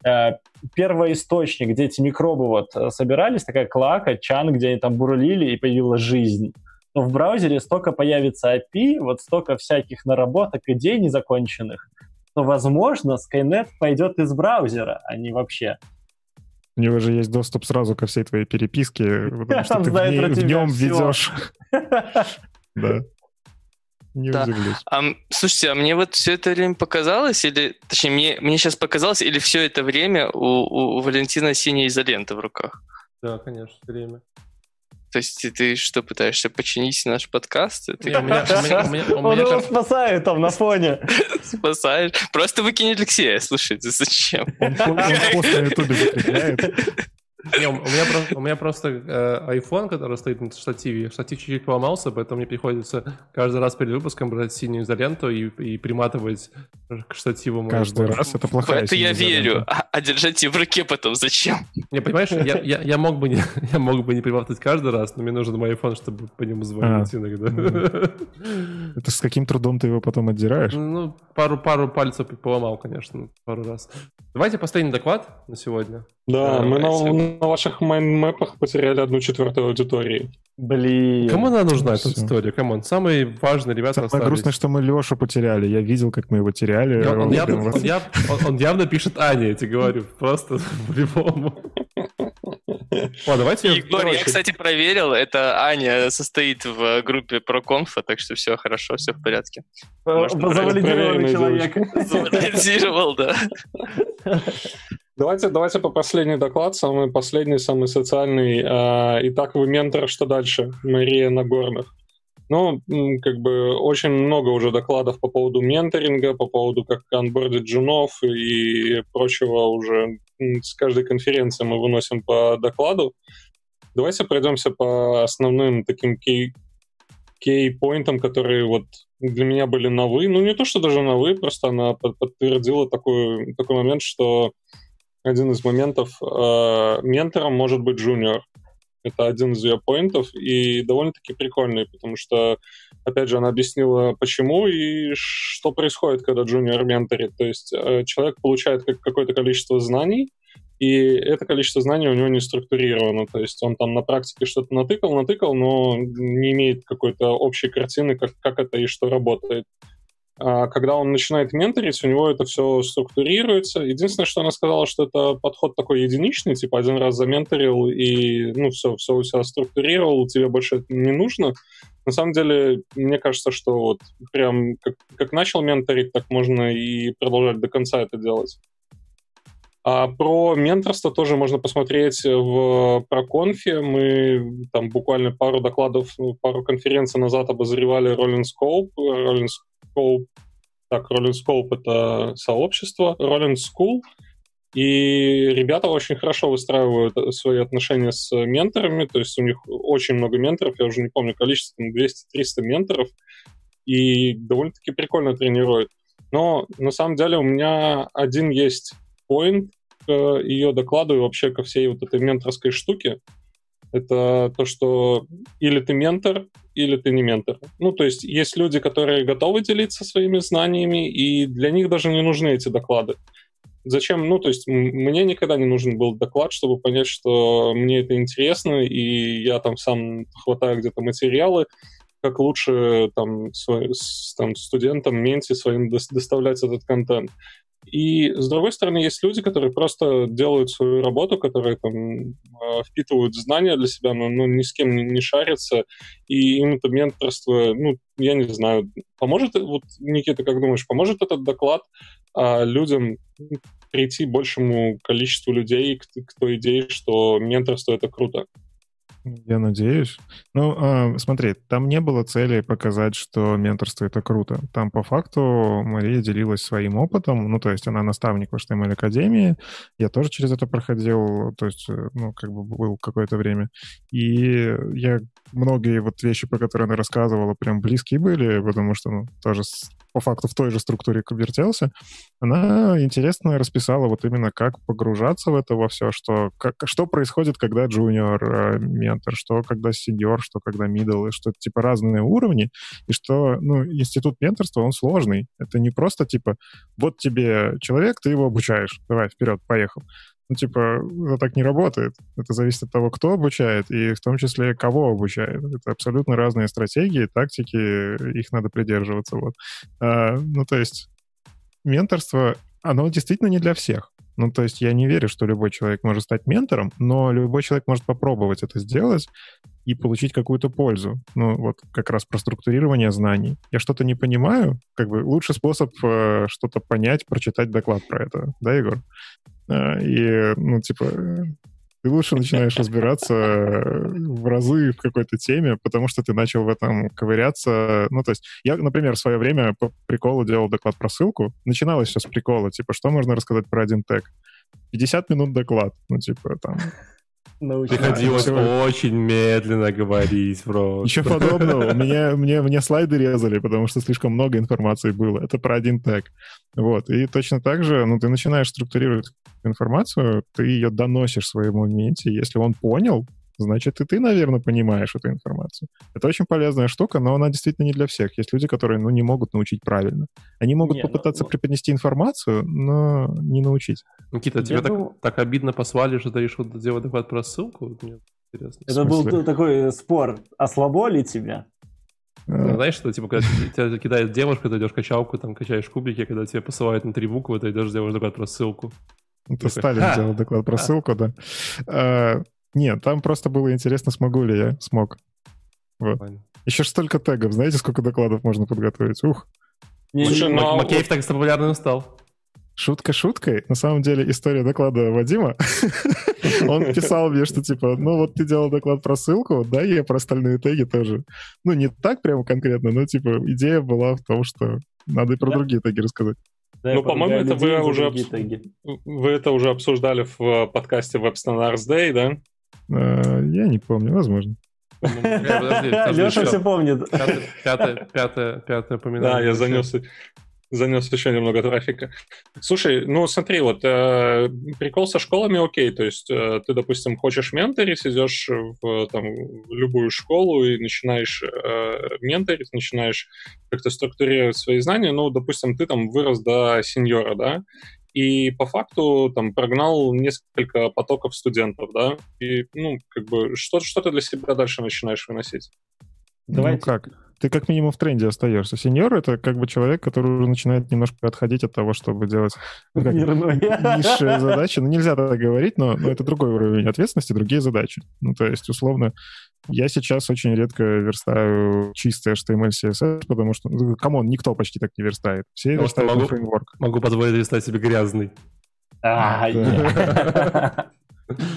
э, первоисточник, где эти микробы вот э, собирались, такая клака, чан, где они там бурлили, и появилась жизнь. Но в браузере столько появится API, вот столько всяких наработок, идей незаконченных, то, возможно, Skynet пойдет из браузера, а не вообще. У него же есть доступ сразу ко всей твоей переписке, [LAUGHS] потому что ты в нем ведешь. [LAUGHS] Да. Не да. удивлюсь. А, слушайте, а мне вот все это время показалось, или, точнее, мне, мне сейчас показалось, или все это время у, у Валентина синяя изолента в руках? Да, конечно, время. То есть ты, что, пытаешься починить наш подкаст? Ты... Он его спасает там на фоне. [LAUGHS] Спасаешь. Просто выкинь Алексея, слушайте, зачем? Он пост на ютубе закрепляет. Не, у, меня, у меня просто э, iPhone, который стоит на штативе, штатив чуть-чуть поломался, поэтому мне приходится каждый раз перед выпуском брать синюю изоленту и, и приматывать к штативу. Каждый раз это плохая Это я верю, а, а держать ее в руке потом зачем? Не, понимаешь, я, я, я, мог бы не, [LAUGHS] я мог бы не приматывать каждый раз, но мне нужен мой iPhone, чтобы по нему звонить а, иногда. Ну, это с каким трудом ты его потом отдираешь? Ну, пару, пару пальцев поломал, конечно, пару раз. Давайте последний доклад на сегодня. Да, мы на, на ваших майнмэпах потеряли одну четвертую аудитории. Блин. Кому она нужна, эта история? Come on, самые важные ребята Самое остались. грустное, что мы Лешу потеряли. Я видел, как мы его теряли. Он, он, явно, он, яв, он, он явно пишет Ане, я тебе говорю. Просто [LAUGHS] по-любому. О, давайте... Егор, я, кстати, проверил, это Аня состоит в группе ProConf, так что все хорошо, все в порядке. Завалидированный человек. Завалидировал, да. [LAUGHS] Давайте, давайте по последний доклад, самый последний, самый социальный. А, итак, вы ментор, что дальше? Мария Нагорных. Ну, как бы очень много уже докладов по поводу менторинга, по поводу как анбордить джунов и прочего уже с каждой конференции мы выносим по докладу. Давайте пройдемся по основным таким кей кей-поинтам, которые вот для меня были новые. Ну, не то, что даже новые, просто она подтвердила такой, такой момент, что один из моментов. Э, ментором может быть джуниор. Это один из ее поинтов, и довольно-таки прикольный, потому что, опять же, она объяснила, почему и что происходит, когда джуниор менторит. То есть э, человек получает какое-то количество знаний, и это количество знаний у него не структурировано. То есть он там на практике что-то натыкал, натыкал, но не имеет какой-то общей картины, как, как это и что работает. А когда он начинает менторить, у него это все структурируется. Единственное, что она сказала, что это подход такой единичный, типа один раз заменторил и, ну, все, все у себя структурировал, тебе больше это не нужно. На самом деле, мне кажется, что вот прям как, как начал менторить, так можно и продолжать до конца это делать. А про менторство тоже можно посмотреть в проконфе. Мы там буквально пару докладов, ну, пару конференций назад обозревали Rolling Scope. Rolling Scope, так, Rolling Scope — это сообщество, Rolling School — и ребята очень хорошо выстраивают свои отношения с менторами, то есть у них очень много менторов, я уже не помню количество, 200-300 менторов, и довольно-таки прикольно тренируют. Но на самом деле у меня один есть поинт к ее докладу и вообще ко всей вот этой менторской штуке. Это то, что или ты ментор, или ты не ментор. Ну, то есть есть люди, которые готовы делиться своими знаниями, и для них даже не нужны эти доклады. Зачем? Ну, то есть мне никогда не нужен был доклад, чтобы понять, что мне это интересно, и я там сам хватаю где-то материалы, как лучше там, свой, там студентам, менти своим доставлять этот контент. И, с другой стороны, есть люди, которые просто делают свою работу, которые там а, впитывают знания для себя, но ну, ни с кем не, не шарятся, и им это менторство, ну, я не знаю, поможет, вот, Никита, как думаешь, поможет этот доклад а, людям прийти большему количеству людей к, к той идее, что менторство — это круто? Я надеюсь. Ну, э, смотри, там не было цели показать, что менторство — это круто. Там по факту Мария делилась своим опытом, ну, то есть она наставник в HTML Академии, я тоже через это проходил, то есть, э, ну, как бы был какое-то время. И я многие вот вещи, про которые она рассказывала, прям близкие были, потому что, ну, тоже по факту в той же структуре вертелся, она интересно расписала вот именно как погружаться в это во все, что, как, что происходит, когда джуниор э, ментор, что когда сеньор, что когда и что это типа разные уровни, и что ну, институт менторства, он сложный. Это не просто типа вот тебе человек, ты его обучаешь, давай, вперед, поехал. Ну, типа, это так не работает. Это зависит от того, кто обучает, и в том числе, кого обучает. Это абсолютно разные стратегии, тактики, их надо придерживаться. Вот. А, ну, то есть, менторство, оно действительно не для всех. Ну, то есть я не верю, что любой человек может стать ментором, но любой человек может попробовать это сделать и получить какую-то пользу. Ну, вот как раз про структурирование знаний. Я что-то не понимаю, как бы лучший способ э, что-то понять, прочитать доклад про это. Да, Егор? А, и, ну, типа, ты лучше начинаешь разбираться в разы в какой-то теме, потому что ты начал в этом ковыряться. Ну, то есть я, например, в свое время по приколу делал доклад про ссылку. Начиналось все с прикола, типа, что можно рассказать про один тег? 50 минут доклад. Ну, типа, там, Приходилось очень медленно говорить, бро. Ничего подобного. Меня, мне, мне слайды резали, потому что слишком много информации было. Это про один тег. Вот. И точно так же, ну, ты начинаешь структурировать информацию, ты ее доносишь своему менте. Если он понял, значит, и ты, наверное, понимаешь эту информацию. Это очень полезная штука, но она действительно не для всех. Есть люди, которые, ну, не могут научить правильно. Они могут не, ну, попытаться ну, преподнести информацию, но не научить. Никита, тебе так, так обидно послали, что ты решил сделать доклад про ссылку? Мне интересно. Это был такой спор, ослабло ли тебя? Ну, знаешь, что, типа, когда тебя кидает девушка, ты идешь качалку, там, качаешь кубики, когда тебе посылают на три буквы, ты идешь делаешь доклад про ссылку. Это Сталин делал доклад про ссылку, да. А, нет, там просто было интересно, смогу ли я. Смог. Вот. Еще ж столько тегов. Знаете, сколько докладов можно подготовить? Ух. Не, Слушай, не, но... Макеев так популярным стал. Шутка шуткой. На самом деле история доклада Вадима. [LAUGHS] Он писал мне, что типа, ну вот ты делал доклад про ссылку, да, я про остальные теги тоже. Ну не так прямо конкретно, но типа идея была в том, что надо и про другие теги рассказать. Да, ну, по-моему, это вы уже, обс... вы это уже обсуждали в подкасте Web Standards Day, да? А, я не помню, возможно. [LAUGHS] Леша все помнит. Пятое, пятое, пятое упоминание. Да, я занес, занес еще немного трафика. Слушай, ну смотри, вот э, прикол со школами окей, то есть э, ты, допустим, хочешь менторить, идешь в, там, в любую школу и начинаешь э, менторить, начинаешь как-то структурировать свои знания, ну, допустим, ты там вырос до сеньора, да, и по факту там прогнал несколько потоков студентов, да, и, ну, как бы, что, что ты для себя дальше начинаешь выносить? Давайте. Ну как? Ты как минимум в тренде остаешься. Сеньор — это как бы человек, который уже начинает немножко отходить от того, чтобы делать ну, как, низшие [LAUGHS] задачи. Ну, нельзя так говорить, но, но это другой уровень ответственности, другие задачи. Ну, то есть, условно, я сейчас очень редко верстаю чистый HTML, CSS, потому что, ну, come on, никто почти так не верстает. Все потому верстают могу, фреймворк. Могу позволить верстать себе грязный. [LAUGHS]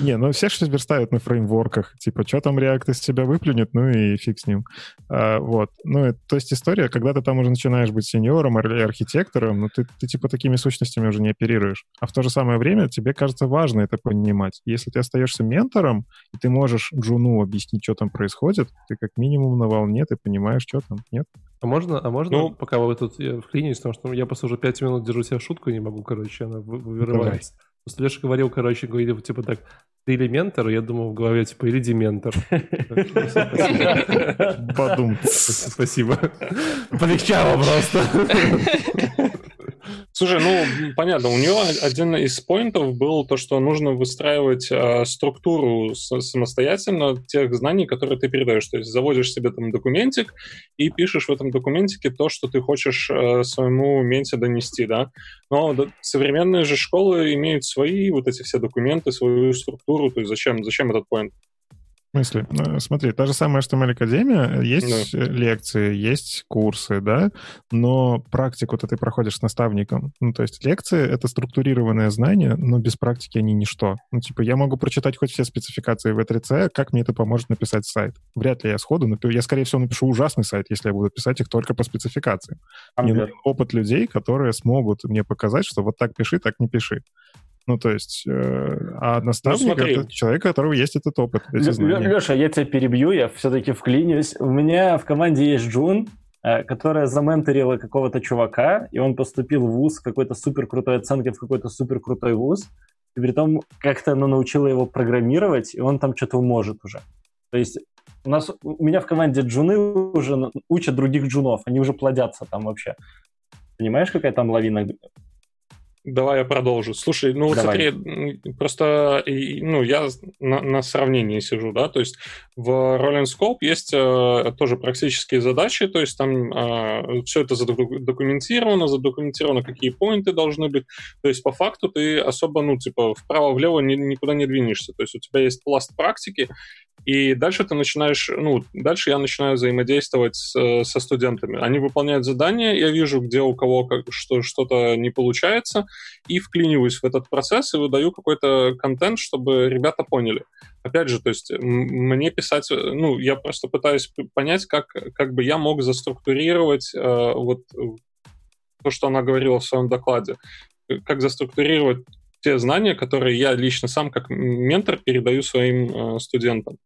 Не, ну все что верстают на фреймворках. Типа, что там React из себя выплюнет, ну и фиг с ним. А, вот. Ну, то есть история, когда ты там уже начинаешь быть сеньором или архитектором, ну ты, ты типа такими сущностями уже не оперируешь. А в то же самое время тебе кажется важно это понимать. Если ты остаешься ментором, и ты можешь Джуну объяснить, что там происходит, ты как минимум на волне, ты понимаешь, что там, нет? А можно, а можно ну, пока вы тут вклинились, потому что я просто уже пять минут держу себя в шутку и не могу, короче, она вырывается. Просто Леша говорил, короче, говорил, типа так, ты или ментор? Я думал в голове, типа, или дементор. Подум. Спасибо. Полегчало просто. Слушай, ну, понятно, у нее один из поинтов был то, что нужно выстраивать э, структуру самостоятельно тех знаний, которые ты передаешь. То есть заводишь себе там документик и пишешь в этом документике то, что ты хочешь э, своему менте донести, да. Но современные же школы имеют свои вот эти все документы, свою структуру, то есть зачем, зачем этот поинт? В смысле? Ну, смотри, та же самая HTML Академия, есть да. лекции, есть курсы, да, но практику ты проходишь с наставником. Ну, то есть лекции — это структурированное знание, но без практики они ничто. Ну, типа, я могу прочитать хоть все спецификации в 3 как мне это поможет написать сайт? Вряд ли я сходу напишу. Я, скорее всего, напишу ужасный сайт, если я буду писать их только по спецификации. Мне нужен опыт людей, которые смогут мне показать, что вот так пиши, так не пиши. Ну, то есть, э, а наставник ну, — это человек, у которого есть этот опыт. Леша, я тебя перебью, я все-таки вклинюсь. У меня в команде есть Джун, э, которая заменторила какого-то чувака, и он поступил в ВУЗ какой-то супер крутой оценкой в какой-то супер крутой ВУЗ, и при том как-то она научила его программировать, и он там что-то может уже. То есть у нас у меня в команде джуны уже учат других джунов, они уже плодятся там вообще. Понимаешь, какая там лавина Давай я продолжу. Слушай, ну вот смотри, просто ну, я на, на сравнении сижу, да, то есть в Rolling Scope есть э, тоже практические задачи, то есть там э, все это задокументировано, задокументировано, какие поинты должны быть, то есть по факту ты особо, ну, типа, вправо-влево ни, никуда не двинешься, то есть у тебя есть пласт практики, и дальше ты начинаешь, ну, дальше я начинаю взаимодействовать с, со студентами. Они выполняют задания, я вижу, где у кого как, что, что-то не получается, и вклиниваюсь в этот процесс и выдаю какой-то контент, чтобы ребята поняли. Опять же, то есть мне писать, ну, я просто пытаюсь понять, как, как бы я мог заструктурировать э, вот то, что она говорила в своем докладе, как заструктурировать те знания, которые я лично сам как ментор передаю своим э, студентам.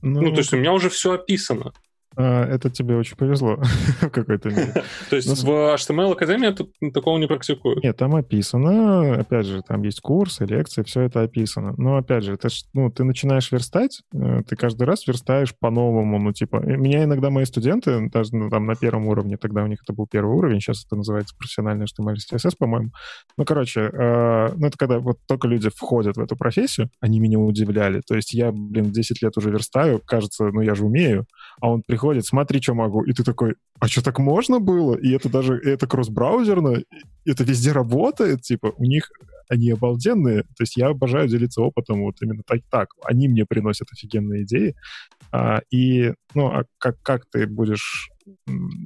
Ну, ну, то есть у меня уже все описано. А, это тебе очень повезло [LAUGHS] в какой-то мере. То есть в HTML Академии такого не практикуют? Нет, там описано, опять же, там есть курсы, лекции, все это описано. Но опять же, это, ну, ты начинаешь верстать, э, ты каждый раз верстаешь по-новому, ну, типа, меня иногда мои студенты, даже ну, там на первом уровне, тогда у них это был первый уровень, сейчас это называется профессиональный HTML CSS, по-моему. Ну, короче, э, ну, это когда вот только люди входят в эту профессию, они меня удивляли. То есть я, блин, 10 лет уже верстаю, кажется, ну, я же умею, а он приходит смотри, что могу. И ты такой, а что так можно было? И это даже, это кросс-браузерно, это везде работает, типа, у них они обалденные. То есть я обожаю делиться опытом вот именно так. так. Они мне приносят офигенные идеи. А, и, ну, а как, как ты будешь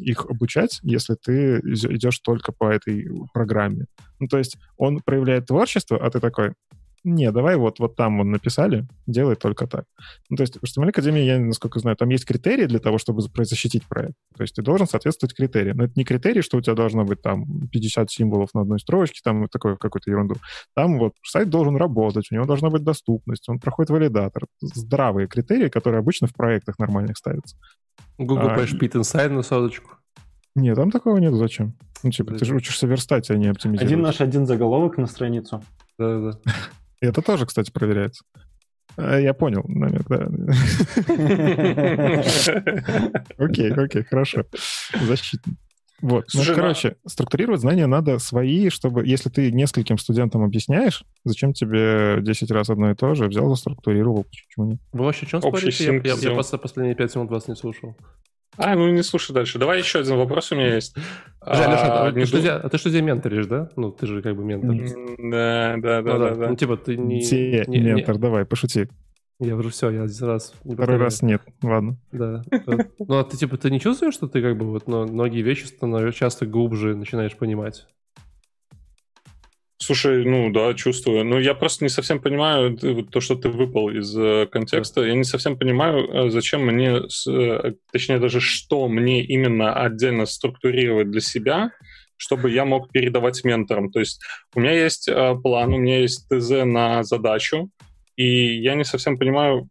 их обучать, если ты идешь только по этой программе? Ну, то есть он проявляет творчество, а ты такой, не, давай вот, вот там вон написали, делай только так. Ну, то есть в HTML Академии, я, насколько знаю, там есть критерии для того, чтобы защитить проект. То есть ты должен соответствовать критериям. Но это не критерий, что у тебя должно быть там 50 символов на одной строчке, там такое какую-то ерунду. Там вот сайт должен работать, у него должна быть доступность, он проходит валидатор. Здравые критерии, которые обычно в проектах нормальных ставятся. Google а, Page Inside на соточку. Нет, там такого нет. Зачем? Ну, типа, ты же учишься верстать, а не оптимизировать. Один наш, один заголовок на страницу. Да-да. И это тоже, кстати, проверяется. А, я понял намек, да. [LAUGHS] Окей, окей, хорошо. Защитно. Вот. ну, короче, структурировать знания надо свои, чтобы, если ты нескольким студентам объясняешь, зачем тебе 10 раз одно и то же, взял, заструктурировал, почему нет? Вы вообще чем спорите? Я, я, я последние 5 минут вас не слушал. А, ну не слушай дальше. Давай еще один вопрос у меня есть. Жаль, а, а, ты, что, а ты что здесь менторишь, да? Ну, ты же как бы ментор. Да, да, да, ну, да, да. Ну, типа, ты не... Те не, ментор, не... давай, пошути. Я уже все, я один раз... Второй раз нет, ладно. Да. Ну, а ты, типа, ты не чувствуешь, что ты как бы вот многие вещи становятся часто глубже начинаешь понимать? Слушай, ну да, чувствую. Но я просто не совсем понимаю то, что ты выпал из э, контекста. Я не совсем понимаю, э, зачем мне, э, точнее даже что мне именно отдельно структурировать для себя, чтобы я мог передавать менторам. То есть у меня есть план, у меня есть ТЗ на задачу, и я не совсем понимаю,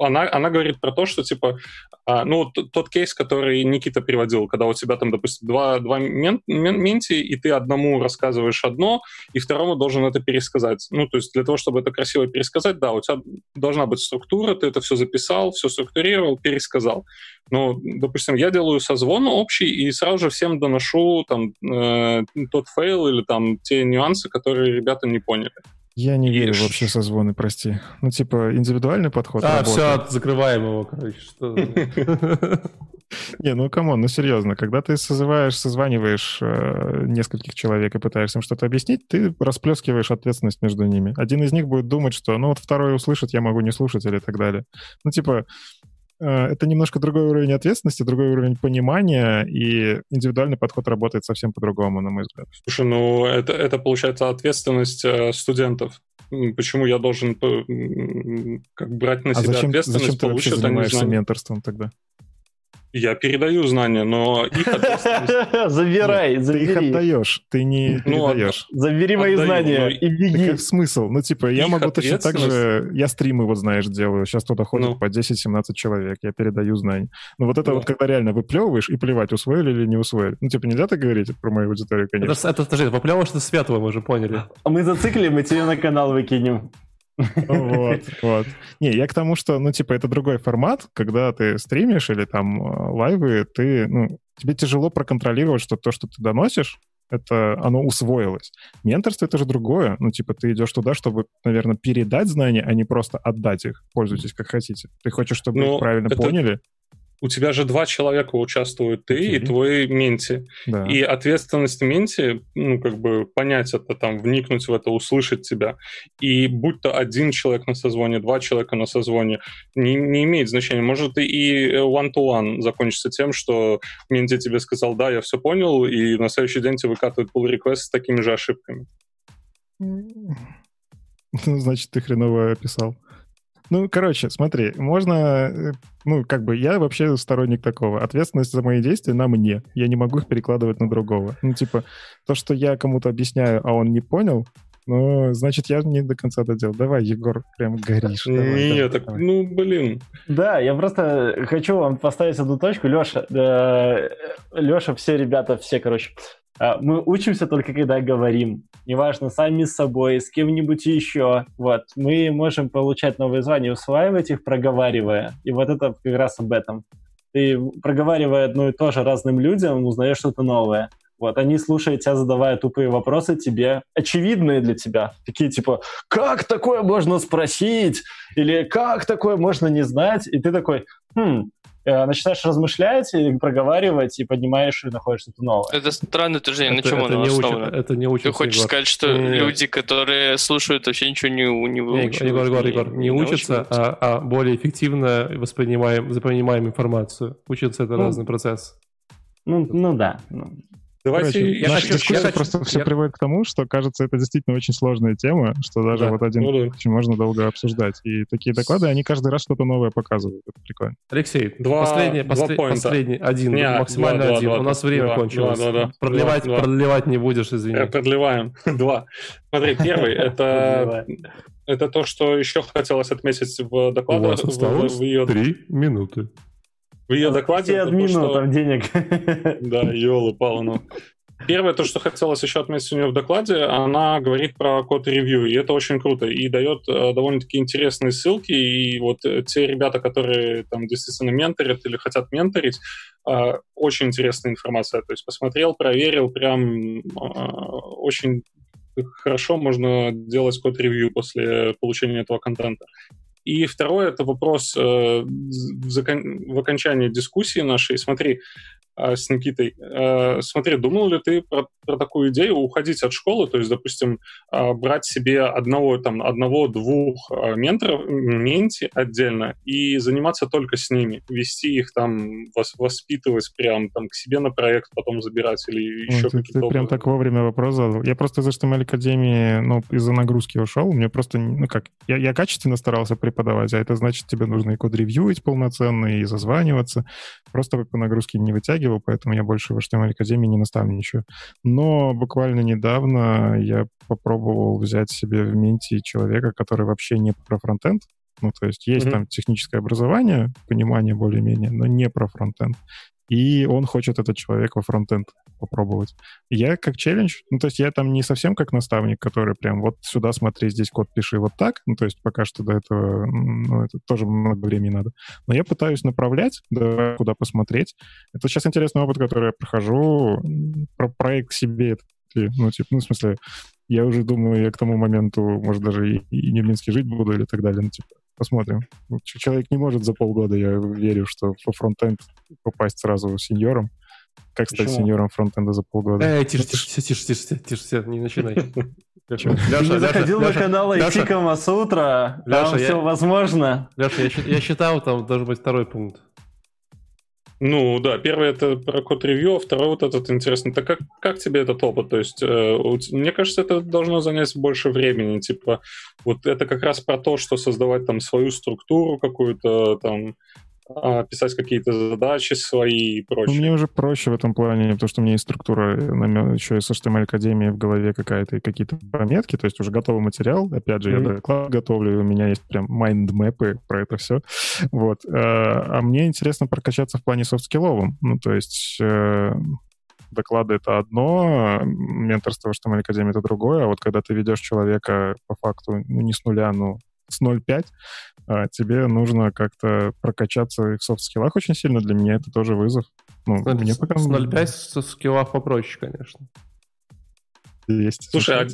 она, она говорит про то, что, типа, а, ну, тот кейс, который Никита приводил, когда у тебя там, допустим, два, два мен, мен, менти, и ты одному рассказываешь одно, и второму должен это пересказать. Ну, то есть для того, чтобы это красиво пересказать, да, у тебя должна быть структура, ты это все записал, все структурировал, пересказал. Но, допустим, я делаю созвон общий и сразу же всем доношу там э, тот фейл или там те нюансы, которые ребята не поняли. Я не верю и... вообще созвоны, прости. Ну, типа, индивидуальный подход. А, работает. все, закрываем его, короче. Что... [LAUGHS] Не, ну come on, ну серьезно, когда ты созываешь, созваниваешь э, нескольких человек и пытаешься им что-то объяснить, ты расплескиваешь ответственность между ними. Один из них будет думать, что, ну вот второй услышит, я могу не слушать или так далее. Ну типа, это немножко другой уровень ответственности, другой уровень понимания, и индивидуальный подход работает совсем по-другому, на мой взгляд. Слушай, ну это, это получается ответственность э, студентов. Почему я должен как брать на а себя зачем, ответственность? Зачем ты вообще занимаешься менторством тогда? Я передаю знания, но их ответственность... [LAUGHS] Забирай, забери. Ты их отдаешь, ты не ну, передаешь. Забери мои знания и беги. Так смысл? Ну, типа, я могу точно так же... Я стримы, вот знаешь, делаю. Сейчас туда ходит ну. по 10-17 человек. Я передаю знания. Ну, вот это вот, когда реально выплевываешь и плевать, усвоили или не усвоили. Ну, типа, нельзя так говорить про мою аудиторию, конечно. Это, это, подожди, выплевываешь ты светлого, мы уже поняли. А мы зациклим, мы тебе на канал выкинем. Вот, [LAUGHS] вот. Не, я к тому, что, ну, типа, это другой формат, когда ты стримишь или там э, лайвы, ты, ну, тебе тяжело проконтролировать, что то, что ты доносишь, это оно усвоилось. Менторство — это же другое. Ну, типа, ты идешь туда, чтобы, наверное, передать знания, а не просто отдать их. Пользуйтесь как хотите. Ты хочешь, чтобы их ну, правильно это, поняли? У тебя же два человека участвуют, ты okay. и твой менти. Да. И ответственность менти, ну, как бы понять это, там, вникнуть в это, услышать тебя. И будь то один человек на созвоне, два человека на созвоне, не, не имеет значения. Может и one-to-one закончится тем, что менти тебе сказал, да, я все понял, и на следующий день тебе выкатывают pull request с такими же ошибками. [LAUGHS] Значит, ты хреново описал. Ну, короче, смотри, можно... Э, ну, как бы я вообще сторонник такого. Ответственность за мои действия на мне. Я не могу их перекладывать на другого. Ну, типа, то, что я кому-то объясняю, а он не понял, ну, значит, я не до конца доделал. Давай, Егор, прям горишь. Давай, Нет, так, давай. ну, блин. Да, я просто хочу вам поставить одну точку. Леша, э, Леша, все ребята, все, короче, мы учимся только когда говорим. Неважно, сами с собой, с кем-нибудь еще. Вот. Мы можем получать новые звания, усваивать их, проговаривая. И вот это как раз об этом. Ты, проговаривая одно и то же разным людям, узнаешь что-то новое. Вот, они слушают тебя, задавая тупые вопросы тебе, очевидные для тебя. Такие типа, как такое можно спросить? Или как такое можно не знать? И ты такой, хм, начинаешь размышлять и проговаривать, и поднимаешь и находишь что-то новое. Это странное утверждение, на чем оно основано? это не учится, Ты хочешь Егор. сказать, что Нет. люди, которые слушают, вообще ничего не, не выучивают? Егор, Егор, Егор, не, не учатся, а, а более эффективно воспринимаем, запоминаем информацию. Учиться — это ну, разный процесс. Ну, ну да. Ну. Давайте Короче, я хочу, дискуссия я просто все приводит к тому, что кажется, это действительно очень сложная тема, что даже да. вот один ну, да. очень можно долго обсуждать. И такие доклады, они каждый раз что-то новое показывают. Это прикольно. Алексей, два, последний, два послед, последний, один, Не, максимально два, один. Два, У нас время два, кончилось. Два, два, два, продлевать, два, продлевать не будешь, извини. Э, продлеваем. [LAUGHS] Два. Смотри, первый это это то, что еще хотелось отметить в докладе. У вас осталось три минуты. В ее докладе... Все админу что... там денег. [LAUGHS] Да, пала, ну. Первое, то, что хотелось еще отметить у нее в докладе, она говорит про код-ревью, и это очень круто, и дает э, довольно-таки интересные ссылки, и вот э, те ребята, которые там действительно менторят или хотят менторить, э, очень интересная информация, то есть посмотрел, проверил, прям очень хорошо можно делать код-ревью после получения этого контента. И второе, это вопрос э, в, закон... в окончании дискуссии нашей. Смотри, с Никитой. А, смотри, думал ли ты про, про такую идею уходить от школы, то есть, допустим, а, брать себе одного, там, одного-двух менторов, менти отдельно и заниматься только с ними, вести их там, воспитывать прям там к себе на проект, потом забирать или еще ну, какие-то... Ты прям так вовремя вопрос задал. Я просто из HTML Академии, ну, из-за нагрузки ушел, мне просто, ну как, я, я качественно старался преподавать, а это значит, тебе нужно и код-ревьюить полноценно, и зазваниваться. Просто по нагрузке не вытягивать вытягивал, поэтому я больше в HTML Академии не наставничаю. Но буквально недавно я попробовал взять себе в Минте человека, который вообще не про фронтенд, ну, то есть есть mm-hmm. там техническое образование, понимание более-менее, но не про фронтенд и он хочет этот человек во фронтенд попробовать. Я как челлендж, ну, то есть я там не совсем как наставник, который прям вот сюда смотри, здесь код пиши вот так, ну, то есть пока что до этого, ну, это тоже много времени надо. Но я пытаюсь направлять, да, куда посмотреть. Это сейчас интересный опыт, который я прохожу. Про проект себе, ну, типа, ну, в смысле, я уже думаю, я к тому моменту, может, даже и, и не в Минске жить буду или так далее. Ну, типа, Посмотрим. Человек не может за полгода, я верю, что во фронтенд попасть сразу сеньором. Как стать Почему? сеньором фронтенда за полгода? Эй, тише, тише, тише, тише, тише, тише, тише, не начинай. [LAUGHS] Леша, Ты не заходил на канал Айтика Масутра, там все возможно. Леша, я считал, там должен быть второй пункт. Ну да, первый это про код ревью, а второй вот этот интересный. Так как, как тебе этот опыт? То есть, э, мне кажется, это должно занять больше времени. Типа, вот это как раз про то, что создавать там свою структуру какую-то, там, писать какие-то задачи свои и прочее. Ну, мне уже проще в этом плане, потому что у меня есть структура еще из HTML Академии в голове какая-то и какие-то пометки, то есть уже готовый материал. Опять же, mm-hmm. я доклад готовлю, и у меня есть прям mind map ы про это все. Вот. А, а мне интересно прокачаться в плане soft skill овым. Ну, то есть э, доклады — это одно, менторство в HTML Академии — это другое, а вот когда ты ведешь человека по факту ну, не с нуля, ну, с 0,5, а тебе нужно как-то прокачаться в софт-скиллах очень сильно. Для меня это тоже вызов. Ну, с, мне пока... С 0,5 в скиллах попроще, конечно. Есть. Слушай, а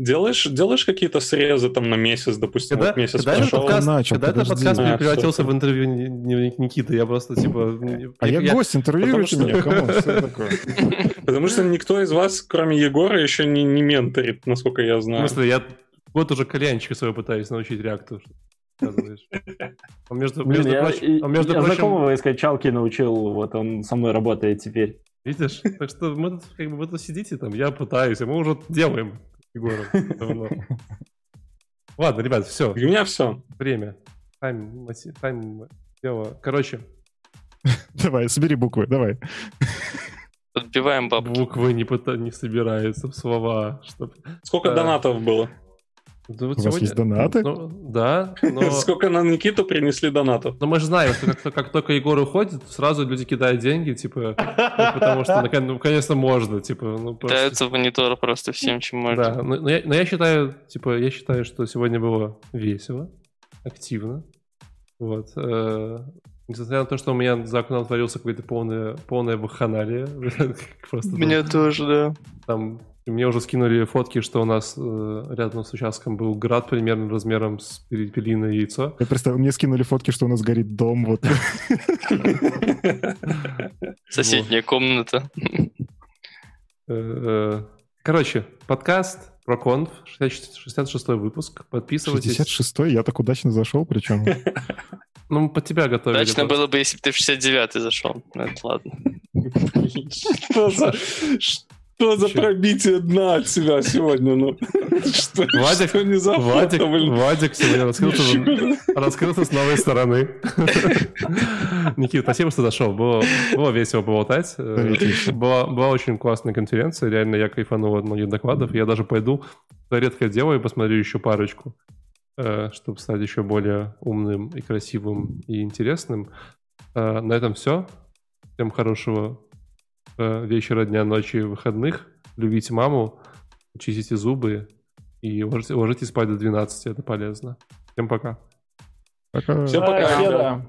делаешь, делаешь какие-то срезы там на месяц, допустим, когда, вот месяц когда прошел? Подкаст, начал, когда этот подкаст а, превратился в интервью Никиты, я просто типа... А я, я гость, интервьюируйте меня, кому? Что такое? [LAUGHS] Потому что никто из вас, кроме Егора, еще не, не менторит, насколько я знаю. В смысле, я вот уже кальянчика своего пытаюсь научить реакту. Он между, Блин, между я, прочим, он, между я прочим... знакомого из качалки научил, вот он со мной работает теперь. Видишь? Так что мы тут, как бы, вы тут сидите, там, я пытаюсь, а мы уже делаем Егором. Ладно, ребят, все. У меня все. Время. Тайм, тайм, дело. Короче. Давай, собери буквы, давай. Подбиваем бабки. Буквы не, не собираются в слова. Чтоб... Сколько донатов было? Да, вот У сегодня... вас есть донаты? Ну, да, но... [LAUGHS] Сколько на Никиту принесли донатов? Но мы же знаем, что как, как только Егор уходит, сразу люди кидают деньги, типа, ну, потому что, ну, конечно, можно, типа, ну, просто... Дается в монитор просто всем, чем можно. Да, но, но, я, но я считаю, типа, я считаю, что сегодня было весело, активно, вот. Э, несмотря на то, что у меня за окном творился какое-то полное, полное вахханалия. Меня тоже, да. Там мне уже скинули фотки, что у нас э, рядом с участком был град примерно размером с перепелиное яйцо. Я представляю, мне скинули фотки, что у нас горит дом. Вот. [LAUGHS] Соседняя комната. Э, э, короче, подкаст про конф, 66 выпуск. Подписывайтесь. 66-й? Я так удачно зашел, причем. [LAUGHS] Ну, под тебя готовили. Удачно было бы, если бы ты в 69-й зашел. Ну, это ладно. [LAUGHS] Что за... Что за пробитие дна от себя сегодня? Ну, что, Вадик, что не за Вадик, Вадик сегодня раскрылся, раскрылся с новой стороны. Никита, спасибо, что зашел. Было, было весело поболтать. Была, была очень классная конференция. Реально, я кайфанул от многих докладов. Я даже пойду, что редко делаю, и посмотрю еще парочку, э, чтобы стать еще более умным и красивым и интересным. Э, на этом все. Всем хорошего Э, вечера, дня, ночи, выходных. Любите маму, чистите зубы и ложитесь спать до 12. Это полезно. Всем пока. Пока. Всем пока. А,